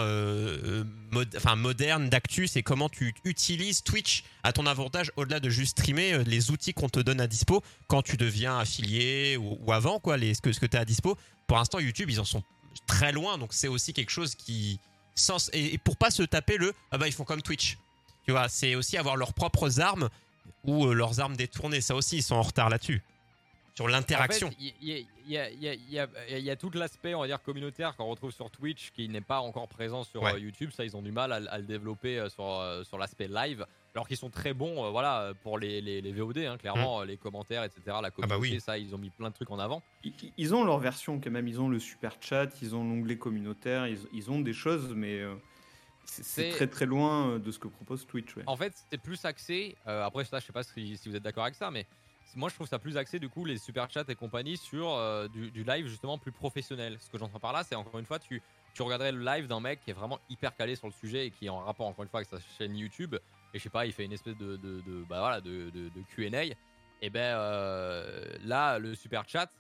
mod- moderne d'actu, c'est comment tu utilises Twitch à ton avantage au-delà de juste streamer les outils qu'on te donne à dispo quand tu deviens affilié ou, avant quoi, les, ce que, ce que tu as à dispo. Pour l'instant, YouTube, ils en sont très loin, donc c'est aussi quelque chose qui sans, et, et pour pas se taper le ah bah ils font comme Twitch. Tu vois, c'est aussi avoir leurs propres armes ou leurs armes détournées. Ça aussi, ils sont en retard là-dessus. Sur l'interaction. Il y, a- tout l'aspect, on va dire, communautaire qu'on retrouve sur Twitch qui n'est pas encore présent sur Ouais. euh, YouTube. Ça, ils ont du mal à, à le développer euh, sur, euh, sur l'aspect live. Alors qu'ils sont très bons, euh, voilà, pour les, les, les VOD, hein, clairement, euh, les commentaires, etc. La communauté, Mm. Ah bah oui. ça, ils ont mis plein de trucs en avant. Ils, ils ont leur version quand même. Ils ont le super chat, ils ont l'onglet communautaire, ils, ils ont des choses, mais euh, c'est c'est C'est- très très loin de ce que propose Twitch. ouais. En fait, c'était plus axé. euh, après, ça, je sais pas si, si vous êtes d'accord avec ça, mais moi, je trouve ça plus axé, du coup, les super chats et compagnie sur euh, du, live justement plus professionnel. Ce que j'entends par là, c'est encore une fois, tu, tu regarderais le live d'un mec qui est vraiment hyper calé sur le sujet et qui est en rapport, encore une fois, avec sa chaîne YouTube. Et je sais pas, il fait une espèce de, de, de- bah, voilà, de, de, QA. Et ben euh, là, le super chat,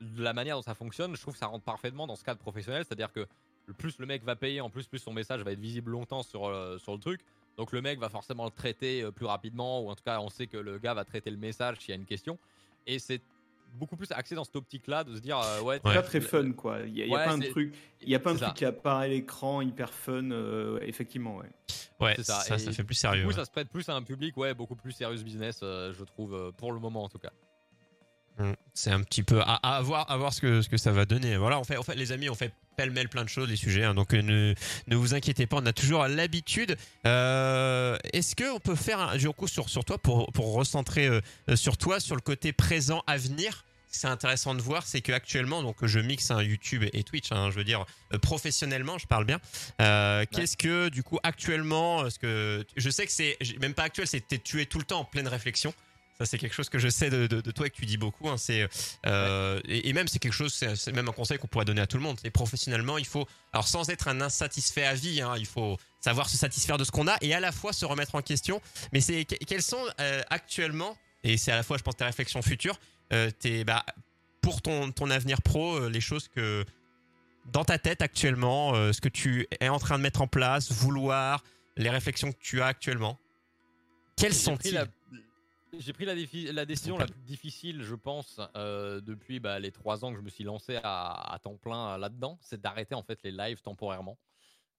de la manière dont ça fonctionne, je trouve que ça rentre parfaitement dans ce cadre professionnel. C'est-à-dire que plus le mec va payer, en plus, plus son message va être visible longtemps sur, euh, sur le truc. Donc le mec va forcément le traiter euh, plus rapidement, ou en tout cas on sait que le gars va traiter le message s'il y a une question. Et c'est beaucoup plus axé dans cette optique-là de se dire euh, ouais, C'est Ouais. pas très fun quoi. Il y a, pas un truc, il y a pas un truc qui apparaît à l'écran hyper fun. euh, effectivement, ouais. Ouais, ça, ça. ça, Et fait plus Du sérieux. coup, ouais. ça se prête plus à un public ouais beaucoup plus serious business, euh, je trouve euh, pour le moment en tout cas. Mm. C'est un petit peu à, à voir, à voir ce que ce que ça va donner. Voilà, on fait, en fait, les amis, on fait pêle-mêle plein de choses, les sujets. hein, donc euh, ne ne vous inquiétez pas, on a toujours l'habitude. Euh, Est-ce que on peut faire un coup sur sur toi pour pour recentrer euh, euh, sur toi sur le côté présent à venir c'est intéressant de voir, c'est que actuellement, donc je mixe un YouTube et Twitch, hein, je veux dire euh, professionnellement, je parle bien. Euh, Qu'est-ce que du coup actuellement, ce que je sais que c'est même pas actuel, c'est t'es- tu es tout le temps en pleine réflexion. Ça c'est quelque chose que je sais de, de, de toi et que tu dis beaucoup. hein, c'est euh, et, et même c'est quelque chose, c'est même un conseil qu'on pourrait donner à tout le monde. C'est professionnellement, il faut alors sans être un insatisfait à vie, hein, il faut savoir se satisfaire de ce qu'on a et à la fois se remettre en question. Mais c'est que- quelles sont euh, actuellement et c'est à la fois, je pense, tes réflexions futures, euh, tes, bah, pour ton, ton avenir pro, les choses que dans ta tête actuellement, ce que tu es en train de mettre en place, vouloir, les réflexions que tu as actuellement. Quels pris sont-ils? J'ai pris la, décision la plus difficile, je pense, euh, depuis bah, les trois ans que je me suis lancé à, à temps plein euh, là-dedans, c'est d'arrêter en fait les lives temporairement.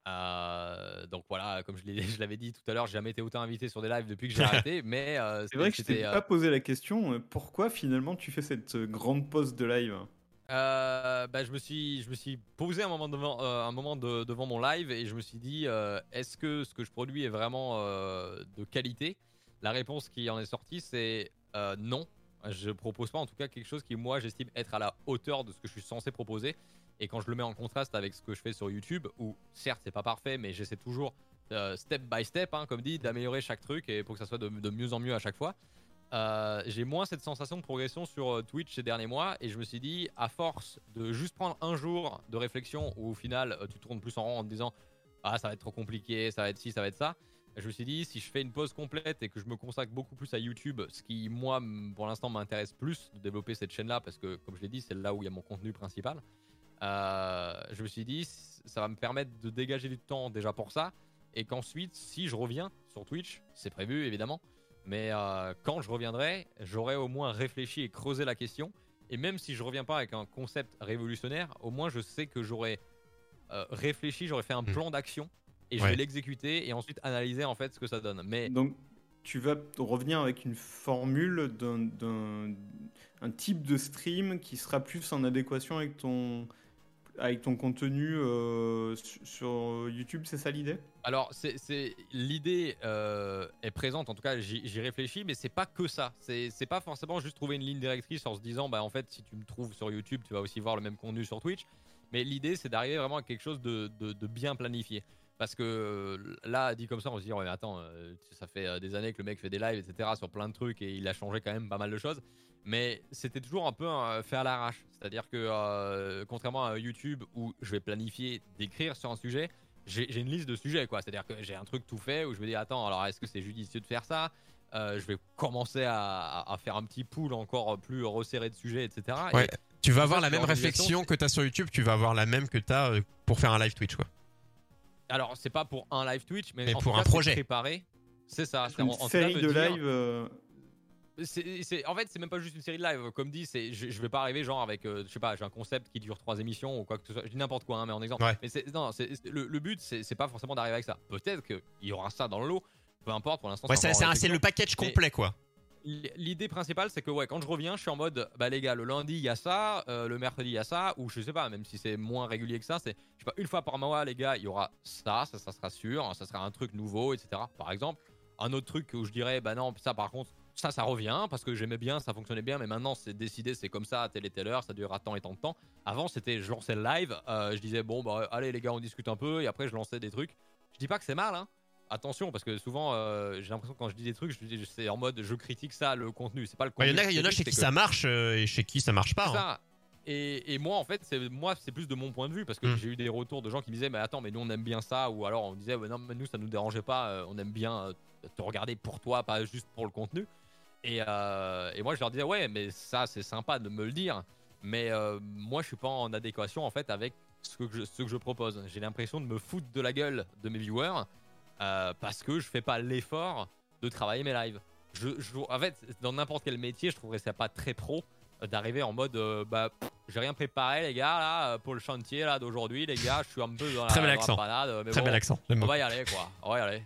Euh, donc voilà, comme je <laughs> l'avais dit tout à l'heure, j'ai jamais été autant invité sur des lives depuis que j'ai <laughs> arrêté, mais euh, C'est vrai que je t'ai pas posé la question, pourquoi finalement tu fais cette grande pause de live? Euh, bah, je me suis, je me suis posé un moment devant, euh, un moment de- devant mon live et je me suis dit, euh, est-ce que ce que je produis est vraiment de qualité? La réponse qui en est sortie, c'est euh, non. Je propose pas en tout cas quelque chose qui moi j'estime être à la hauteur de ce que je suis censé proposer. Et quand je le mets en contraste avec ce que je fais sur YouTube, où certes c'est pas parfait, mais j'essaie toujours euh, step by step, hein, comme dit, d'améliorer chaque truc et pour que ça soit de, mieux en mieux à chaque fois. Euh, j'ai moins cette sensation de progression sur Twitch ces derniers mois et je me suis dit à force de juste prendre un jour de réflexion où au final tu tournes plus en rond en te disant ah ça va être trop compliqué ça va être ci ça va être ça je me suis dit si je fais une pause complète et que je me consacre beaucoup plus à YouTube ce qui moi pour l'instant m'intéresse plus de développer cette chaîne là parce que comme je l'ai dit c'est là où il y a mon contenu principal euh, je me suis dit ça va me permettre de dégager du temps déjà pour ça et qu'ensuite si je reviens sur Twitch c'est prévu évidemment mais euh, quand je reviendrai, j'aurai au moins réfléchi et creusé la question. Et même si je reviens pas avec un concept révolutionnaire, au moins je sais que j'aurai euh, réfléchi, j'aurai fait un Hmm. plan d'action et je Ouais. vais l'exécuter et ensuite analyser en fait ce que ça donne. Mais Donc tu vas revenir avec une formule d'un- un type de stream qui sera plus en adéquation avec ton, avec ton contenu euh, su- sur YouTube, c'est ça l'idée? Alors c'est c'est- l'idée euh, est présente, en tout cas j'y réfléchis, mais c'est pas que ça. C'est c'est pas forcément juste trouver une ligne directrice en se disant bah en fait si tu me trouves sur YouTube, tu vas aussi voir le même contenu sur Twitch. Mais l'idée c'est d'arriver vraiment à quelque chose de, de- de bien planifié. Parce que euh, là, dit comme ça, on se dit, ouais, mais attends, euh, ça fait euh, des années que le mec fait des lives, etc., sur plein de trucs, et il a changé quand même pas mal de choses. Mais c'était toujours un peu euh, fait à l'arrache. C'est-à-dire que, euh, contrairement à YouTube, où je vais planifier d'écrire sur un sujet, j'ai une liste de sujets, quoi. C'est-à-dire que j'ai un truc tout fait où je me dis, attends, alors est-ce que c'est judicieux de faire ça? Euh, Je vais commencer à, faire un petit pool encore plus resserré de sujets, etc. Et Ouais. Tu vas avoir ça, la même réflexion que tu as sur YouTube, tu vas avoir la même que tu as pour faire un live Twitch. Quoi. Alors, c'est pas pour un live Twitch, mais, Mais en pour tout un cas, projet. préparé. C'est ça. c'est Une en- en série de dire- live. euh, en fait, c'est même pas juste une série de live. Comme dit, c'est, je, je vais pas arriver genre avec, euh, je sais pas, j'ai un concept qui dure trois émissions ou quoi que ce soit. Je dis n'importe quoi, hein, mais en exemple. Ouais. Mais c'est, non, c'est, c'est- le, le but, c'est, c'est pas forcément d'arriver avec ça. Peut-être qu'il y aura ça dans le lot. Peu importe, pour l'instant. Ouais, c'est le package Mais- complet, quoi. L'idée principale, c'est que ouais, quand je reviens, je suis en mode, bah les gars, le lundi il y a ça, euh, le mercredi il y a ça, ou je sais pas, même si c'est moins régulier que ça, c'est, je sais pas, une fois par mois, les gars, il y aura ça, ça, ça sera sûr, ça sera un truc nouveau, etc. Par exemple, un autre truc où je dirais, bah non, ça par contre, ça, ça revient parce que j'aimais bien, ça fonctionnait bien, mais maintenant c'est décidé, c'est comme ça, à telle et telle heure, ça durera tant et tant de temps. Avant, c'était, je lançais le live, euh, je disais, bon, bah allez les gars, on discute un peu, et après je lançais des trucs. Je dis pas que c'est mal, hein. Attention, parce que souvent, euh, j'ai l'impression que quand je dis des trucs, je dis, c'est en mode je critique ça, le contenu. C'est pas le Il contenu. y a, que y en a chez qui c'est ça que- marche euh, et chez qui ça marche pas. hein. Et, et moi, en fait, c'est moi, c'est plus de mon point de vue parce que Mm. j'ai eu des retours de gens qui me disaient, mais attends, mais nous on aime bien ça, ou alors on disait, non, mais nous ça nous dérangeait pas, euh, on aime bien te regarder pour toi, pas juste pour le contenu. Et, euh, et moi, je leur disais, ouais, mais ça, c'est sympa de me le dire, mais moi, je suis pas en adéquation en fait avec ce que je, ce que je propose. J'ai l'impression de me foutre de la gueule de mes viewers euh, parce que je fais pas l'effort de travailler mes lives. Je, je- en fait, dans n'importe quel métier, je trouverais ça pas très pro euh, d'arriver en mode euh, bah j'ai rien préparé les gars là pour le chantier là d'aujourd'hui les gars je suis un peu dans Très la, bel dans la accent. panade, mais Très bon, bel accent. on va y aller quoi on va y aller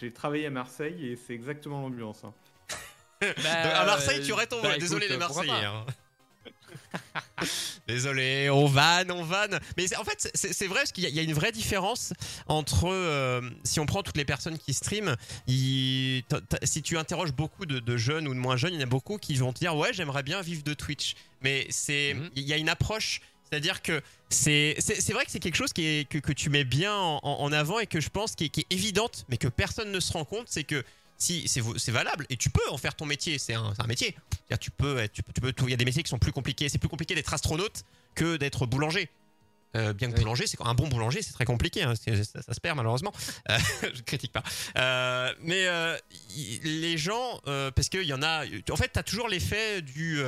J'ai travaillé à Marseille et c'est exactement l'ambiance. hein. <laughs> À Marseille, tu aurais ton bah, vol. Désolé écoute, les Marseillais. <laughs> Désolé, on vanne, on vanne. Mais en fait, c'est vrai parce qu'il y, a- une vraie différence entre euh, si on prend toutes les personnes qui streament, si tu interroges beaucoup de, de jeunes ou de moins jeunes, il y en a beaucoup qui vont te dire ouais j'aimerais bien vivre de Twitch. Mais c'est Mhm. il y a une approche. C'est-à-dire que c'est vrai que c'est quelque chose qui est, que, que tu mets bien en, en- en avant et que je pense qui est, qui est évidente, mais que personne ne se rend compte, c'est que si c'est valable et tu peux en faire ton métier, c'est un, métier. Tu peux, être- tu peux, tu peux tout- il y a des métiers qui sont plus compliqués. C'est plus compliqué d'être astronaute que d'être boulanger. Euh, bien que Oui. boulanger, c'est un bon boulanger, c'est très compliqué. hein, ça, ça se perd malheureusement. Euh, <laughs> je critique pas. Euh, mais euh, y- les gens, parce qu'il y en a, en fait, t'as toujours l'effet du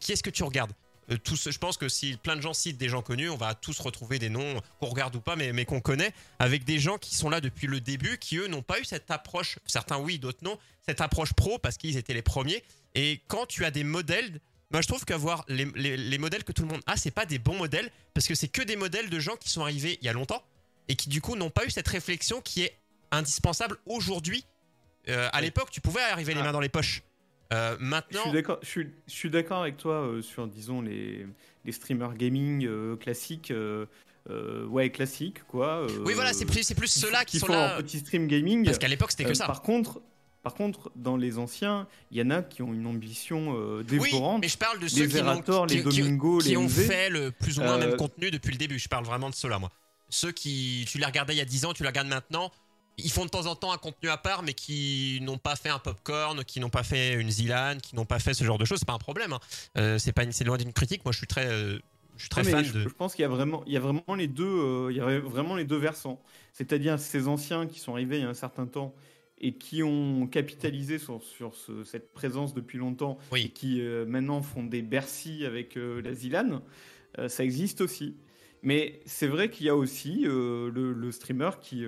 qui est-ce que tu regardes? Euh, tous, je pense que si plein de gens citent des gens connus, on va tous retrouver des noms qu'on regarde ou pas, mais, mais qu'on connaît, avec des gens qui sont là depuis le début, qui eux n'ont pas eu cette approche, certains oui, d'autres non, cette approche pro parce qu'ils étaient les premiers. Et quand tu as des modèles, moi je trouve qu'avoir les, les, les modèles que tout le monde a, c'est pas des bons modèles parce que c'est que des modèles de gens qui sont arrivés il y a longtemps et qui du coup n'ont pas eu cette réflexion qui est indispensable aujourd'hui. Euh, à Oui. l'époque, tu pouvais arriver les Ah. mains dans les poches. Euh, Je maintenant, suis d'accord. Je suis, je suis d'accord avec toi euh, sur, disons, les, les streamers gaming euh, classiques. ouais, classiques, quoi. oui, voilà, c'est plus, plus ceux-là qui, sont font là. un petit stream gaming. Parce qu'à l'époque, c'était que ça. Par contre, par contre, dans les anciens, il y en a qui ont une ambition euh, Oui, dévorante. mais je parle de ceux les qui, n'ont- Zerator, qui, les qui- Domingo, qui les ont MV. fait le plus ou moins le Euh, même contenu depuis le début. Je parle vraiment de ceux-là, moi. Ceux qui, tu les regardais il y a 10 ans, tu les regardes maintenant. Ils font de temps en temps un contenu à part, mais qui n'ont pas fait un popcorn, qui n'ont pas fait une Zilan, qui n'ont pas fait ce genre de choses. C'est pas un problème. hein. Euh, c'est pas, une- c'est loin d'une critique. Moi, je suis très, euh, je suis très mais fan je, de. je pense qu'il y a vraiment, il y a vraiment les deux, euh, il y a vraiment les deux versants. C'est-à-dire ces anciens qui sont arrivés il y a un certain temps et qui ont capitalisé sur, sur ce- cette présence depuis longtemps et qui euh, maintenant font des Bercy avec la Zilan, ça existe aussi. Mais c'est vrai qu'il y a aussi le, le streamer qui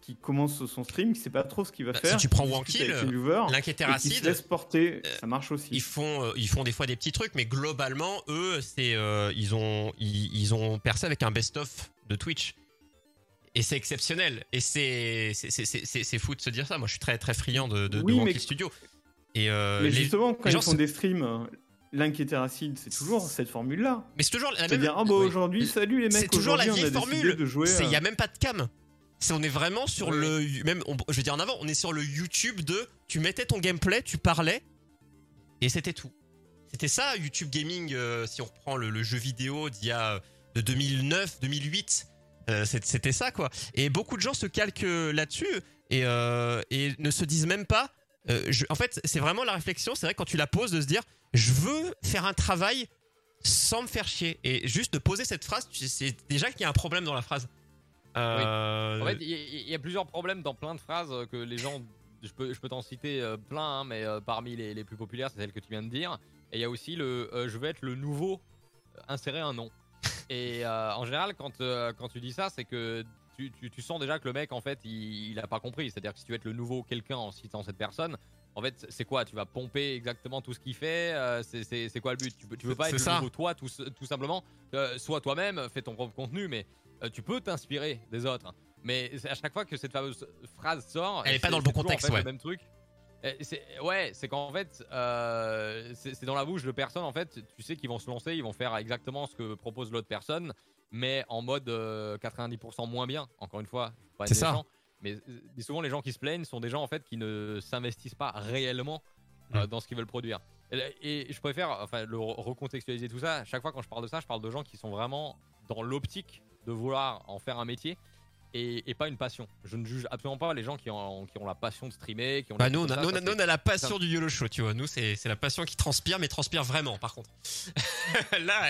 qui commence son stream, qui sait pas trop ce qu'il va Bah, si faire. tu prends Wankill, discute avec ses viewers, L'inquiété et qui se laisse porter, euh, ça marche aussi. ils font, euh, ils font des fois des petits trucs, mais globalement, eux, c'est, euh, ils ont, ils, ils ont percé avec un best-of de Twitch. Et c'est exceptionnel. Et c'est, c'est, fou de se dire ça. Moi, je suis très, très friand de, de, de Oui, mais- Studio. Et euh, Mais les- justement, quand les ils font des streams, euh, l'inquiété racide, c'est toujours cette formule-là. mais c'est toujours la même. C'est-à-dire, ah bah Oui. aujourd'hui, salut les mecs, C'est toujours la vieille formule. Il euh, y a même pas de cam. C'est, on est vraiment sur Oui, le, même, on- je vais dire en avant, on est sur le YouTube de, tu mettais ton gameplay, tu parlais, et c'était tout. C'était ça, YouTube Gaming, euh, si on reprend le, le jeu vidéo d'il y a, de 2009, 2008. euh, c'était ça, quoi. Et beaucoup de gens se calquent euh, là-dessus et, euh, et ne se disent même pas. euh, je- en fait, c'est vraiment la réflexion, c'est vrai, quand tu la poses, de se dire, je veux faire un travail sans me faire chier. Et juste de poser cette phrase, c'est déjà qu'il y a un problème dans la phrase. Euh, En fait, il y, a- il y a plusieurs problèmes dans plein de phrases que les gens. Je peux, je peux t'en citer euh, plein, hein, mais euh, parmi les, les plus populaires, c'est celle que tu viens de dire. Et il y a aussi le je veux être le nouveau, insérer un nom. <laughs> Et en général, quand, quand tu dis ça, c'est que tu, tu- tu sens déjà que le mec, en fait, il, il a pas compris. C'est-à-dire que si tu veux être le nouveau quelqu'un en citant cette personne, en fait, c'est quoi? Tu vas pomper exactement tout ce qu'il fait euh, C'est c'est- c'est quoi le but? Tu, tu veux pas être ça. le nouveau toi, tout, tout simplement Euh, Sois toi-même, fais ton propre contenu, mais tu peux t'inspirer des autres. Mais c'est à chaque fois que cette fameuse phrase sort, Elle est pas dans le bon contexte, en fait, ouais. Le même truc. Euh, c'est- Ouais, c'est qu'en fait, euh, c'est dans la bouche de personnes, en fait, tu sais qu'ils vont se lancer, ils vont faire exactement ce que propose l'autre personne, mais en mode euh, 90% moins bien, encore une fois. C'est ça. Mais euh, souvent, les gens qui se plaignent sont des gens, en fait, qui ne s'investissent pas réellement euh, Mm. dans ce qu'ils veulent produire. Et, et je préfère, enfin, le re- recontextualiser tout ça. Chaque fois quand je parle de ça, je parle de gens qui sont vraiment dans l'optique de vouloir en faire un métier et, et pas une passion. Je ne juge absolument pas les gens qui ont, qui ont la passion de streamer, qui ont Bah, nous, on a, ça, nous, nous, on a la passion du YOLO Show, tu vois. Nous, c'est la passion qui transpire, mais transpire vraiment, par contre. <laughs> Là,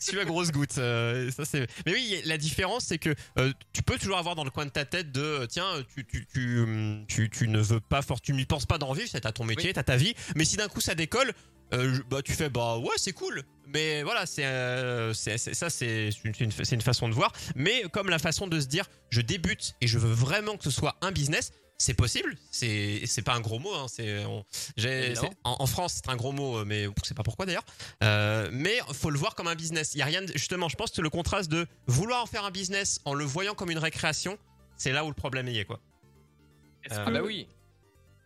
tu as grosse goutte. euh, ça, mais oui, la différence, c'est que euh, tu peux toujours avoir dans le coin de ta tête de euh, tiens, tu, tu, tu, hum, tu, tu ne veux pas, fort, tu n'y penses pas d'en vivre, c'est à ton métier, Oui. t'as ta vie. Mais si d'un coup ça décolle, euh, bah, tu fais bah ouais, c'est cool. Mais voilà, c'est euh, ça, c'est une, c'est une, façon de voir. Mais comme la façon de se dire je débute et je veux vraiment que ce soit un business. C'est possible, c'est c'est pas un gros mot. Hein, c'est en, en France c'est un gros mot, euh, mais on sait pas pourquoi d'ailleurs. Euh, mais faut le voir comme un business. Il y a rien. de- justement, je pense que le contraste de vouloir en faire un business en le voyant comme une récréation, c'est là où le problème y est quoi. Euh, Ah bah oui,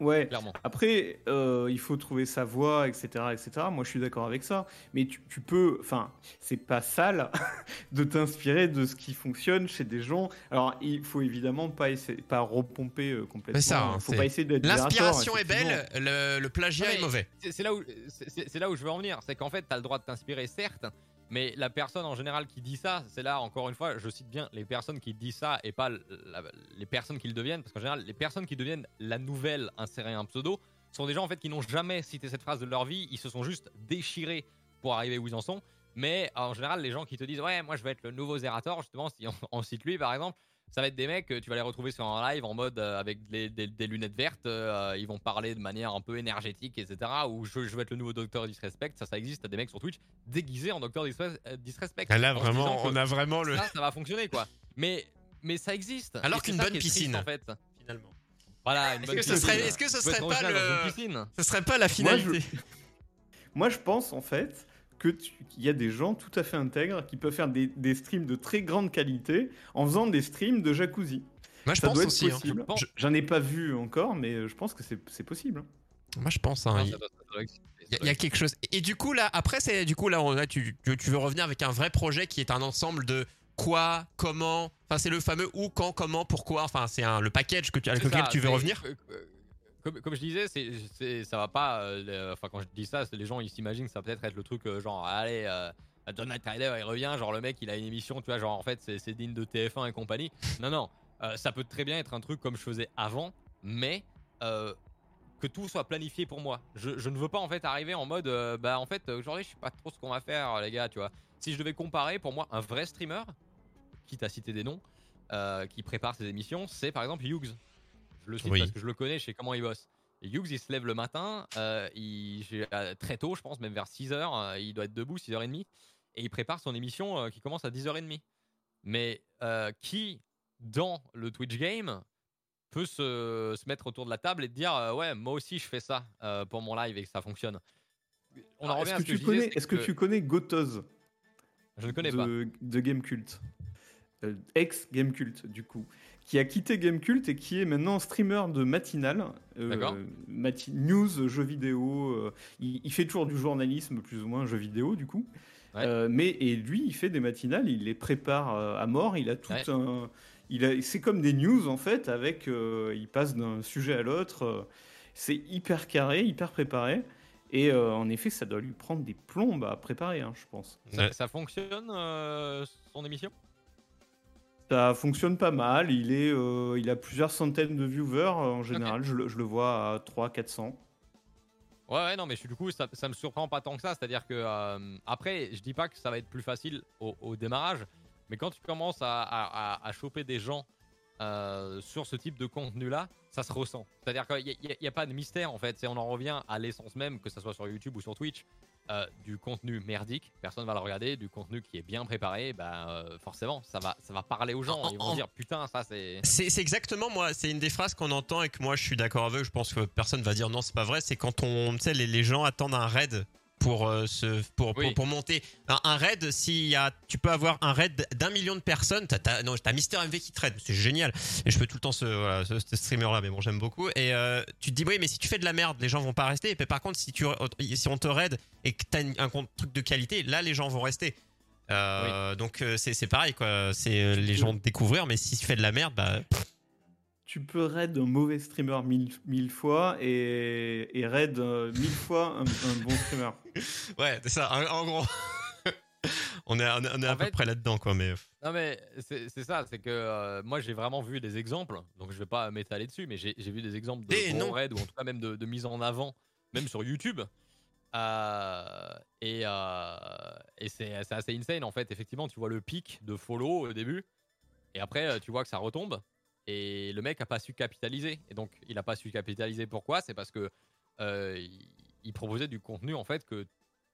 Ouais. clairement. Après, euh, il faut trouver sa voie, etc., etc. Moi, je suis d'accord avec ça. Mais tu, tu peux, enfin, c'est pas sale <laughs> de t'inspirer de ce qui fonctionne chez des gens. Alors, il faut évidemment pas essayer, pas repomper euh, complètement. C'est ça, hein, il faut pas essayer d'être L'inspiration est belle, le, le plagiat Non, est mais- mauvais. C'est là où c'est là où je veux en venir, c'est qu'en fait, tu as le droit de t'inspirer, certes, mais la personne en général qui dit ça, c'est là encore une fois, je cite bien les personnes qui disent ça et pas les personnes qui le deviennent, parce qu'en général, les personnes qui deviennent la nouvelle insérer un pseudo sont des gens en fait qui n'ont jamais cité cette phrase de leur vie, ils se sont juste déchirés pour arriver où ils en sont. Mais en général, les gens qui te disent ouais, moi je vais être le nouveau Zerator, justement, si on, <laughs> on cite lui par exemple, Ça va être des mecs, euh, tu vas les retrouver sur un live en mode euh, avec des, des- des lunettes vertes, euh, ils vont parler de manière un peu énergétique, etc. Ou je, je veux être le nouveau Docteur Disrespect, ça, ça existe, t'as des mecs sur Twitch déguisés en Docteur euh, Disrespect. Ah, Là, vraiment, que on a vraiment le. ça, ça va fonctionner quoi. Mais, mais ça existe. Alors qu'une bonne triste, piscine. en fait. Finalement. Voilà, une Est-ce bonne que ce piscine. serait, est-ce que ce serait pas le, ce serait pas la finalité? <laughs> Moi, je pense en fait que qu'il y a des gens tout à fait intègres qui peuvent faire des, des streams de très grande qualité en faisant des streams de jacuzzi. Moi, je Ça pense doit être aussi. hein. possible. Je pense- Je- J'en ai pas vu encore, mais euh, je pense que c'est c'est possible. Moi, je pense. hein. Non, Il y, a- doit il y a quelque chose. Et du coup, là, après, c'est du coup là, on, là tu, tu, tu veux revenir avec un vrai projet qui est un ensemble de quoi, comment. Enfin, c'est le fameux où, quand, comment, pourquoi. Enfin, c'est un- le package que tu, avec lequel ça, tu veux mais, revenir. euh, euh, Comme, comme je disais, c'est, ça va pas. euh, Enfin, quand je dis ça, les gens ils s'imaginent que ça va peut-être être le truc euh, genre, allez, euh, Donald Tyler il revient, genre le mec il a une émission, tu vois, genre en fait c'est, digne de TF1 et compagnie. <laughs> Non, non, euh, ça peut très bien être un truc comme je faisais avant, mais que tout soit planifié pour moi. Je, je ne veux pas en fait arriver en mode, bah en fait aujourd'hui je sais pas trop ce qu'on va faire les gars, tu vois. Si je devais comparer, pour moi un vrai streamer, quitte à citer des noms, qui prépare ses émissions, c'est par exemple Hughes. Je le cite Oui. parce que je le connais, je sais comment il bosse. Et Hughes, il se lève le matin, euh, il, euh, très tôt, je pense, même vers 6h, euh, il doit être debout, 6h30, et il prépare son émission euh, qui commence à 10h30. Mais qui, dans le Twitch game, peut se, se mettre autour de la table et te dire Ouais, moi aussi je fais ça pour mon live et que ça fonctionne On en Alors, revient Est-ce à que, ce que, tu connais, disais, c'est est-ce que tu connais Gotoz? Je ne connais de, pas. de Gamecult Euh, ex Gamecult du coup, qui a quitté Gamecult et qui est maintenant streamer de matinale, euh, mati- news, jeux vidéo. euh, il, il fait toujours du journalisme plus ou moins jeux vidéo du coup. Ouais. Euh, mais et lui, il fait des matinales, il les prépare euh, à mort. Il a tout Ouais. un, il a, c'est comme des news en fait, avec, euh, il passe d'un sujet à l'autre. euh, c'est hyper carré, hyper préparé. Et euh, en effet, ça doit lui prendre des plombes à préparer, hein, je pense. Ça, Ouais. ça fonctionne euh, son émission? Ça fonctionne pas mal. Il, est, euh, il a plusieurs centaines de viewers euh, en général. Je, le, je le vois à 300-400. Ouais, ouais, non, mais je- du coup, ça, ça me surprend pas tant que ça. C'est-à-dire que, euh, après, je dis pas que ça va être plus facile au, au démarrage, mais quand tu commences à, à, à- à choper des gens euh, sur ce type de contenu-là, ça se ressent. C'est-à-dire qu'il n'y a, pas de mystère, en fait. C'est- On en revient à l'essence même, que ce soit sur YouTube ou sur Twitch, euh, du contenu merdique, personne va le regarder, du contenu qui est bien préparé, bah, euh, forcément, ça va, ça va parler aux gens. En- Ils vont dire, putain, ça c'est. C'est c'est exactement moi, c'est une des phrases qu'on entend et que moi je suis d'accord avec. Je pense que personne va dire non, c'est pas vrai. C'est quand on, tu sais, les, les gens attendent un raid pour euh, se, pour, Oui. pour, pour monter un, un raid. Si y a, tu peux avoir un raid d'un million de personnes. T'as, t'as, non, t'as Mister MV qui te raid, c'est génial. Et je peux tout le temps ce, voilà, ce, ce streamer là, mais bon, j'aime beaucoup. Et euh, tu te dis oui, mais si tu fais de la merde, les gens vont pas rester. Et puis, par contre, si tu, si on te raid et que t'as un truc de qualité, là les gens vont rester. Euh, Donc c'est c'est pareil quoi. C'est les gens découvrir, mais si tu fais de la merde, bah Tu peux raid un mauvais streamer mille, mille fois et, et raid euh, mille fois un, un bon streamer. <laughs> Ouais, c'est ça, en, en gros. on est, on est, on est à peu près là-dedans, quoi, mais. Non mais c'est c'est ça, c'est que euh, moi j'ai vraiment vu des exemples, donc je vais pas m'étaler dessus, mais j'ai j'ai vu des exemples de Eh, gros raids ou en tout cas même de, de mise en avant, même sur YouTube. Euh, et euh, et c'est c'est assez insane en fait. Effectivement, tu vois le pic de follow au début, et après tu vois que ça retombe, et le mec a pas su capitaliser. Et donc il a pas su capitaliser. Pourquoi? C'est parce que euh, il, il proposait du contenu en fait que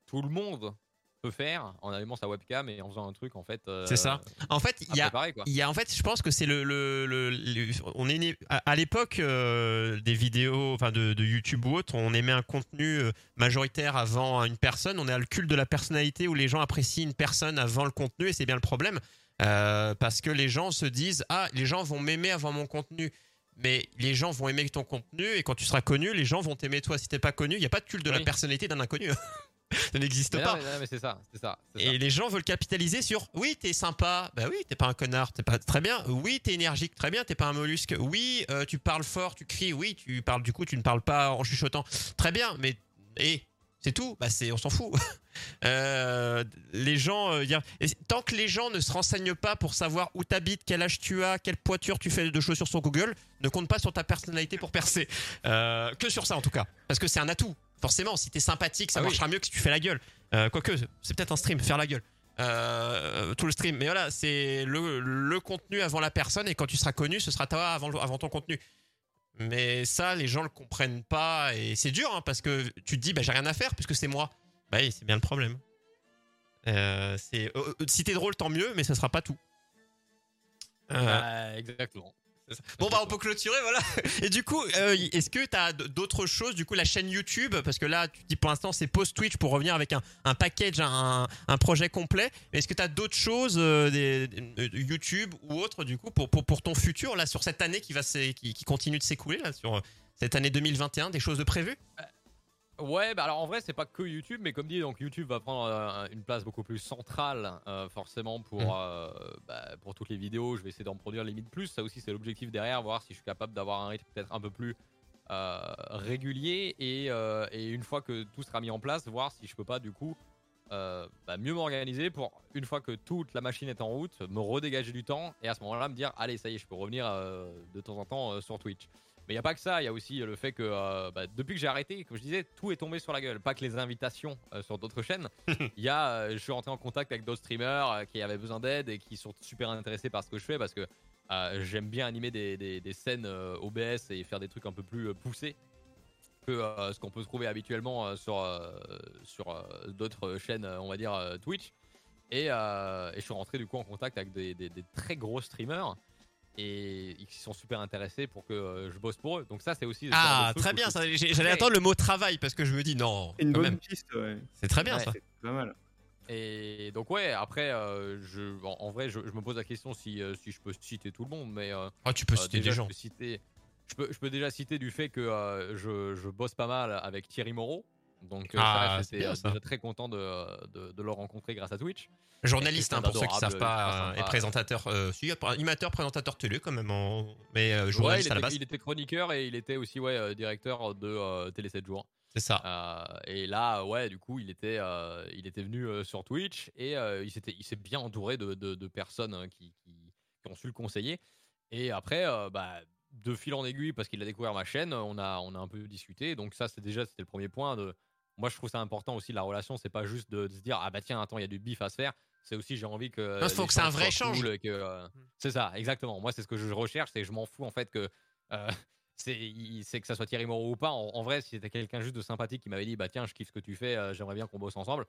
tout le monde peut faire en allumant sa webcam et en faisant un truc en fait. euh, C'est ça. En fait, il y a. Il y a en fait, je pense que c'est le, le, le- le- on est né- à, à l'époque euh, des vidéos, enfin de, de YouTube ou autre, on aimait un contenu majoritaire avant une personne. On est à le culte de la personnalité où les gens apprécient une personne avant le contenu et c'est bien le problème Euh, parce que les gens se disent ah les gens vont m'aimer avant mon contenu. Mais les gens vont aimer ton contenu et quand tu seras connu, les gens vont t'aimer toi. Si t'es pas connu, il n'y a pas de culte de la personnalité d'un inconnu. <laughs> ça n'existe non, pas. mais, non, mais c'est ça, c'est ça. c'est ça. Et les gens veulent capitaliser sur oui, t'es sympa, bah oui, t'es pas un connard, t'es pas très bien, oui, t'es énergique, très bien, t'es pas un mollusque, oui, euh, tu parles fort, tu cries, oui, tu parles du coup, tu ne parles pas en chuchotant, très bien, mais et c'est tout, bah c'est, on s'en fout. <laughs> Euh, les gens, euh, et tant que les gens ne se renseignent pas pour savoir où t'habites, quel âge tu as, quelle poiture tu fais de chaussures sur Google, ne compte pas sur ta personnalité pour percer. Euh, que sur ça en tout cas, parce que c'est un atout. Forcément, si t'es sympathique, ça Ah oui. marchera mieux que si tu fais la gueule. Quoique, c'est peut-être un stream, faire la gueule. tout le stream. Mais voilà, c'est le, le contenu avant la personne et quand tu seras connu, ce sera toi avant ton contenu. Mais ça, les gens le comprennent pas et c'est dur hein, parce que tu te dis, bah, j'ai rien à faire puisque c'est moi. Bah oui, c'est bien le problème. Euh, c'est, euh, euh, si t'es drôle, tant mieux, mais ça sera pas tout. Bah, exactement. Bon bah on peut clôturer voilà. <laughs> Et du coup, euh, est-ce que t'as d- d'autres choses Du coup, la chaîne YouTube, parce que là, tu dis pour l'instant c'est post Twitch pour revenir avec un, un package, un, un projet complet. Mais est-ce que t'as d'autres choses, euh, des, euh, YouTube ou autres, du coup, pour, pour, pour ton futur là sur cette année qui va qui, qui continue de s'écouler là sur cette année 2021, des choses de prévues? Ouais, bah alors en vrai, c'est pas que YouTube, mais comme dit, donc YouTube va prendre euh, une place beaucoup plus centrale, euh, forcément, pour, Mhm. euh, bah, pour toutes les vidéos. Je vais essayer d'en produire limite plus. Ça aussi, c'est l'objectif derrière, voir si je suis capable d'avoir un rythme peut-être un peu plus régulier. Et, et une fois que tout sera mis en place, voir si je peux pas, du coup, bah, mieux m'organiser pour, une fois que toute la machine est en route, me redégager du temps et à ce moment-là, me dire, allez, ça y est, je peux revenir de temps en temps sur Twitch. Mais il n'y a pas que ça, il y a aussi le fait que euh, bah, depuis que j'ai arrêté, comme je disais, tout est tombé sur la gueule. Pas que les invitations euh, sur d'autres chaînes. Il <laughs> y a, euh, je suis rentré en contact avec d'autres streamers qui avaient besoin d'aide et qui sont super intéressés par ce que je fais parce que j'aime bien animer des, des- des scènes OBS et faire des trucs un peu plus poussés que ce qu'on peut trouver habituellement sur, sur d'autres chaînes, on va dire Twitch. Et, et je suis rentré du coup en contact avec des- des très gros streamers et qui sont super intéressés pour que euh, je bosse pour eux. Donc ça c'est aussi Ah très bien, je- ça, j'allais Ouais. attendre le mot travail parce que je me dis non, Une bonne même, piste, ouais. c'est très bien Ouais. ça. C'est pas mal. Et donc ouais, après, euh, je, en, en vrai, je, je me pose la question si, euh, si je peux citer tout le monde, mais euh, Oh, tu peux euh, citer déjà, des je gens. peux citer, je peux, je peux déjà citer du fait que euh, je, je bosse pas mal avec Thierry Moreau. Donc euh, Ah, euh, déjà très content de, de, de le rencontrer grâce à Twitch. Journaliste, hein, pour ceux qui d'adorable, savent pas, euh, et présentateur, euh, si, animateur, présentateur télé quand même, en- mais euh, Ouais, journaliste il, à la était, base. il était chroniqueur et il était aussi ouais, euh, directeur de euh, Télé 7 jours. C'est ça. Euh, et là, ouais, du coup, il était, euh, il était venu euh, sur Twitch et euh, il il s'est bien entouré de, de- personnes hein, qui, qui- qui ont su le conseiller. Et après, euh, bah, de fil en aiguille, parce qu'il a découvert ma chaîne, on a, on a un peu discuté. Donc ça, c'est déjà, c'était le premier point. De, moi, je trouve ça important aussi la relation. C'est pas juste de, de se dire, ah bah tiens, attends, il y a du bif à se faire. C'est aussi, j'ai envie que. Non, faut que c'est un vrai échange échange. euh, c'est ça, exactement. Moi, c'est ce que je recherche. C'est je m'en fous en fait que. euh, <laughs> c'est il- c'est que ça soit Thierry Moreau ou pas. En, en vrai, si c'était quelqu'un juste de sympathique qui m'avait dit bah tiens, je kiffe ce que tu fais, euh, j'aimerais bien qu'on bosse ensemble.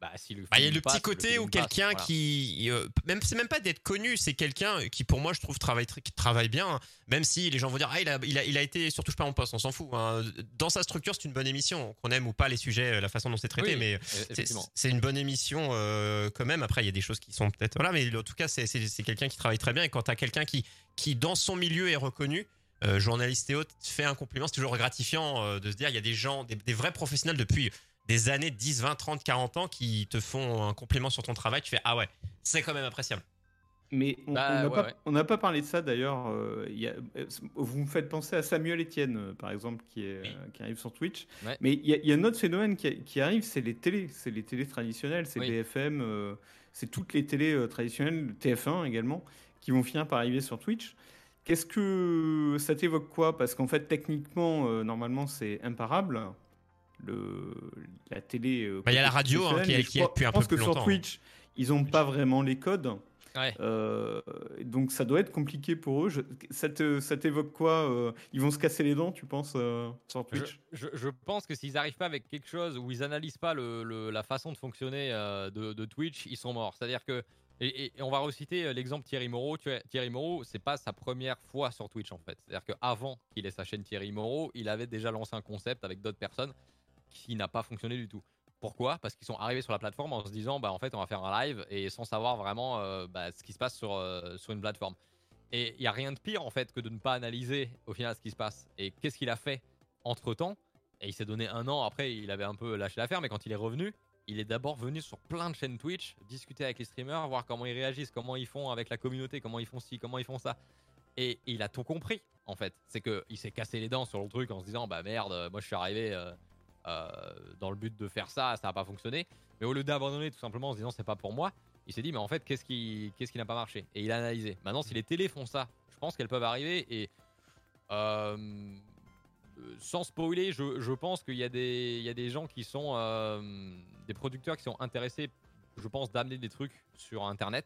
Bah si le Bah, il y a le petit côté où quelqu'un voilà. qui, euh, même c'est même pas d'être connu, c'est quelqu'un qui pour moi je trouve travaille tr- qui travaille bien, hein. même si les gens vont dire ah il a, il a, il a été sur touche pas mon poste, on s'en fout. hein. Dans sa structure c'est une bonne émission, qu'on aime ou pas les sujets, euh, la façon dont c'est traité, Oui, mais e- c'est- une bonne émission euh, quand même. Après il y a des choses qui sont peut-être voilà, mais en tout cas c'est quelqu'un qui travaille très bien et quand t'as quelqu'un qui qui dans son milieu est reconnu. euh, journaliste et autres fait un compliment, c'est toujours gratifiant de se dire il y a des gens, des, des vrais professionnels depuis des années 10, 20, 30, 40 ans qui te font un compliment sur ton travail, tu fais ah ouais, c'est quand même appréciable. Mais on Bah, n'a ouais, pas, ouais. parlé de ça d'ailleurs. euh, euh, vous me faites penser à Samuel Etienne, euh, par exemple, qui, est, Oui. euh, qui arrive sur Twitch. Ouais. Mais il y, a- il y a un autre phénomène qui, qui arrive, c'est les télés. C'est les télés traditionnelles, c'est Oui. BFM, euh, c'est toutes les télés euh, traditionnelles, TF1 également, qui vont finir par arriver sur Twitch. Qu'est-ce que ça t'évoque quoi? Parce qu'en fait, techniquement, euh, normalement, c'est imparable. Le, la télé. euh, Bah, il y a la radio, hein, qui est- qui est depuis un je pense peu que plus sur longtemps, hein. Twitch, ils n'ont pas vraiment les codes. Ouais. Euh, donc ça doit être compliqué pour eux. Je- ça te- ça t'évoque quoi euh, Ils vont se casser les dents, tu penses, euh, sur Twitch? je- je pense que s'ils n'arrivent pas avec quelque chose où ils analysent pas le, le- la façon de fonctionner euh, de, de Twitch, ils sont morts. C'est-à-dire que et, et- et on va reciter l'exemple Thierry Moreau. Thierry Moreau, c'est pas sa première fois sur Twitch en fait. C'est-à-dire qu'avant qu'il ait sa chaîne Thierry Moreau, il avait déjà lancé un concept avec d'autres personnes qui n'a pas fonctionné du tout. Pourquoi? Parce qu'ils sont arrivés sur la plateforme en se disant bah en fait on va faire un live et sans savoir vraiment euh, bah, ce qui se passe sur, euh, sur une plateforme. Et il y a rien de pire en fait que de ne pas analyser au final ce qui se passe. Et qu'est-ce qu'il a fait entre temps Et il s'est donné un an après, il avait un peu lâché l'affaire, mais quand il est revenu, il est d'abord venu sur plein de chaînes Twitch, discuter avec les streamers, voir comment ils réagissent, comment ils font avec la communauté, comment ils font ci, comment ils font ça. Et il a tout compris en fait. C'est que il s'est cassé les dents sur le truc en se disant bah merde, moi je suis arrivé euh, dans le but de faire ça, ça n'a pas fonctionné. Mais au lieu d'abandonner tout simplement en se disant c'est pas pour moi, il s'est dit mais en fait qu'est-ce qui n'a pas marché? Et il a analysé. Maintenant si les télés font ça, je pense qu'elles peuvent arriver et euh, euh, sans spoiler, je, pense qu'il y, a des- il y a des gens qui sont euh, des producteurs qui sont intéressés je pense, d'amener des trucs sur Internet.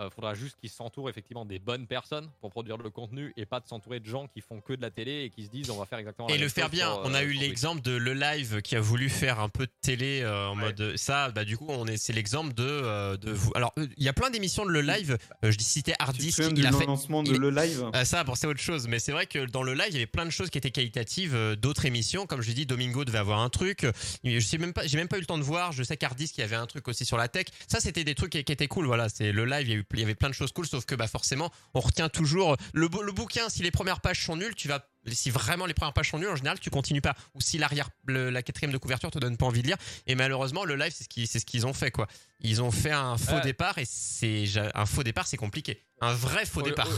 Euh, faudra juste qu'ils s'entourent effectivement des bonnes personnes pour produire le contenu et pas de s'entourer de gens qui font que de la télé et qui se disent on va faire exactement la Et même le faire chose bien. on a euh, eu sur Twitch. l'exemple de Le Live qui a voulu faire un peu de télé euh, en Ouais. mode ça. Bah du coup, on est c'est l'exemple de euh, de vous. Alors il y a plein d'émissions de Le Live. Euh, je citais Hard Tu te Disk. souviens Il du a fait lancement de il- le live? Euh, ça, bon, c'est autre chose. Mais c'est vrai que dans le live, il y avait plein de choses qui étaient qualitatives. euh, D'autres émissions, comme je l'ai dit, Domingo devait avoir un truc. Je sais même pas, j'ai même pas eu le temps de voir. Je sais qu'Ardis qui avait un truc aussi sur la tech. Ça, c'était des trucs qui, qui étaient cool. Voilà, c'est le live. Il y, a eu- il y avait plein de choses cool. Sauf que, bah, forcément, on retient toujours le, bou- le bouquin. Si les premières pages sont nulles, tu vas. Si vraiment les premières pages sont nulles, en général, tu continues pas. Ou si l'arrière, le- la quatrième de couverture te donne pas envie de lire. Et malheureusement, le live, c'est ce qu'ils ont fait, quoi. Ils ont fait un faux Ouais. départ et c'est un faux départ, c'est compliqué. Un vrai faux départ.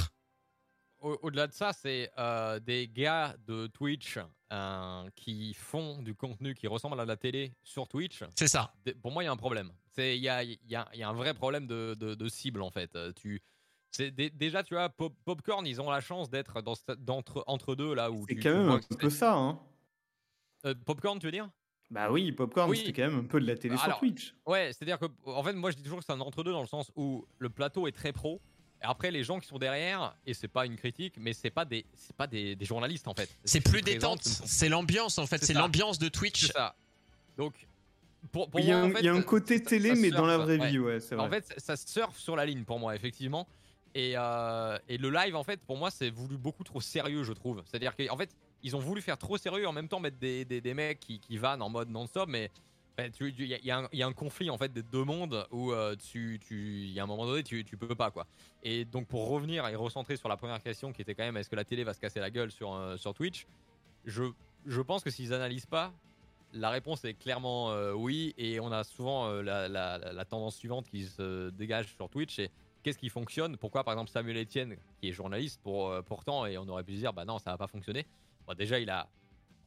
Au- Au-delà de ça, c'est euh, des gars de Twitch euh, qui font du contenu qui ressemble à la télé sur Twitch. C'est ça. Pour moi, il y a un problème. C'est il y a, y a- y a un vrai problème de, de- de cible en fait. Tu déjà tu vois Pop- Popcorn, ils ont la chance d'être dans d'entre entre deux là où C'est quand même un peu ça, hein. Euh, Popcorn, tu veux dire? Bah oui, Popcorn, Oui. c'était quand même un peu de la télé sur Alors, Twitch. Ouais, c'est-à-dire que en fait, moi je dis toujours que c'est un entre-deux dans le sens où le plateau est très pro. Après, les gens qui sont derrière, et c'est pas une critique, mais c'est pas des, c'est pas des, des journalistes en fait. C'est plus détente, c'est l'ambiance en fait, C'est l'ambiance de Twitch. C'est ça. Donc, pour, pour Il y a moi, un, en fait, il y a un ça- côté ça- télé, ça mais dans la vraie ouais. vie, ouais, c'est vrai. En fait, ça- surfe sur la ligne pour moi, effectivement. Et, euh, et le live, en fait, pour moi, c'est voulu beaucoup trop sérieux, je trouve. C'est-à-dire qu'en fait, ils ont voulu faire trop sérieux et en même temps mettre des, des, des mecs qui, qui vannent en mode non-stop, mais il il y a un- conflit en fait des deux mondes où euh, tu, il y a un moment donné, tu, tu peux pas quoi. Et donc pour revenir et recentrer sur la première question qui était quand même est-ce que la télé va se casser la gueule sur, euh, sur Twitch, je, je pense que s'ils analysent pas, la réponse est clairement euh, oui. Et on a souvent la, la- tendance suivante qui se dégage sur Twitch. Et qu'est-ce qui fonctionne? Pourquoi, par exemple, Samuel Etienne, qui est journaliste, pour, pourtant, et on aurait pu dire, bah non, ça va pas fonctionner. Déjà, il a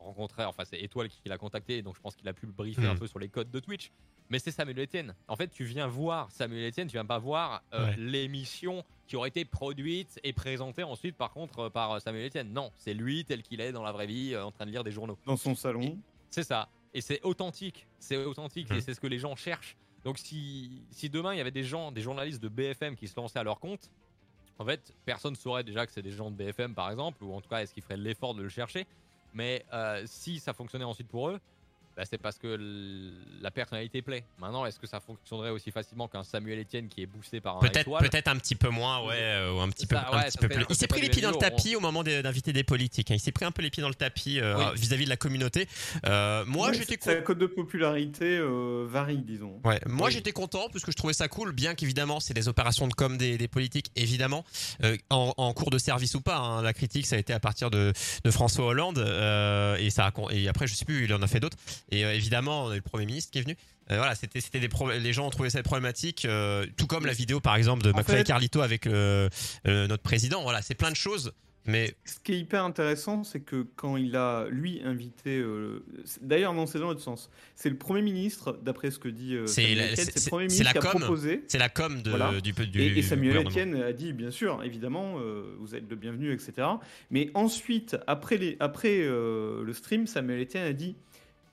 rencontré, enfin, c'est Étoile qui l'a contacté, donc je pense qu'il a pu le briefer un Mhm. peu sur les codes de Twitch. Mais c'est Samuel Etienne. En fait, tu viens voir Samuel Etienne, tu viens pas voir euh, Ouais. l'émission qui aurait été produite et présentée ensuite, par contre, euh, par Samuel Etienne. Non, c'est lui tel qu'il est dans la vraie vie, euh, en train de lire des journaux. Dans son salon. C'est ça. Et c'est authentique. C'est authentique et c'est ce que les gens cherchent. Donc si, si demain il y avait des gens, des journalistes de BFM qui se lançaient à leur compte, en fait, personne saurait déjà que c'est des gens de BFM par exemple, ou en tout cas est-ce qu'ils feraient l'effort de le chercher? Mais euh, si ça fonctionnait ensuite pour eux, bah, c'est parce que la personnalité plaît. Maintenant, est-ce que ça fonctionnerait aussi facilement qu'un Samuel Etienne qui est boosté par un Peut-être étoile peut-être un petit peu moins, ouais, euh, ou un petit peu, Ça, un ouais, petit ça peu serait- plus. Il s'est pris les pieds dans le tapis au moment d'inviter des politiques. hein. Il s'est pris un peu les pieds dans le tapis euh, Oui. vis-à-vis de la communauté. Euh, moi, Ouais, j'étais Sa con- cote de popularité euh, varie, disons. Ouais, moi Oui. j'étais content parce que je trouvais ça cool, bien qu'évidemment c'est des opérations de com des, des politiques, évidemment, euh, en, en cours de service ou pas. hein. La critique ça a été à partir de, de François Hollande euh, et ça a con- et après je sais plus, il en a fait d'autres. Et euh, évidemment on a eu le premier ministre qui est venu. Euh, voilà, c'était c'était des pro- les gens ont trouvé ça problématique, euh, tout comme la vidéo par exemple de En McFly et Carlito avec notre président. Voilà, c'est plein de choses. Mais Ce qui est hyper intéressant, c'est que quand il a, lui, invité. D'ailleurs, non, c'est dans l'autre sens. C'est le Premier ministre, d'après ce que dit. C'est Samuel Etienne, le Premier c'est ministre la qui a com. proposé. c'est la com de, Voilà. du, du Et, et Samuel. Etienne a dit, bien sûr, évidemment, vous êtes le bienvenu, etc. Mais ensuite, après, les, après le stream, Samuel Etienne a dit,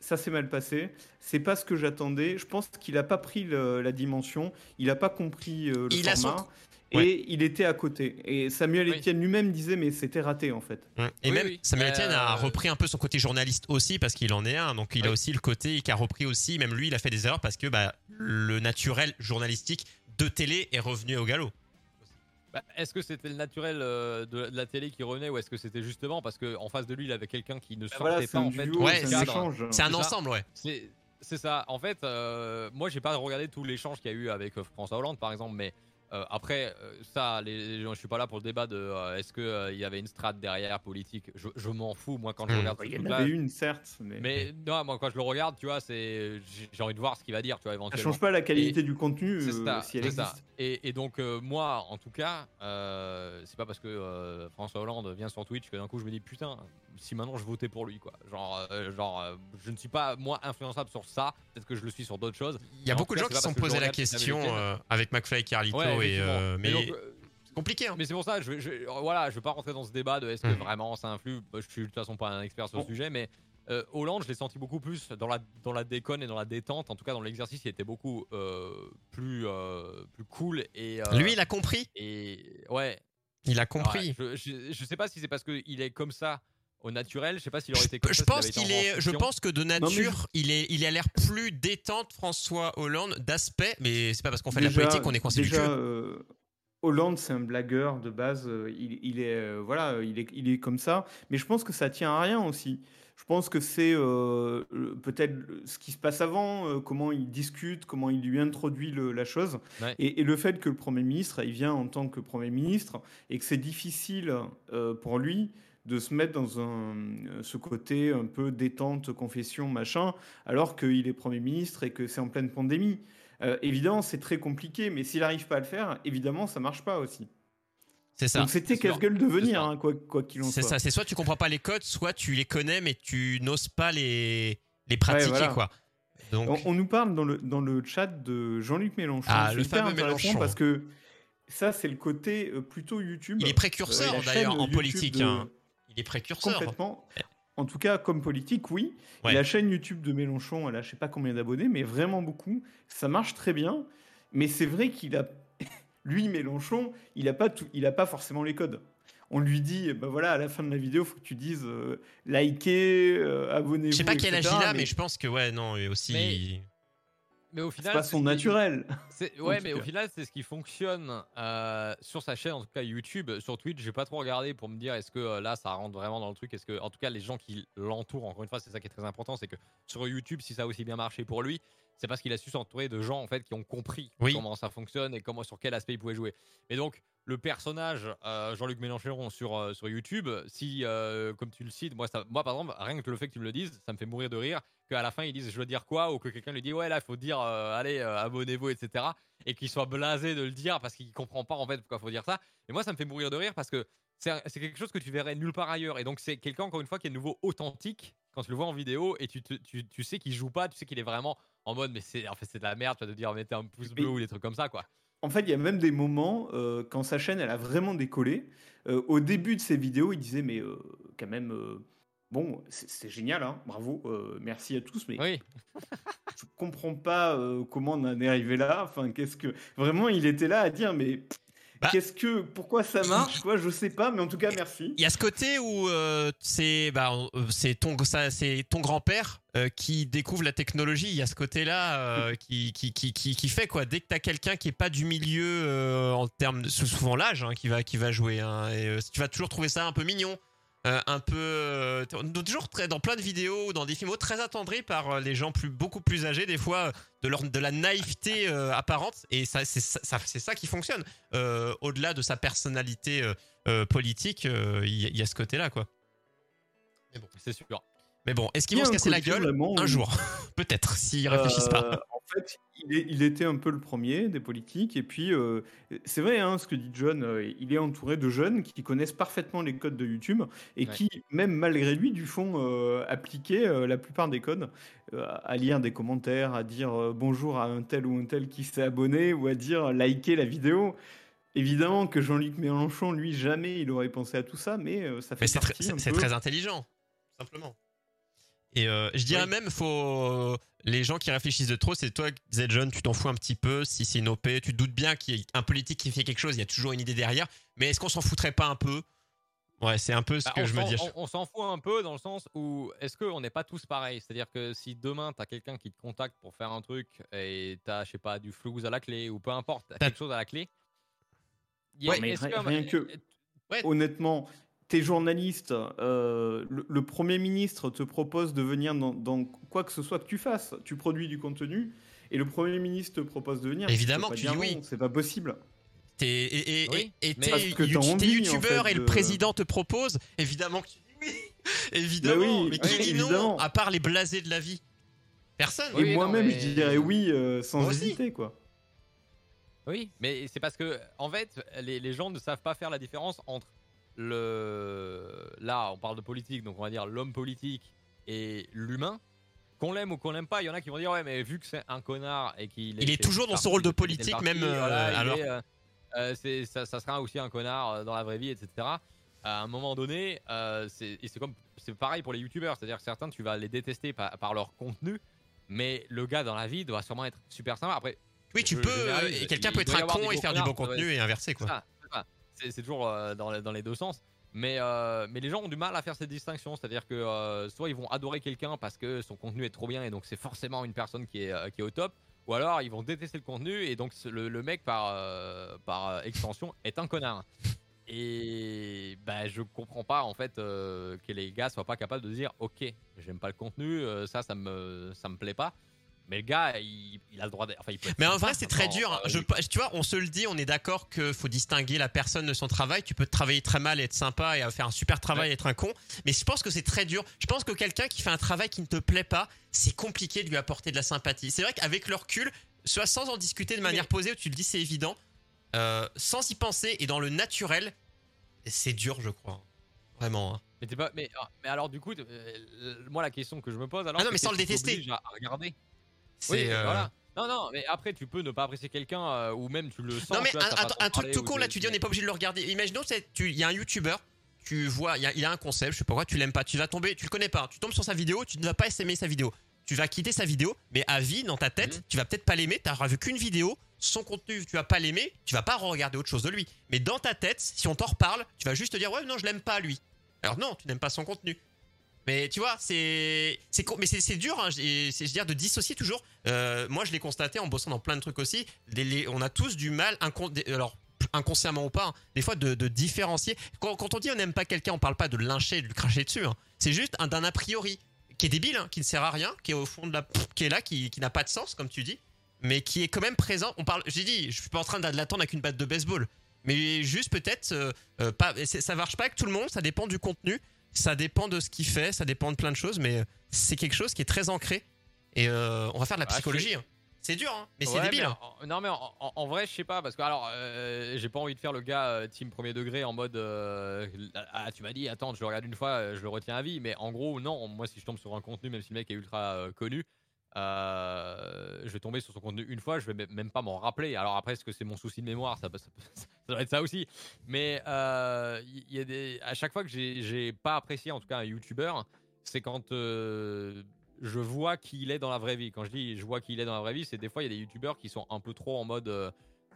ça s'est mal passé, c'est pas ce que j'attendais. Je pense qu'il n'a pas pris le- la dimension, il n'a pas compris euh, le Il a format. son- Et Ouais. il était à côté. Et Samuel Oui. Etienne lui-même disait, mais c'était raté en fait. Et Oui, même oui. Samuel Euh, Etienne a repris un peu son côté journaliste aussi parce qu'il en est un. Donc il a aussi le côté qui a repris aussi. Même lui, il a fait des erreurs parce que bah, le naturel journalistique de télé est revenu au galop. Bah, est-ce que c'était le naturel euh, de, de la télé qui revenait ou est-ce que c'était justement parce qu'en face de lui il avait quelqu'un qui ne sortait Voilà, c'est pas en fait Ouais, c'est un cadre échange. C'est un C'est ça. ensemble, ouais. C'est c'est ça. En fait, euh, moi, j'ai pas regardé tout l'échange qu'il y a eu avec euh, François Hollande, par exemple, mais euh, après, euh, ça, les, les gens- je suis pas là pour le débat de euh, est-ce que euh, il y avait une strate derrière politique. Je, je m'en fous, moi, quand je Hmm. regarde Il y en avait une, certes, mais, Mais non, moi, quand je le regarde, tu vois, c'est j'ai envie de voir ce qu'il va dire, tu vois, ça éventuellement. change pas la qualité du contenu C'est euh, ça, si elle c'est ça. Et, et donc euh, moi, en tout cas, euh, c'est pas parce que euh, François Hollande vient sur Twitch que d'un coup je me dis putain, si maintenant je votais pour lui, quoi. Genre, euh, genre, euh, je ne suis pas moi influençable sur ça. Peut-être que je le suis sur d'autres choses. Il y a beaucoup de gens qui se sont pas parce que je posé la question euh, avec McFly et Carlito. Ouais, effectivement. euh, mais donc, euh, c'est compliqué. hein. mais c'est pour ça, je, je- voilà, je vais pas rentrer dans ce débat de est-ce que Mhm. vraiment ça influe. Moi, Je suis de toute façon pas un expert sur le sujet, mais Euh, Hollande, je l'ai senti beaucoup plus dans la, dans la déconne et dans la détente. En tout cas, dans l'exercice, il était beaucoup euh, plus, euh, plus cool. Et, euh, Lui, il a compris? Et ouais. Il a compris. Ouais, je, je, je sais pas si c'est parce qu'il est comme ça au naturel. Je sais pas s'il aurait été comme je ça. pense qu'il est. Je pense que de nature, il est. Il a l'air plus détente, François Hollande, d'aspect. Mais c'est pas parce qu'on fait de la politique qu'on est coincé du déjà, cul. euh, Hollande, c'est un blagueur de base. euh, Il, il est euh, voilà, il est, il est comme ça. Mais je pense que ça tient à rien aussi. Je pense que c'est euh, peut-être ce qui se passe avant, euh, comment il discute, comment il lui introduit le- la chose, Ouais. et, et le fait que le Premier ministre, il vient en tant que Premier ministre, et que c'est difficile euh, pour lui de se mettre dans un, euh, ce côté un peu détente, confession, machin, alors qu'il est Premier ministre et que c'est en pleine pandémie. Euh, évidemment, c'est très compliqué, mais s'il n'arrive pas à le faire, évidemment, ça marche pas aussi. C'est ça. Donc c'était c'est casse-gueule de C'est venir, hein, quoi qu'il en C'est soit. ça. C'est soit tu comprends pas les codes, soit tu les connais, mais tu n'oses pas les les pratiquer, voilà. quoi. Donc. On, on nous parle dans le, dans le chat de Jean-Luc Mélenchon. Ah, C'est le fameux Mélenchon. Parce que ça, c'est le côté euh, plutôt YouTube. Il est précurseur d'ailleurs en YouTube politique. de- hein. Il est précurseur. Complètement. En tout cas, comme politique, oui. Ouais. La chaîne YouTube de Mélenchon, elle a je sais pas combien d'abonnés, mais vraiment beaucoup. Ça marche très bien. Mais c'est vrai qu'il a, <laughs> lui, Mélenchon, il a pas tout, il a pas forcément les codes. On lui dit, bah voilà, à la fin de la vidéo, faut que tu dises euh, likez, euh, abonnez-vous. Je sais pas quel âge il a, mais je pense que ouais, non, et aussi. Mais- Mais au c'est final, pas c'est son ce qui- naturel. <laughs> Ouais, mais au final, c'est ce qui fonctionne euh, sur sa chaîne, en tout cas YouTube. Sur Twitch, j'ai pas trop regardé pour me dire est-ce que euh, là, ça rentre vraiment dans le truc? Est-ce que, en tout cas, les gens qui l'entourent, encore une fois, c'est ça qui est très important, c'est que sur YouTube, si ça a aussi bien marché pour lui, c'est parce qu'il a su s'entourer de gens en fait qui ont compris Oui. comment ça fonctionne et comment sur quel aspect il pouvait jouer. Et donc, le personnage euh, Jean-Luc Mélenchon sur euh, sur YouTube, si euh, comme tu le cites, moi, ça, moi par exemple, rien que le fait que tu me le dises, ça me fait mourir de rire. Qu'à la fin ils disent je dois dire quoi ou que quelqu'un lui dit ouais là il faut dire allez abonnez-vous etc et qu'il soit blasé de le dire parce qu'il comprend pas en fait pourquoi faut dire ça. Et moi, ça me fait mourir de rire parce que c'est quelque chose que tu verrais nulle part ailleurs. Et donc, c'est quelqu'un, encore une fois, qui est de nouveau authentique quand tu le vois en vidéo et tu, tu, tu sais qu'il joue pas, tu sais qu'il est vraiment en mode, mais c'est en fait, c'est de la merde, tu vas te dire, mettez un pouce bleu ou des trucs comme ça, quoi. En fait, il y a même des moments euh, quand sa chaîne elle a vraiment décollé. euh, au début de ses vidéos, il disait mais euh, quand même bon, c'est génial, hein, bravo, merci à tous, mais Oui, <laughs> je comprends pas comment on en est arrivé là. Enfin, qu'est-ce que vraiment il était là à dire mais Bah, qu'est-ce que pourquoi ça marche quoi Je sais pas, mais en tout cas merci. Il y a ce côté où euh, c'est bah, c'est ton ça c'est ton grand-père euh, qui découvre la technologie. Il y a ce côté-là euh, qui, qui, qui, qui, qui fait quoi. Dès que t'as quelqu'un qui est pas du milieu en termes souvent l'âge hein, qui va qui va jouer. hein, et, tu vas toujours trouver ça un peu mignon. Euh, un peu euh, toujours très dans plein de vidéos ou dans des films très attendris par euh, les gens plus beaucoup plus âgés des fois de leur de la naïveté euh, apparente. Et ça c'est ça, ça- c'est ça qui fonctionne. Euh, au-delà de sa personnalité euh, euh, politique euh, il y, a- il y a ce côté là quoi c'est sûr. mais bon est-ce Il qu'ils vont se casser la gueule vraiment un jour? <laughs> Peut-être s'ils réfléchissent pas. en fait, il, est- il était un peu le premier des politiques. Et puis, euh, c'est vrai, hein, ce que dit John, euh, il est entouré de jeunes qui connaissent parfaitement les codes de YouTube et Ouais. qui, même malgré lui, du font euh, appliquer euh, la plupart des codes, à lire des commentaires, à dire bonjour à un tel ou un tel qui s'est abonné ou à dire liker la vidéo. Évidemment que Jean-Luc Mélenchon, lui, jamais il aurait pensé à tout ça, mais ça fait mais partie c'est- très intelligent simplement et euh, je dirais Oui. même faut les gens qui réfléchissent de trop c'est toi qui disais John tu t'en fous un petit peu si c'est une OP tu te doutes bien qu'il y a un politique qui fait quelque chose il y a toujours une idée derrière mais est-ce qu'on s'en foutrait pas un peu? Ouais c'est un peu ce Bah, que je me dis On, on s'en fout un peu dans le sens où est-ce qu'on n'est pas tous pareils? C'est-à-dire que si demain tu as quelqu'un qui te contacte pour faire un truc et tu as, je sais pas, du flouze à la clé ou peu importe, t'as T'as- quelque chose à la clé. il y a- Ouais, mais rien- que- que- Ouais. honnêtement, t'es journaliste, euh, le, le Premier ministre te propose de venir dans, dans quoi que ce soit que tu fasses. Tu produis du contenu et le Premier ministre te propose de venir. Évidemment que tu dis oui. non, C'est pas possible. T'es- et, et, Oui, et- et mais- t'es Parce que t'as youtu- t'es envie, en youtubeur fait, et le de- président te propose, évidemment que tu dis oui. <laughs> évidemment. oui, mais qui oui, dit non évidemment. à part les blasés de la vie Personne. Et non, moi-même, mais- je dirais oui euh, sans Moi aussi. hésiter, quoi. Oui, mais c'est parce que, en fait, les, les gens ne savent pas faire la différence entre le. Là, on parle de politique, donc on va dire l'homme politique et l'humain. Qu'on l'aime ou qu'on l'aime pas, il y en a qui vont dire ouais, mais vu que c'est un connard et qu'il Il est toujours dans son rôle de politique, parti, même, euh, voilà, alors. est, euh, euh, c'est- ça, ça sera aussi un connard dans la vraie vie, etc. à un moment donné, euh, c'est et c'est comme c'est pareil pour les youtubeurs, c'est-à-dire que certains tu vas les détester par, par leur contenu, mais le gars dans la vie doit sûrement être super sympa. Après, Oui, tu peux. et quelqu'un peut être un con et faire du bon contenu et inversé, quoi. ça, c'est ça. C'est toujours euh, dans, les- deux sens. Mais, euh, mais les gens ont du mal à faire cette distinction. C'est-à-dire que euh, soit ils vont adorer quelqu'un parce que son contenu est trop bien et donc c'est forcément une personne qui est, au top. Ou alors ils vont détester le contenu et donc le, mec par, extension est un connard. Et bah, je comprends pas en fait que les gars soient pas capables de dire ok j'aime pas le contenu ça ça me ça me plaît pas mais le gars il, il a le droit d'être enfin il peut être Mais en vrai, c'est très dur. hein. Je, tu vois, on se le dit, on est d'accord qu'il faut distinguer la personne de son travail. Tu peux travailler très mal et être sympa et faire un super travail et être un con. Mais je pense que c'est très dur. Je pense que quelqu'un qui fait un travail qui ne te plaît pas, c'est compliqué de lui apporter de la sympathie. C'est vrai qu'avec le recul, soit sans en discuter de manière posée, où tu le dis, c'est évident, euh, sans y penser et dans le naturel, c'est dur, je crois. Vraiment. hein. Mais, pas, mais, ah, mais alors, du coup, euh, moi, la question que je me pose, alors. Ah non, mais sans le détester. à regarder? C'est, Oui, euh, voilà. Non, non, mais après, tu peux ne pas apprécier quelqu'un euh, ou même tu le sens. Non mais vois, un, truc tout ou con là tu dis on n'est pas obligé de le regarder. Imaginons il y a un youtubeur, tu vois, il y a, un concept, je sais pas quoi, tu l'aimes pas, tu vas tomber, tu le connais pas, tu tombes sur sa vidéo, tu ne vas pas aimer sa vidéo. Tu vas quitter sa vidéo, mais à vie dans ta tête, Mhm. tu vas peut-être pas l'aimer, tu n'auras vu qu'une vidéo, son contenu, tu vas pas l'aimer, tu vas pas regarder autre chose de lui. Mais dans ta tête, si on t'en reparle, tu vas juste te dire ouais non je l'aime pas lui. Alors non, tu n'aimes pas son contenu. Mais tu vois, c'est c'est mais c'est dur. Hein, c'est dire de dissocier toujours. Euh, moi, je l'ai constaté en bossant dans plein de trucs aussi. On a tous du mal, alors inconsciemment ou pas, hein, des fois de, différencier. Quand, on dit on n'aime pas quelqu'un, on parle pas de le lyncher, de lui cracher dessus. hein. C'est juste un d'un a priori qui est débile, hein, qui ne sert à rien, qui est au fond de la, qui est là, qui, n'a pas de sens comme tu dis, mais qui est quand même présent. On parle, j'ai dit, je suis pas en train de l'attendre avec une batte de baseball, mais juste peut-être euh, euh, pas. Ça marche pas avec tout le monde, ça dépend du contenu. Ça dépend de ce qu'il fait, ça dépend de plein de choses, mais c'est quelque chose qui est très ancré. Et euh, on va faire de la Ah, psychologie. hein. C'est dur, hein, mais c'est débile. mais hein. en- non, mais en, en- en vrai, je sais pas, parce que alors, euh, j'ai pas envie de faire le gars euh, team premier degré en mode euh, Ah, tu m'as dit, attends, je le regarde une fois, euh, je le retiens à vie. Mais en gros, non, moi, si je tombe sur un contenu, même si le mec est ultra euh, connu, euh, je vais tomber sur son contenu une fois, je vais même- pas m'en rappeler. Alors après, est-ce que c'est mon souci de mémoire? Ça, <laughs> ça, doit être ça aussi. Mais euh, il y a des, à chaque fois que j'ai pas apprécié, en tout cas, un YouTuber, c'est quand euh, je vois qui il est dans la vraie vie. Quand je dis je vois qui il est dans la vraie vie, c'est des fois il y a des youtubeurs qui sont un peu trop en mode. euh,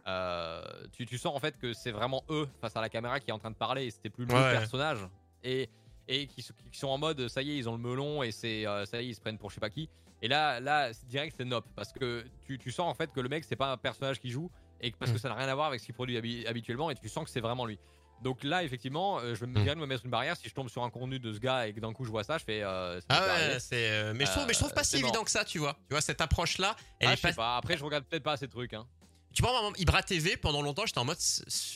euh, tu, tu sens en fait que c'est vraiment eux face à la caméra qui est en train de parler et c'était plus le Ouais. personnage. Et, et qui, sont- qui sont en mode ça y est, ils ont le melon et c'est euh, ça y est, ils se prennent pour je sais pas qui. Et là, là direct, c'est nop parce que tu, tu sens en fait que le mec c'est pas un personnage qui joue et parce que Mm. ça n'a rien à voir avec ce qu'il produit habi- habituellement et tu sens que c'est vraiment lui. Donc là, effectivement, euh, je vais me, Mm. me mettre une barrière si je tombe sur un contenu de ce gars et que d'un coup je vois ça, je fais. euh, Ah ouais, c'est. euh, mais, je trouve, mais je trouve pas si évident que ça, tu vois. Tu vois, cette approche-là, elle Ah, est je sais pas. pas. Après, je regarde peut-être pas ces trucs. Hein. Tu vois, par exemple, Ibra TV, pendant longtemps, j'étais en mode.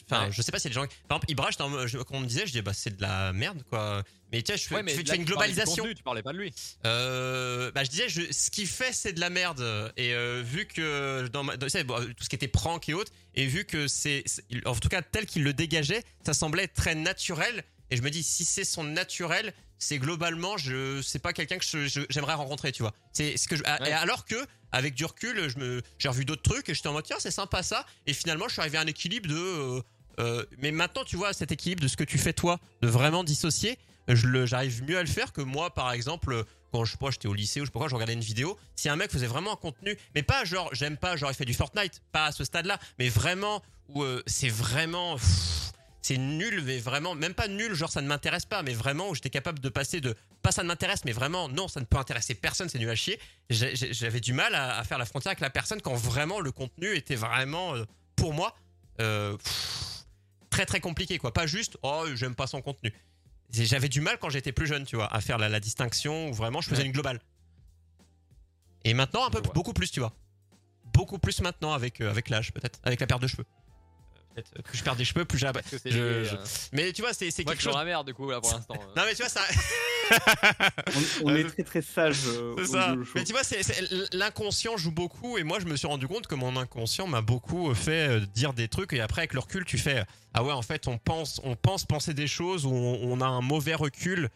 Enfin, Ouais. je sais pas si les gens. Par exemple, Ibra, j'étais en mode- je- quand on me disait, je disais, bah, c'est de la merde, quoi. Mais tu sais, je Ouais, tu fais- là, une tu parlais du globalisation. contenu, tu parlais pas de lui. Euh, bah, je disais, je, ce qu'il fait, c'est de la merde. Et euh, vu que dans, ma- dans- tu sais, bon, tout ce qui était prank et autres, et vu que c'est, en tout cas tel qu'il le dégageait, ça semblait très naturel. Et je me dis, si c'est son naturel, c'est globalement, je, c'est pas quelqu'un que j'aimerais rencontrer, tu vois. C'est ce que je, Ouais. et alors que avec du recul, je me, j'ai revu d'autres trucs et j'étais en mode tiens, c'est sympa ça. Et finalement, je suis arrivé à un équilibre de. euh, euh, mais maintenant, tu vois, cet équilibre de ce que tu fais toi, de vraiment dissocier, je le, j'arrive mieux à le faire que moi, par exemple, quand je sais j'étais au lycée ou je sais pas je regardais une vidéo. Si un mec faisait vraiment un contenu, mais pas genre, j'aime pas, genre il fait du Fortnite, pas à ce stade-là, mais vraiment où euh, c'est vraiment. pff, c'est nul, mais vraiment, même pas nul, genre ça ne m'intéresse pas, mais vraiment où j'étais capable de passer de pas ça ne m'intéresse, mais vraiment non, ça ne peut intéresser personne, c'est nul à chier. J'avais du mal à, à faire la frontière avec la personne quand vraiment le contenu était vraiment, euh, pour moi, euh, pff, très très compliqué, quoi. Pas juste, oh, j'aime pas son contenu. J'avais du mal quand j'étais plus jeune, tu vois, à faire la, la distinction où vraiment je faisais Ouais. une globale. Et maintenant, un peu beaucoup plus, tu vois. Beaucoup plus maintenant avec, euh, avec l'âge, peut-être, avec la perte de cheveux. Peut-être euh, plus je perds des cheveux, plus j'ai. Je- je- euh, Mais tu vois, c'est quelque je suis chose. la merde, du coup, là, pour l'instant. euh. <laughs> Non, mais tu vois, ça. <laughs> On, est très très sage. <laughs> euh, C'est ça. Mais tu vois, l'inconscient joue beaucoup et moi je me suis rendu compte que mon inconscient m'a beaucoup fait dire des trucs et après avec le recul tu fais ah ouais en fait on pense on pense penser des choses où on, on a un mauvais recul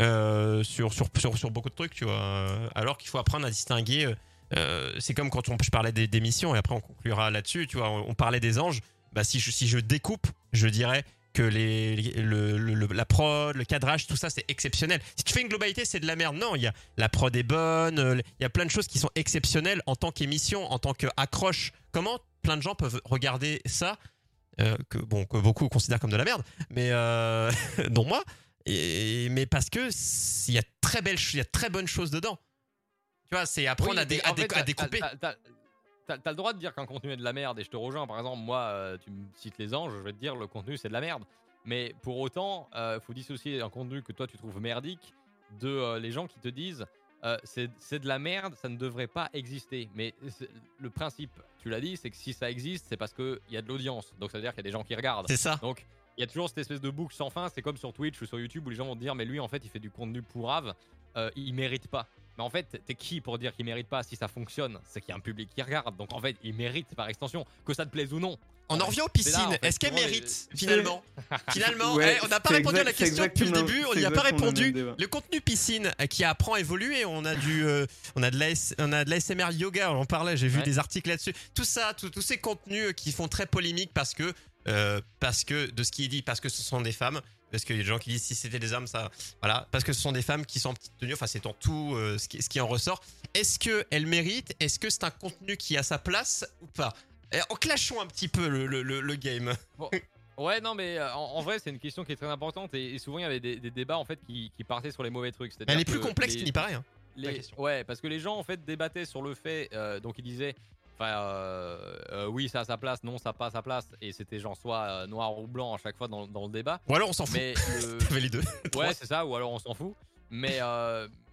euh, sur, sur, sur, sur beaucoup de trucs tu vois alors qu'il faut apprendre à distinguer euh, c'est comme quand on, je parlais des, des missions et après on conclura là-dessus tu vois on, on parlait des anges bah si je, si je découpe je dirais que les, les- le, le- le- la prod, le cadrage, tout ça c'est exceptionnel. Si tu fais une globalité, c'est de la merde. Non, il y a la prod est bonne, euh, il y a plein de choses qui sont exceptionnelles en tant qu'émission, en tant qu'accroche. Comment plein de gens peuvent regarder ça euh, que bon que beaucoup considèrent comme de la merde, mais euh, <laughs> dont moi. Et, mais parce que il y a très belles, il y a très bonnes choses dedans. Tu vois, c'est apprendre Oui, à, dé- à en dé- fait, à t'as- découper. T'as- le droit de dire qu'un contenu est de la merde et je te rejoins. Par exemple, moi, euh, tu me cites les anges, je vais te dire le contenu c'est de la merde. Mais pour autant, il faut dissocier un contenu que toi tu trouves merdique de euh, les gens qui te disent euh, c'est de la merde, ça ne devrait pas exister. Mais le principe, tu l'as dit, c'est que si ça existe, c'est parce qu'il y a de l'audience. Donc ça veut dire qu'il y a des gens qui regardent. C'est ça. Donc, il y a toujours cette espèce de boucle sans fin. C'est comme sur Twitch ou sur YouTube où les gens vont te dire, mais lui, en fait, il fait du contenu pourrave, euh, il mérite pas. Mais en fait, t'es qui pour dire qu'il mérite pas Si ça fonctionne, c'est qu'il y a un public qui regarde. Donc en fait, il mérite par extension, que ça te plaise ou non. On en revient aux piscines. en fait, Est-ce qu'elles les- méritent <laughs> finalement? <laughs> Finalement, Ouais, eh, on n'a pas répondu à la question depuis le début. On n'y a pas répondu. Le contenu piscine euh, qui apprend à évoluer. On a du, euh, on a de l'AS on a de l'ASMR yoga. On en parlait. J'ai vu Ouais. des articles là-dessus. Tout ça, tout- tous ces contenus euh, qui font très polémique parce que, euh, parce que de ce qui est dit, parce que ce sont des femmes. Parce qu'il y a des gens qui disent si c'était des hommes, ça, voilà, parce que ce sont des femmes qui sont en petite tenue. Enfin, c'est en tout euh, ce, qui, ce qui en ressort. Est-ce que elles méritent? Est-ce que c'est un contenu qui a sa place ou pas? Eh, En clashons un petit peu le, le, le- le game. Ouais, non, mais euh, en, en vrai, c'est une question qui est très importante et, et souvent il y avait des, des débats en fait qui, qui partaient sur les mauvais trucs. Elle est plus complexe qu'il n'y paraît. hein. les-. Ouais, parce que les gens en fait débattaient sur le fait, euh, donc ils disaient, enfin, euh, euh, oui, ça a sa place, non, ça n'a pas sa place, et c'était genre soit euh, noir ou blanc à chaque fois dans, dans le débat. Ou alors on s'en fout. Mais <laughs> T'avais les deux. ouais, c'est ça, ou alors on s'en fout. Mais,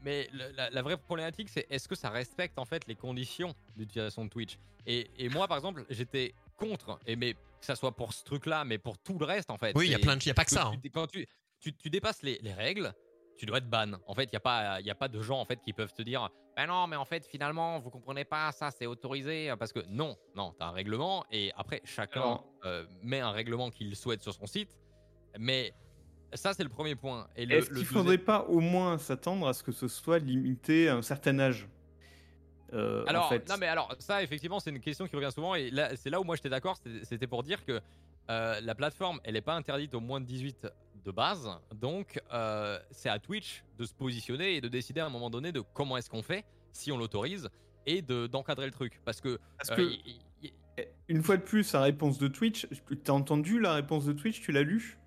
mais le- la, la vraie problématique, c'est est-ce que ça respecte en fait les conditions d'utilisation de Twitch? Et, et moi, par exemple, j'étais contre, et mais que ça soit pour ce truc-là, mais pour tout le reste, en fait. Oui, il y a plein de, il y a pas que que ça. hein. tu- quand tu, tu, tu dépasses les, les règles, tu dois être ban. En fait, il n'y a, pas- y a pas de gens en fait, qui peuvent te dire Ben non, mais en fait, finalement, vous comprenez pas, ça c'est autorisé. Parce que non, non, tu as un règlement et après, chacun euh, met un règlement qu'il souhaite sur son site. Mais ça, c'est le premier point. Et Est-ce qu'il deuxième- faudrait pas au moins s'attendre à ce que ce soit limité à un certain âge Euh, en Alors, fait? non, mais alors, ça, effectivement, c'est une question qui revient souvent. Et là, c'est là où moi j'étais d'accord. c'était- C'était pour dire que euh, la plateforme, elle n'est pas interdite aux moins de 18 de base. Donc, euh, c'est à Twitch de se positionner et de décider à un moment donné de comment est-ce qu'on fait, si on l'autorise, et de- d'encadrer le truc. Parce que. Parce euh, que- Une fois de plus, la réponse de Twitch, t'as entendu la réponse de Twitch, tu l'as lu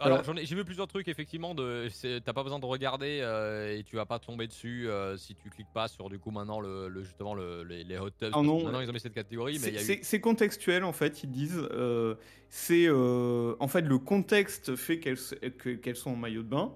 alors, j'en ai- j'ai vu plusieurs trucs, effectivement. T'as pas besoin de regarder euh, et tu vas pas tomber dessus euh, si tu cliques pas sur, du coup, maintenant, le, le- justement, le- les, les hot tubs. Ah non. Maintenant, ils ont mis cette catégorie, C'est- eu. Contextuel en fait, ils disent. euh, c'est euh, en fait le contexte fait qu'elles que- qu'elles sont en maillot de bain.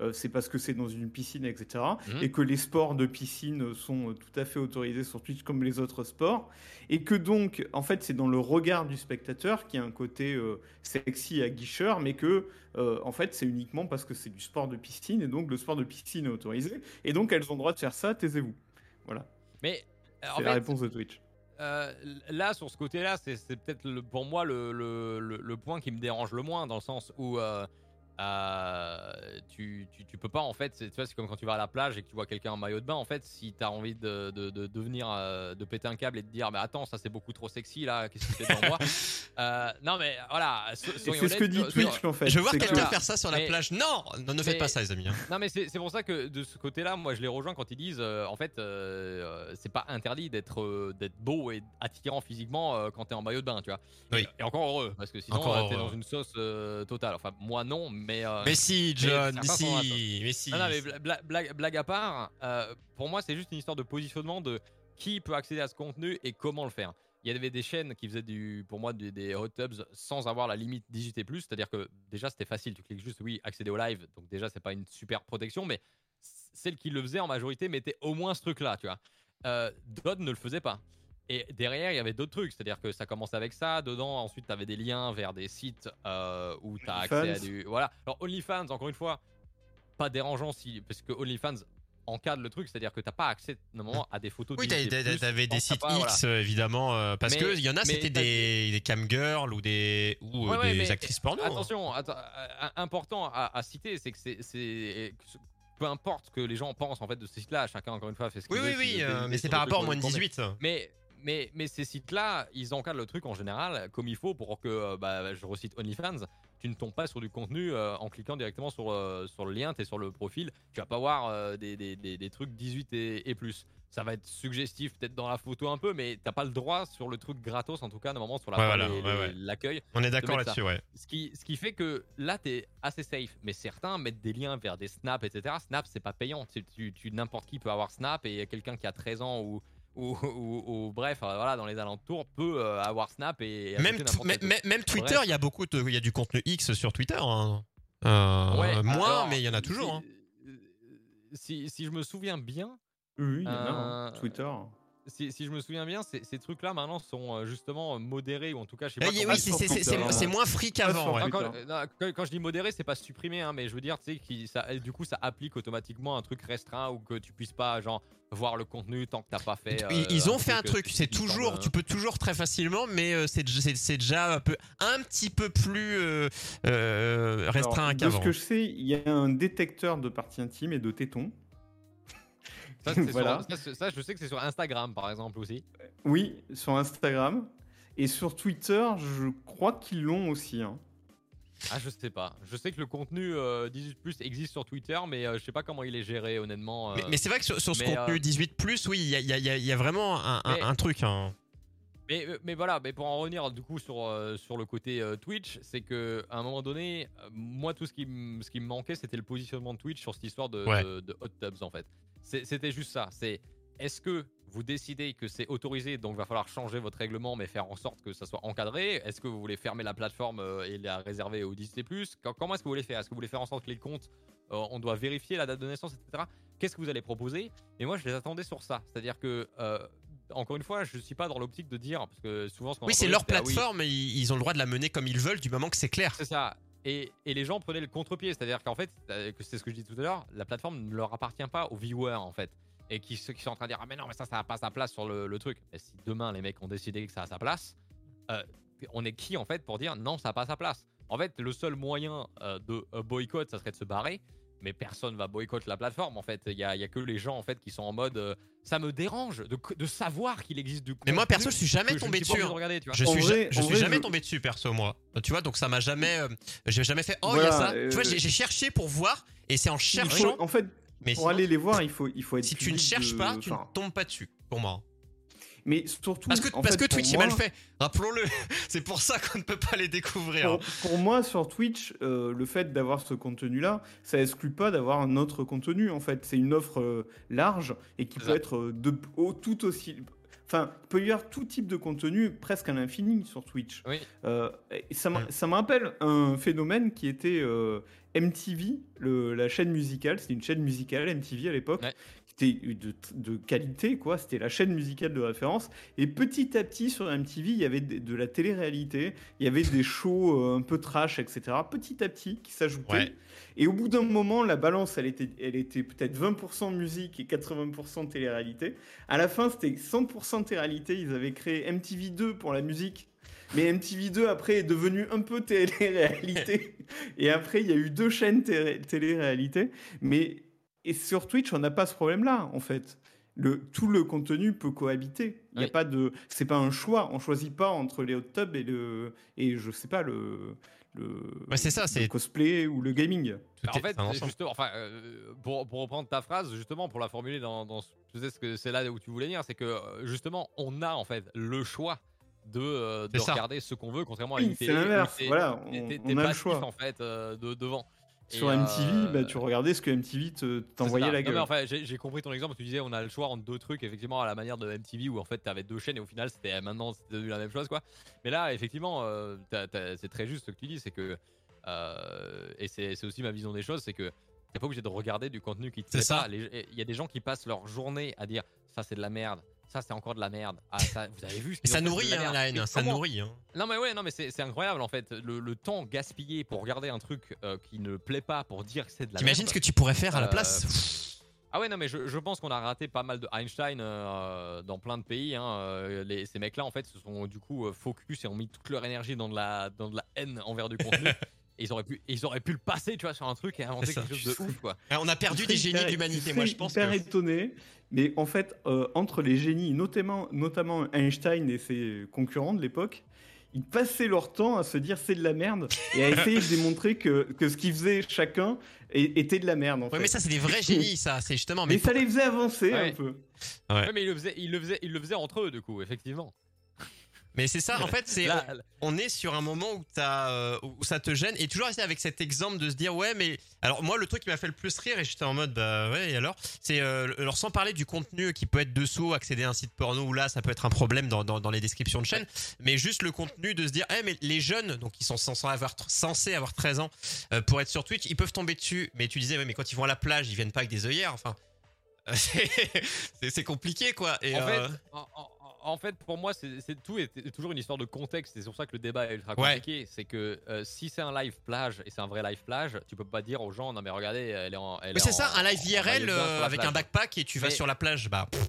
Euh, c'est parce que c'est dans une piscine, etc. Mhm. Et que les sports de piscine sont euh, tout à fait autorisés sur Twitch comme les autres sports. Et que donc, en fait, c'est dans le regard du spectateur qui a un côté euh, sexy à guicheur, mais que, euh, en fait, c'est uniquement parce que c'est du sport de piscine. Et donc, le sport de piscine est autorisé. Et donc, elles ont le droit de faire ça, taisez-vous. Voilà. Mais. en C'est la fait, réponse de Twitch. Euh, là, sur ce côté-là, c'est peut-être pour moi le, le- le- le point qui me dérange le moins, dans le sens où euh, euh, tu, tu, tu peux pas, en fait, c'est- tu vois, c'est comme quand tu vas à la plage et que tu vois quelqu'un en maillot de bain, en fait, si tu as envie de, de, de, de venir, euh, de péter un câble et de dire, mais attends, ça c'est beaucoup trop sexy là, qu'est-ce que tu fais devant moi <laughs> Euh, Non, mais voilà, so- c'est ce que dit Twitch en fait. Je veux voir quelqu'un que- que- faire ça sur la Mais- plage. Non, non, ne faites mais- pas ça, les amis. hein. Non mais c'est c'est pour ça que de ce côté-là, moi je les rejoins quand ils disent, euh, en fait, c'est pas interdit d'être euh, d'être beau et attirant physiquement euh, quand t'es en maillot de bain, tu vois. Oui. Et, et encore heureux, parce que sinon t'es dans une sauce euh, totale. Enfin moi non, mais. Euh, Mais si, John, mais, si, mais si. non, non, mais bla- bla- blague, blague à part, euh, pour moi c'est juste une histoire de positionnement de qui peut accéder à ce contenu et comment le faire. Il y avait des chaînes qui faisaient du, pour moi des, des hot tubs sans avoir la limite 18 plus, c'est-à-dire que déjà c'était facile, tu cliques juste oui accéder au live, donc déjà c'est pas une super protection, mais celles qui le faisaient en majorité mettaient au moins ce truc-là, tu vois. Euh, D'autres ne le faisaient pas. Et derrière, il y avait d'autres trucs, c'est-à-dire que ça commençait avec ça. Dedans, ensuite, tu avais des liens vers des sites euh, où tu as accès à OnlyFans. du. Voilà. Alors, OnlyFans, encore une fois, pas dérangeant si. Parce que OnlyFans encadre le truc, c'est-à-dire que t'as pas accès normalement à des photos de Oui, t'avais des t'as sites pas. X, évidemment, euh, parce Mais- que il y en a, c'était des, des camgirls ou des, ou euh, Ouais, des mais actrices porno. hein. Attention, euh, important à, à citer, c'est que c'est- Peu importe ce que les gens pensent en fait de ces sites-là, chacun encore une fois fait ce qu'il Oui, veut. oui, oui, euh, décider mais c'est par rapport aux moins de qu'on est. 18. Mais, mais, mais ces sites-là, ils encadrent le truc en général comme il faut pour que, euh, bah, je recite OnlyFans, tu ne tombes pas sur du contenu euh, en cliquant directement sur, euh, sur le lien, tu es sur le profil, tu vas pas voir euh, des, des, des, des trucs 18 et, et plus. Ça va être suggestif peut-être dans la photo un peu, mais t'as pas le droit sur le truc gratos, en tout cas, normalement sur la Ouais, voilà, l'accueil. On est d'accord là-dessus, ouais. Ce qui, ce qui fait que là, tu es assez safe. Mais certains mettent des liens vers des snaps, etc. Snap, c'est pas payant. Tu, tu- tu- N'importe qui peut avoir Snap et quelqu'un qui a 13 ans ou, ou, ou- ou bref, euh, voilà, dans les alentours, peut euh, avoir Snap et. Même, même, quel truc. même Twitter, il y a beaucoup de, il y a du contenu X sur Twitter. hein. Euh, Ouais, moins, alors, mais il y en a toujours. hein. Si, euh, si, si je me souviens bien, Oui, il y en a, hein, Euh, Twitter. Si, si je me souviens bien, ces, ces trucs-là maintenant sont euh, justement euh, modérés ou en tout cas, je sais pas. comment- oui, c'est- hein. moins free Pas qu'avant. ouais. Enfin, quand, je dis modéré, c'est pas supprimé, hein, mais je veux dire, tu sais, qui- ça, du coup, ça applique automatiquement un truc restreint ou que tu puisses pas, genre, voir le contenu tant que t'as pas fait. Ils- euh, Ils ont fait un truc, c'est toujours, tu peux toujours très facilement, mais euh, c'est déjà un peu, un petit peu plus euh, restreint Alors, de qu'avant. ce que je sais, il y a un détecteur de parties intimes et de tétons. Ça, <laughs> sur- je sais que c'est sur Instagram, par exemple, aussi. Oui, sur Instagram. Et sur Twitter, je crois qu'ils l'ont aussi. hein. Ah, je sais pas. Je sais que le contenu euh, 18 existe sur Twitter, mais euh, je sais pas comment il est géré, honnêtement. euh. Mais, mais c'est vrai que sur, sur ce mais, contenu euh, 18 oui, il y a, il y a- il y a- il y a vraiment un, un- Mais- un truc. hein. Mais, euh, mais voilà, mais pour en revenir du coup sur, euh, sur le côté euh, Twitch, c'est que à un moment donné, euh, moi tout ce qui, ce qui me manquait, c'était le positionnement de Twitch sur cette histoire de, Ouais. de, de hot tubs en fait. C'était juste ça. C'est est-ce que vous décidez que c'est autorisé, donc va falloir changer votre règlement, mais faire en sorte que ça soit encadré? Est-ce que vous voulez fermer la plateforme euh, et la réserver aux Disney Quand- Comment est-ce que vous voulez faire? Est-ce que vous voulez faire en sorte que les comptes, euh, on doit vérifier la date de naissance, etc. Qu'est-ce que vous allez proposer? Et moi, je les attendais sur ça. C'est-à-dire que euh, encore une fois, je suis pas dans l'optique de dire parce que souvent ce qu'on Oui, c'est leur ah oui, plateforme, ils, ils ont le droit de la mener comme ils veulent du moment que c'est clair. c'est ça. Et, les gens prenaient le contre-pied, c'est-à-dire qu'en fait, euh, c'est ce que je dis tout à l'heure, la plateforme ne leur appartient pas aux viewers en fait. Et qui, ceux qui sont en train de dire ah mais non mais ça ça n'a pas sa place sur le, truc. Si demain les mecs ont décidé que ça a sa place, euh, on est qui en fait pour dire non ça n'a pas sa place? En fait le seul moyen euh, de boycott ça serait de se barrer. Mais personne va boycotter la plateforme en fait. Il y a, y a que les gens en fait qui sont en mode ça me dérange de, de savoir qu'il existe du Mais moi, perso, je suis jamais je tombé dessus. hein. regarder, tu vois. Je En suis, vrai- ja- je en suis vrai, jamais je- tombé dessus perso moi. Tu vois donc ça m'a jamais euh, j'ai jamais fait oh il y a ça. euh, Tu vois j'ai cherché pour voir et c'est en cherchant faut- en fait, mais pour sinon, aller les voir, il faut, il faut être. si tu ne cherches de- pas, tu ne tombes pas dessus pour moi. Mais surtout. Parce que en parce fait, que pour Twitch est moi- mal fait. Rappelons-le. <laughs> C'est pour ça qu'on ne peut pas les découvrir. Pour, pour moi, sur Twitch, euh, le fait d'avoir ce contenu-là, ça exclut pas d'avoir un autre contenu. En fait, c'est une offre euh, large et qui peut être euh, de, au- tout aussi. Enfin, il peut y avoir tout type de contenu presque à l'infini sur Twitch. Oui. Euh, et ça, me- Mm. ça me rappelle un phénomène qui était euh, MTV, le- la chaîne musicale. C'était une chaîne musicale MTV à l'époque. Ouais. Qui était de, de qualité, quoi. C'était la chaîne musicale de référence. Et petit à petit, sur MTV, il y avait de, de la télé-réalité, il y avait des shows euh, un peu trash, etc. Petit à petit, qui s'ajoutaient. Ouais. Et au bout d'un moment, la balance, elle était, elle était peut-être 20% musique et 80% télé-réalité. À la fin, c'était 100% télé-réalité. Ils avaient créé MTV2 pour la musique. Mais MTV2 après est devenu un peu télé-réalité. <laughs> et après, il y a eu deux chaînes télé- télé-réalité. Mais et sur Twitch, on n'a pas ce problème-là, en fait. Le, tout le contenu peut cohabiter. Il y a Oui. pas de, c'est pas un choix. On choisit pas entre les hot tubs et le, et je sais pas le, le, c'est ça, c'est- cosplay ou le gaming. Tout Bah, en fait, justement, enfin, euh, pour, pour reprendre ta phrase, justement, pour la formuler dans, dans ce- tu sais ce que c'est là où tu voulais venir, c'est que euh, justement, on a en fait le choix de, euh, de regarder ce qu'on veut, contrairement à Oui, une c'est télé. l'inverse. Voilà, on, on a le choix. en fait euh, de devant. Sur MTV, euh, bah, tu regardais ce que MTV t'envoyait la Non, gueule. mais enfin, j'ai compris ton exemple. Tu disais on a le choix entre deux trucs, effectivement, à la manière de MTV où en fait t'avais deux chaînes et au final c'était maintenant c'est devenu la même chose quoi. Mais là, effectivement, euh, c'est très juste ce que tu dis, c'est que euh, et c'est aussi ma vision des choses, c'est que t'es pas obligé de regarder du contenu qui te C'est plaît ça. Il y a des gens qui passent leur journée à dire ça c'est de la merde, ça c'est encore de la merde. Ah ça, vous avez vu ce <laughs> ça nourrit hein, la haine, ça nourrit. hein. non mais ouais, non mais c'est incroyable en fait le, le temps gaspillé pour regarder un truc euh, qui ne plaît pas pour dire que c'est de la T'imagines ce que tu pourrais faire à la Euh, place Ah ouais non mais je, je pense qu'on a raté pas mal de Einstein euh, dans plein de pays. Hein. Les- ces mecs-là en fait se sont du coup focus et ont mis toute leur énergie dans de la dans de la haine envers du contenu. <laughs> Et ils auraient pu, ils auraient pu le passer, tu vois, sur un truc et inventer quelque chose de ouf, quoi. On a perdu des génies de l'humanité, moi je pense. hyper que- étonné. Mais en fait, euh, entre les génies, notamment, notamment Einstein et ses concurrents de l'époque, ils passaient leur temps à se dire c'est de la merde et à essayer de démontrer que, que ce qu'ils faisaient chacun était de la merde. En Ouais, fait. mais ça, c'est des vrais génies, ça. C'est justement. Mais Mais ça les faisait avancer Ouais. un peu. Ouais. Ouais, mais ils le faisaient, ils le faisaient, ils le faisaient entre eux, du coup, effectivement. Mais c'est ça, en fait, c'est Là, on est sur un moment où, t'as, euh, où ça te gêne. Et toujours rester avec cet exemple de se dire ouais mais alors moi le truc qui m'a fait le plus rire et j'étais en mode bah ouais et alors? C'est euh, alors sans parler du contenu qui peut être dessous accéder à un site porno où là ça peut être un problème dans, dans, dans les descriptions de chaîne. Mais juste le contenu de se dire eh mais les jeunes donc ils sont censés avoir censés avoir 13 ans euh, pour être sur Twitch ils peuvent tomber dessus. Mais tu disais ouais mais quand ils vont à la plage ils viennent pas avec des œillères enfin <laughs> c'est compliqué quoi. Et en, fait, en, en- en fait, pour moi, c'est tout est, toujours une histoire de contexte. C'est sur ça que le débat est ultra compliqué. C'est que euh, si c'est un live plage et c'est un vrai live plage, tu peux pas dire aux gens non mais regardez, elle est en. elle mais est c'est ça un live IRL euh, avec plage. un backpack et tu vas Mais- sur la plage bah pff,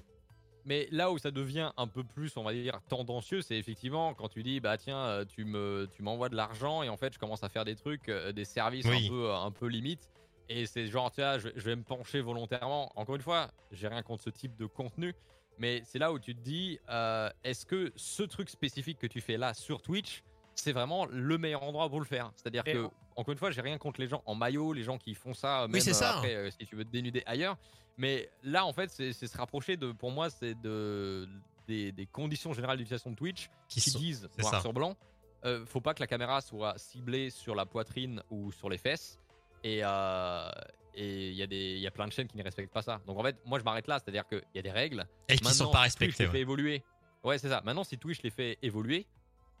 Mais là où ça devient un peu plus, on va dire, tendancieux, c'est effectivement quand tu dis, bah tiens, euh, tu me, tu m'envoies de l'argent et en fait, je commence à faire des trucs, euh, des services Oui. un peu, un peu limite. Et c'est genre, tu vois, je, je vais me pencher volontairement. Encore une fois, j'ai rien contre ce type de contenu, mais c'est là où tu te dis, euh, est-ce que ce truc spécifique que tu fais là sur Twitch, c'est vraiment le meilleur endroit pour le faire? C'est-à-dire que, en- encore une fois, j'ai rien contre les gens en maillot, les gens qui font ça, même c'est euh, ça. après, euh, si tu veux te dénuder ailleurs. Mais là, en fait, c'est c'est se rapprocher de, pour moi, c'est de des, des conditions générales d'utilisation de Twitch qui qui sont- disent noir ça. sur blanc. euh, faut pas que la caméra soit ciblée sur la poitrine ou sur les fesses. Et euh, et il y a des, il y a plein de chaînes qui ne respectent pas ça. Donc en fait, moi je m'arrête là, c'est-à-dire qu'il y a des règles. et qui sont Maintenant, pas si Twitch respectés les ouais. fait évoluer. Ouais, c'est ça. Maintenant, si Twitch les fait évoluer,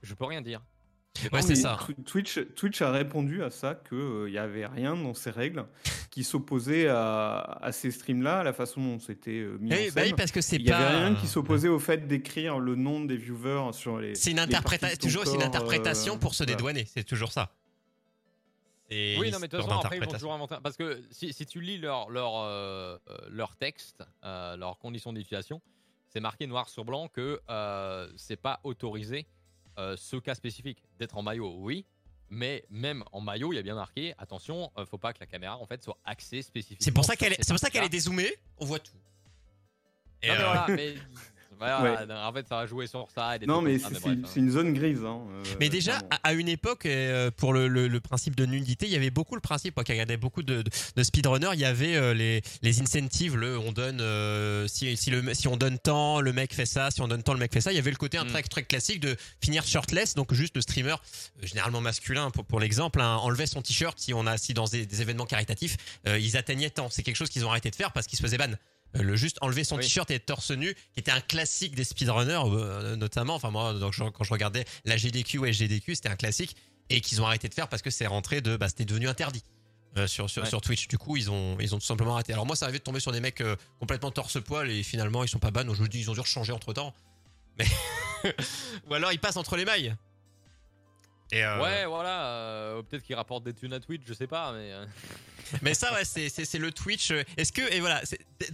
je peux rien dire. Ouais, c'est Oui, ça. Tw- Twitch, Twitch a répondu à ça qu'il n'y avait rien dans ces règles <laughs> qui s'opposait à, à ces streams-là, à la façon dont c'était euh, mis Eh, en bah oui, parce que c'est Il n'y pas avait rien qui s'opposait au fait d'écrire le nom des viewers sur les. C'est une interprétation, toujours c'est une interprétation euh, pour se voilà. dédouaner, c'est toujours ça. Oui, non, mais de toute façon, après, ils vont toujours inventer. Parce que si, si tu lis leur, leur, euh, euh, leur texte, euh, leurs conditions d'utilisation, c'est marqué noir sur blanc que euh, c'est pas autorisé euh, ce cas spécifique. D'être en maillot, oui. Mais même en maillot, il y a bien marqué attention, faut pas que la caméra en fait soit axée spécifiquement. C'est pour ça qu'elle est, est dézoomée, on voit tout. Et, Non, mais voilà, <laughs> mais voilà, Ouais. non, en fait, ça va jouer sur ça. Et des Non, mais c'est hein. une zone grise. hein, euh, Mais déjà, à, une époque, euh, pour le, le- le principe de nudité, il y avait beaucoup le principe, moi qui regardais beaucoup de, de, de speedrunners, il y avait euh, les, les incentives, le on donne, euh, si, si, le, si on donne tant, le mec fait ça, si on donne tant, le mec fait ça. Il y avait le côté un Mm. très, très classique de finir shirtless, donc juste le streamer, généralement masculin pour, pour l'exemple, hein, enlevait son t-shirt si on a si dans des, des événements caritatifs, euh, ils atteignaient tant. C'est quelque chose qu'ils ont arrêté de faire parce qu'ils se faisaient ban. Euh, Le juste enlever son Oui. t-shirt et être torse nu, qui était un classique des speedrunners, euh, notamment. Enfin, moi, donc, je- quand je regardais la GDQ ou SGDQ, c'était un classique. Et qu'ils ont arrêté de faire parce que c'est rentré de. Bah, c'était devenu interdit. euh, sur, sur, Ouais. sur Twitch, du coup, ils ont, ils ont tout simplement arrêté. Alors, moi, ça arrivait de tomber sur des mecs euh, complètement torse-poil et finalement, ils sont pas ban. Aujourd'hui, ils ont dû changer entre temps. Mais. <laughs> ou alors, ils passent entre les mailles. Et, euh, Ouais, voilà. euh, Peut-être qu'ils rapportent des thunes à Twitch, je sais pas, mais. Mais ça, c'est, le Twitch. euh, Est-ce que, et voilà,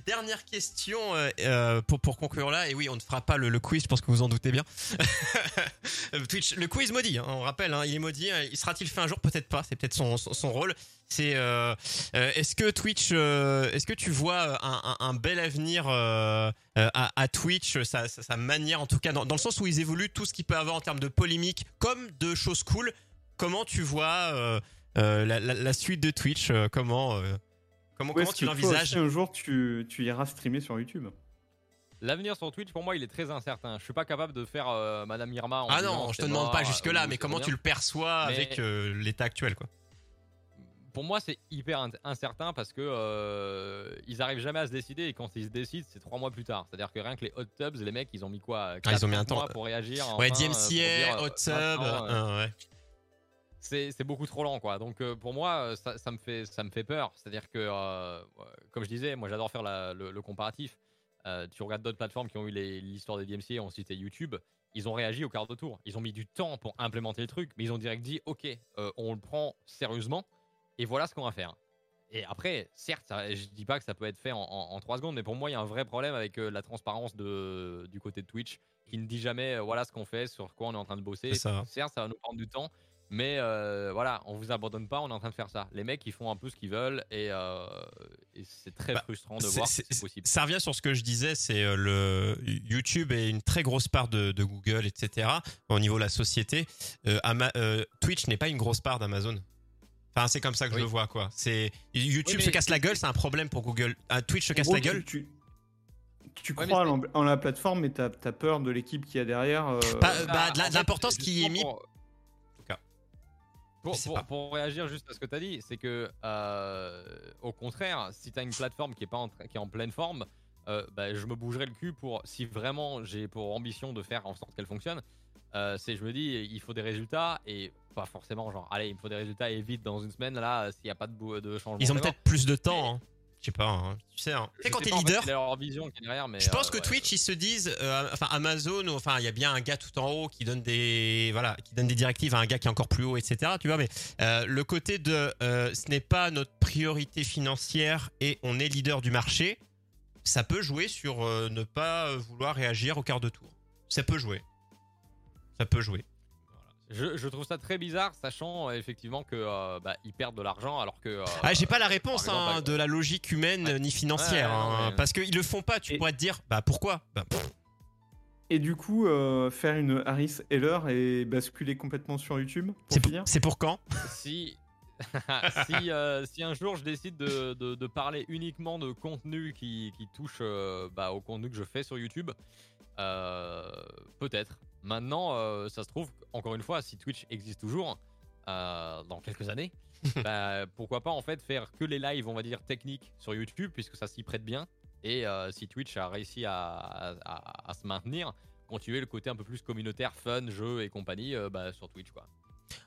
dernière question euh, euh, pour, conclure là, et oui, on ne fera pas le, quiz, je pense que vous en doutez bien. <laughs> Twitch, le quiz maudit, hein, on rappelle, hein, il est maudit. hein, il sera-t-il fait un jour? Peut-être pas, c'est peut-être son, rôle. C'est, est-ce que Twitch, est-ce que tu vois un, bel avenir à, Twitch, sa, manière en tout cas, dans, dans le sens où ils évoluent tout ce qu'il peut avoir en termes de polémique, comme de choses cool. Comment tu vois la, la, la suite de Twitch euh, Comment, euh, comment, comment tu l'envisages un jour tu, tu iras streamer sur YouTube L'avenir sur Twitch, pour moi, il est très incertain. Je suis pas capable de faire euh, Madame Irma. En Ah non, je te demande pas jusque là, ou mais comment tu le perçois Mais- avec euh, l'état actuel quoi Pour moi, c'est hyper in- incertain parce que euh, ils arrivent jamais à se décider et quand ils se décident, c'est trois mois plus tard. C'est-à-dire que rien que les hot tubs, les mecs, ils ont mis quoi Ah, ils ont mis un quatre, cinq mois temps. pour réagir. Ouais, enfin, euh, pour DMCA, dire, Hot euh, Tub, euh, euh, ouais. C'est beaucoup trop lent quoi. Donc euh, pour moi euh, ça, ça me fait ça me fait peur. C'est-à-dire que euh, comme je disais, moi j'adore faire la- le, le comparatif. Euh, tu regardes d'autres plateformes qui ont eu l'histoire des DMCA, on citait YouTube. Ils ont réagi au quart de tour. Ils ont mis du temps pour implémenter le truc, mais ils ont direct dit OK, on le prend sérieusement et voilà ce qu'on va faire. Et après, certes, ça- je dis pas que ça peut être fait en, en, en 3 secondes, mais pour moi, il y a un vrai problème avec euh, la transparence de, du côté de Twitch, qui ne dit jamais euh, voilà ce qu'on fait, sur quoi on est en train de bosser. Ça. Certes, ça va nous prendre du temps, Mais euh, voilà, on vous abandonne pas, on est en train de faire ça. Les mecs, ils font un peu ce qu'ils veulent et, euh, et c'est très Bah, frustrant de voir c'est- possible. Ça revient sur ce que je disais, c'est euh, le YouTube est une très grosse part de, de Google, etc. Au niveau de la société, Euh, Ama- euh, Twitch n'est pas une grosse part d'Amazon. Enfin, c'est comme ça que je le vois, quoi. C'est YouTube Oui, se casse la gueule, c'est un problème pour Google. Ah, Twitch se casse gros, la gueule. Tu, crois en, en la plateforme, mais t'as as peur de l'équipe qu'il y a derrière. euh, Pas- Ah, bah, de l'importance qui est mise. Pour- pas. réagir juste à ce que tu as dit, c'est que euh, au contraire, si tu as une plateforme qui est, pas en, qui est en pleine forme, euh, bah, je me bougerai le cul pour, si vraiment j'ai pour ambition de faire en sorte qu'elle fonctionne, euh, c'est je me dis, il faut des résultats et pas forcément genre, allez, il me faut des résultats et vite dans une semaine, là, s'il n'y a pas de, de changement. Ils ont peut-être plus de temps. hein. Je sais pas. hein. Tu sais, hein. Tu sais, Je quand t'es pas, en fait, leader, c'est leur vision qui est derrière, mais Je pense euh, que ouais. Twitch, ils se disent, euh, enfin Amazon, enfin il y a bien un gars tout en haut qui donne des, voilà, qui donne des directives à un gars qui est encore plus haut, etc. Tu vois, mais euh, le côté de, euh, ce n'est pas notre priorité financière et on est leader du marché, ça peut jouer sur euh, ne pas vouloir réagir au quart de tour. Ça peut jouer. Ça peut jouer. Je, je trouve ça très bizarre, sachant euh, effectivement que euh, bah, ils perdent de l'argent alors que. euh, Ah, j'ai pas la réponse exemple, hein, de la logique humaine Ouais. ni financière, Ouais, hein, parce qu'ils le font pas. Tu Et- pourrais te dire, bah pourquoi? Bah, Et du coup, euh, faire une Harris Heller et basculer complètement sur YouTube, c'est pour, pour quand? Si, <laughs> si, euh, si un jour je décide de, de- de parler uniquement de contenu qui, qui touche euh, bah, au contenu que je fais sur YouTube, euh, peut-être. Maintenant, euh, ça se trouve, encore une fois, si Twitch existe toujours euh, dans quelques années, <laughs> bah, pourquoi pas en fait faire que les lives, on va dire techniques sur YouTube, puisque ça s'y prête bien. Et euh, si Twitch a réussi à, à- à- à se maintenir, continuer le côté un peu plus communautaire, fun, jeu et compagnie bah, sur Twitch quoi.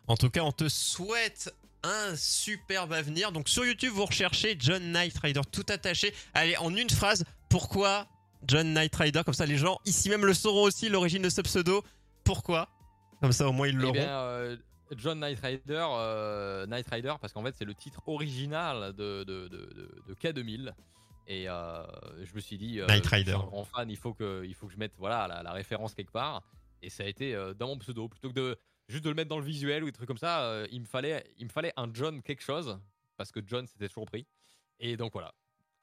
En tout cas, on te souhaite un superbe avenir. Donc sur YouTube, vous recherchez John Knight Rider tout attaché. Allez, en une phrase, pourquoi John Knight Rider Comme ça, les gens ici même le sauront aussi, l'origine de ce pseudo. Pourquoi? Comme ça, au moins, ils Eh l'auront. euh, John Knight Rider, euh, Knight Rider, parce qu'en fait, c'est le titre original de, de, de, de- de K2000. Et euh, je me suis dit, euh, Knight je suis Rider. un grand fan, il faut que, il faut que je mette voilà, la, la référence quelque part. Et ça a été dans mon pseudo. Plutôt que de juste de le mettre dans le visuel ou des trucs comme ça, il, me fallait, il me fallait un John quelque chose. Parce que John, c'était toujours pris. Et donc voilà.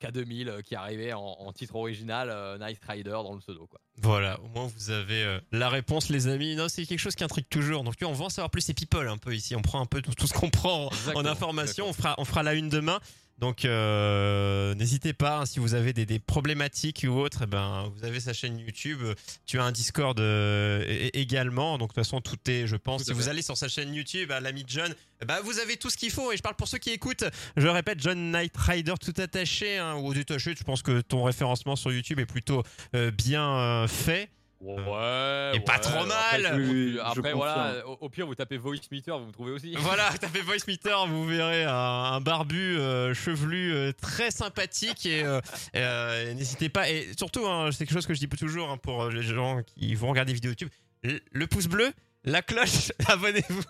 K2000 euh, qui arrivait en, en titre original, euh, Knight Rider dans le pseudo. Quoi. Voilà, au moins vous avez euh, la réponse, les amis. Non, c'est quelque chose qui intrigue toujours. Donc, on va en savoir plus. C'est people un peu ici. On prend un peu tout, tout ce qu'on prend en- en information. On fera, on fera la une demain. Donc, euh, n'hésitez pas. hein, si vous avez des, des problématiques ou autres, eh ben, vous avez sa chaîne YouTube. Tu as un Discord euh, également. Donc, de toute façon, tout est, je pense. Si vous allez sur sa chaîne YouTube, à l'ami John, ben, vous avez tout ce qu'il faut. Et je parle pour ceux qui écoutent. Je répète, John Knight Rider tout attaché hein, ou détaché. Je pense que ton référencement sur YouTube est plutôt euh, bien fait. Ouais. Et pas ouais, trop mal. Oui, Après, voilà, au, au pire, vous tapez Voice Meter, vous me trouvez aussi. Voilà, <laughs> tapez Voice Meter, vous verrez un, un barbu euh, chevelu euh, très sympathique et euh, n'hésitez pas. Et surtout, hein, c'est quelque chose que je dis toujours hein, pour les gens qui vont regarder des vidéos YouTube. Le, le pouce bleu, la cloche, <laughs> abonnez-vous.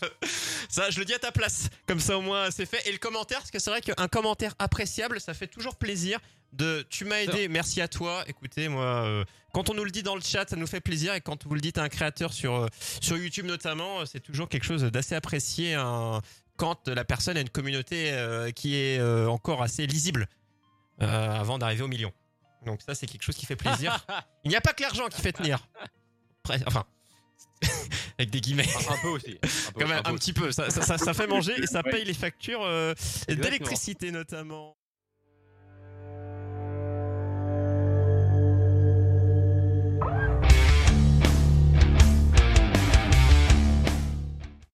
Pas- Ça, je le dis à ta place. Comme ça, au moins, c'est fait. Et le commentaire, parce que c'est vrai qu'un commentaire appréciable, ça fait toujours plaisir. De, tu m'as aidé, merci à toi. Écoutez, moi, euh, quand on nous le dit dans le chat, ça nous fait plaisir. Et quand vous le dites à un créateur sur, euh, sur YouTube notamment, euh, c'est toujours quelque chose d'assez apprécié hein, quand la personne a une communauté euh, qui est euh, encore assez lisible euh, avant d'arriver au million. Donc ça, c'est quelque chose qui fait plaisir. <laughs> Il n'y a pas que l'argent qui fait tenir. Après, Enfin, <laughs> avec des guillemets. un, un peu aussi. Un, peu, Quand même, un peu un aussi. petit peu. Ça, ça, ça- ça fait manger et ça paye les factures euh, d'électricité notamment.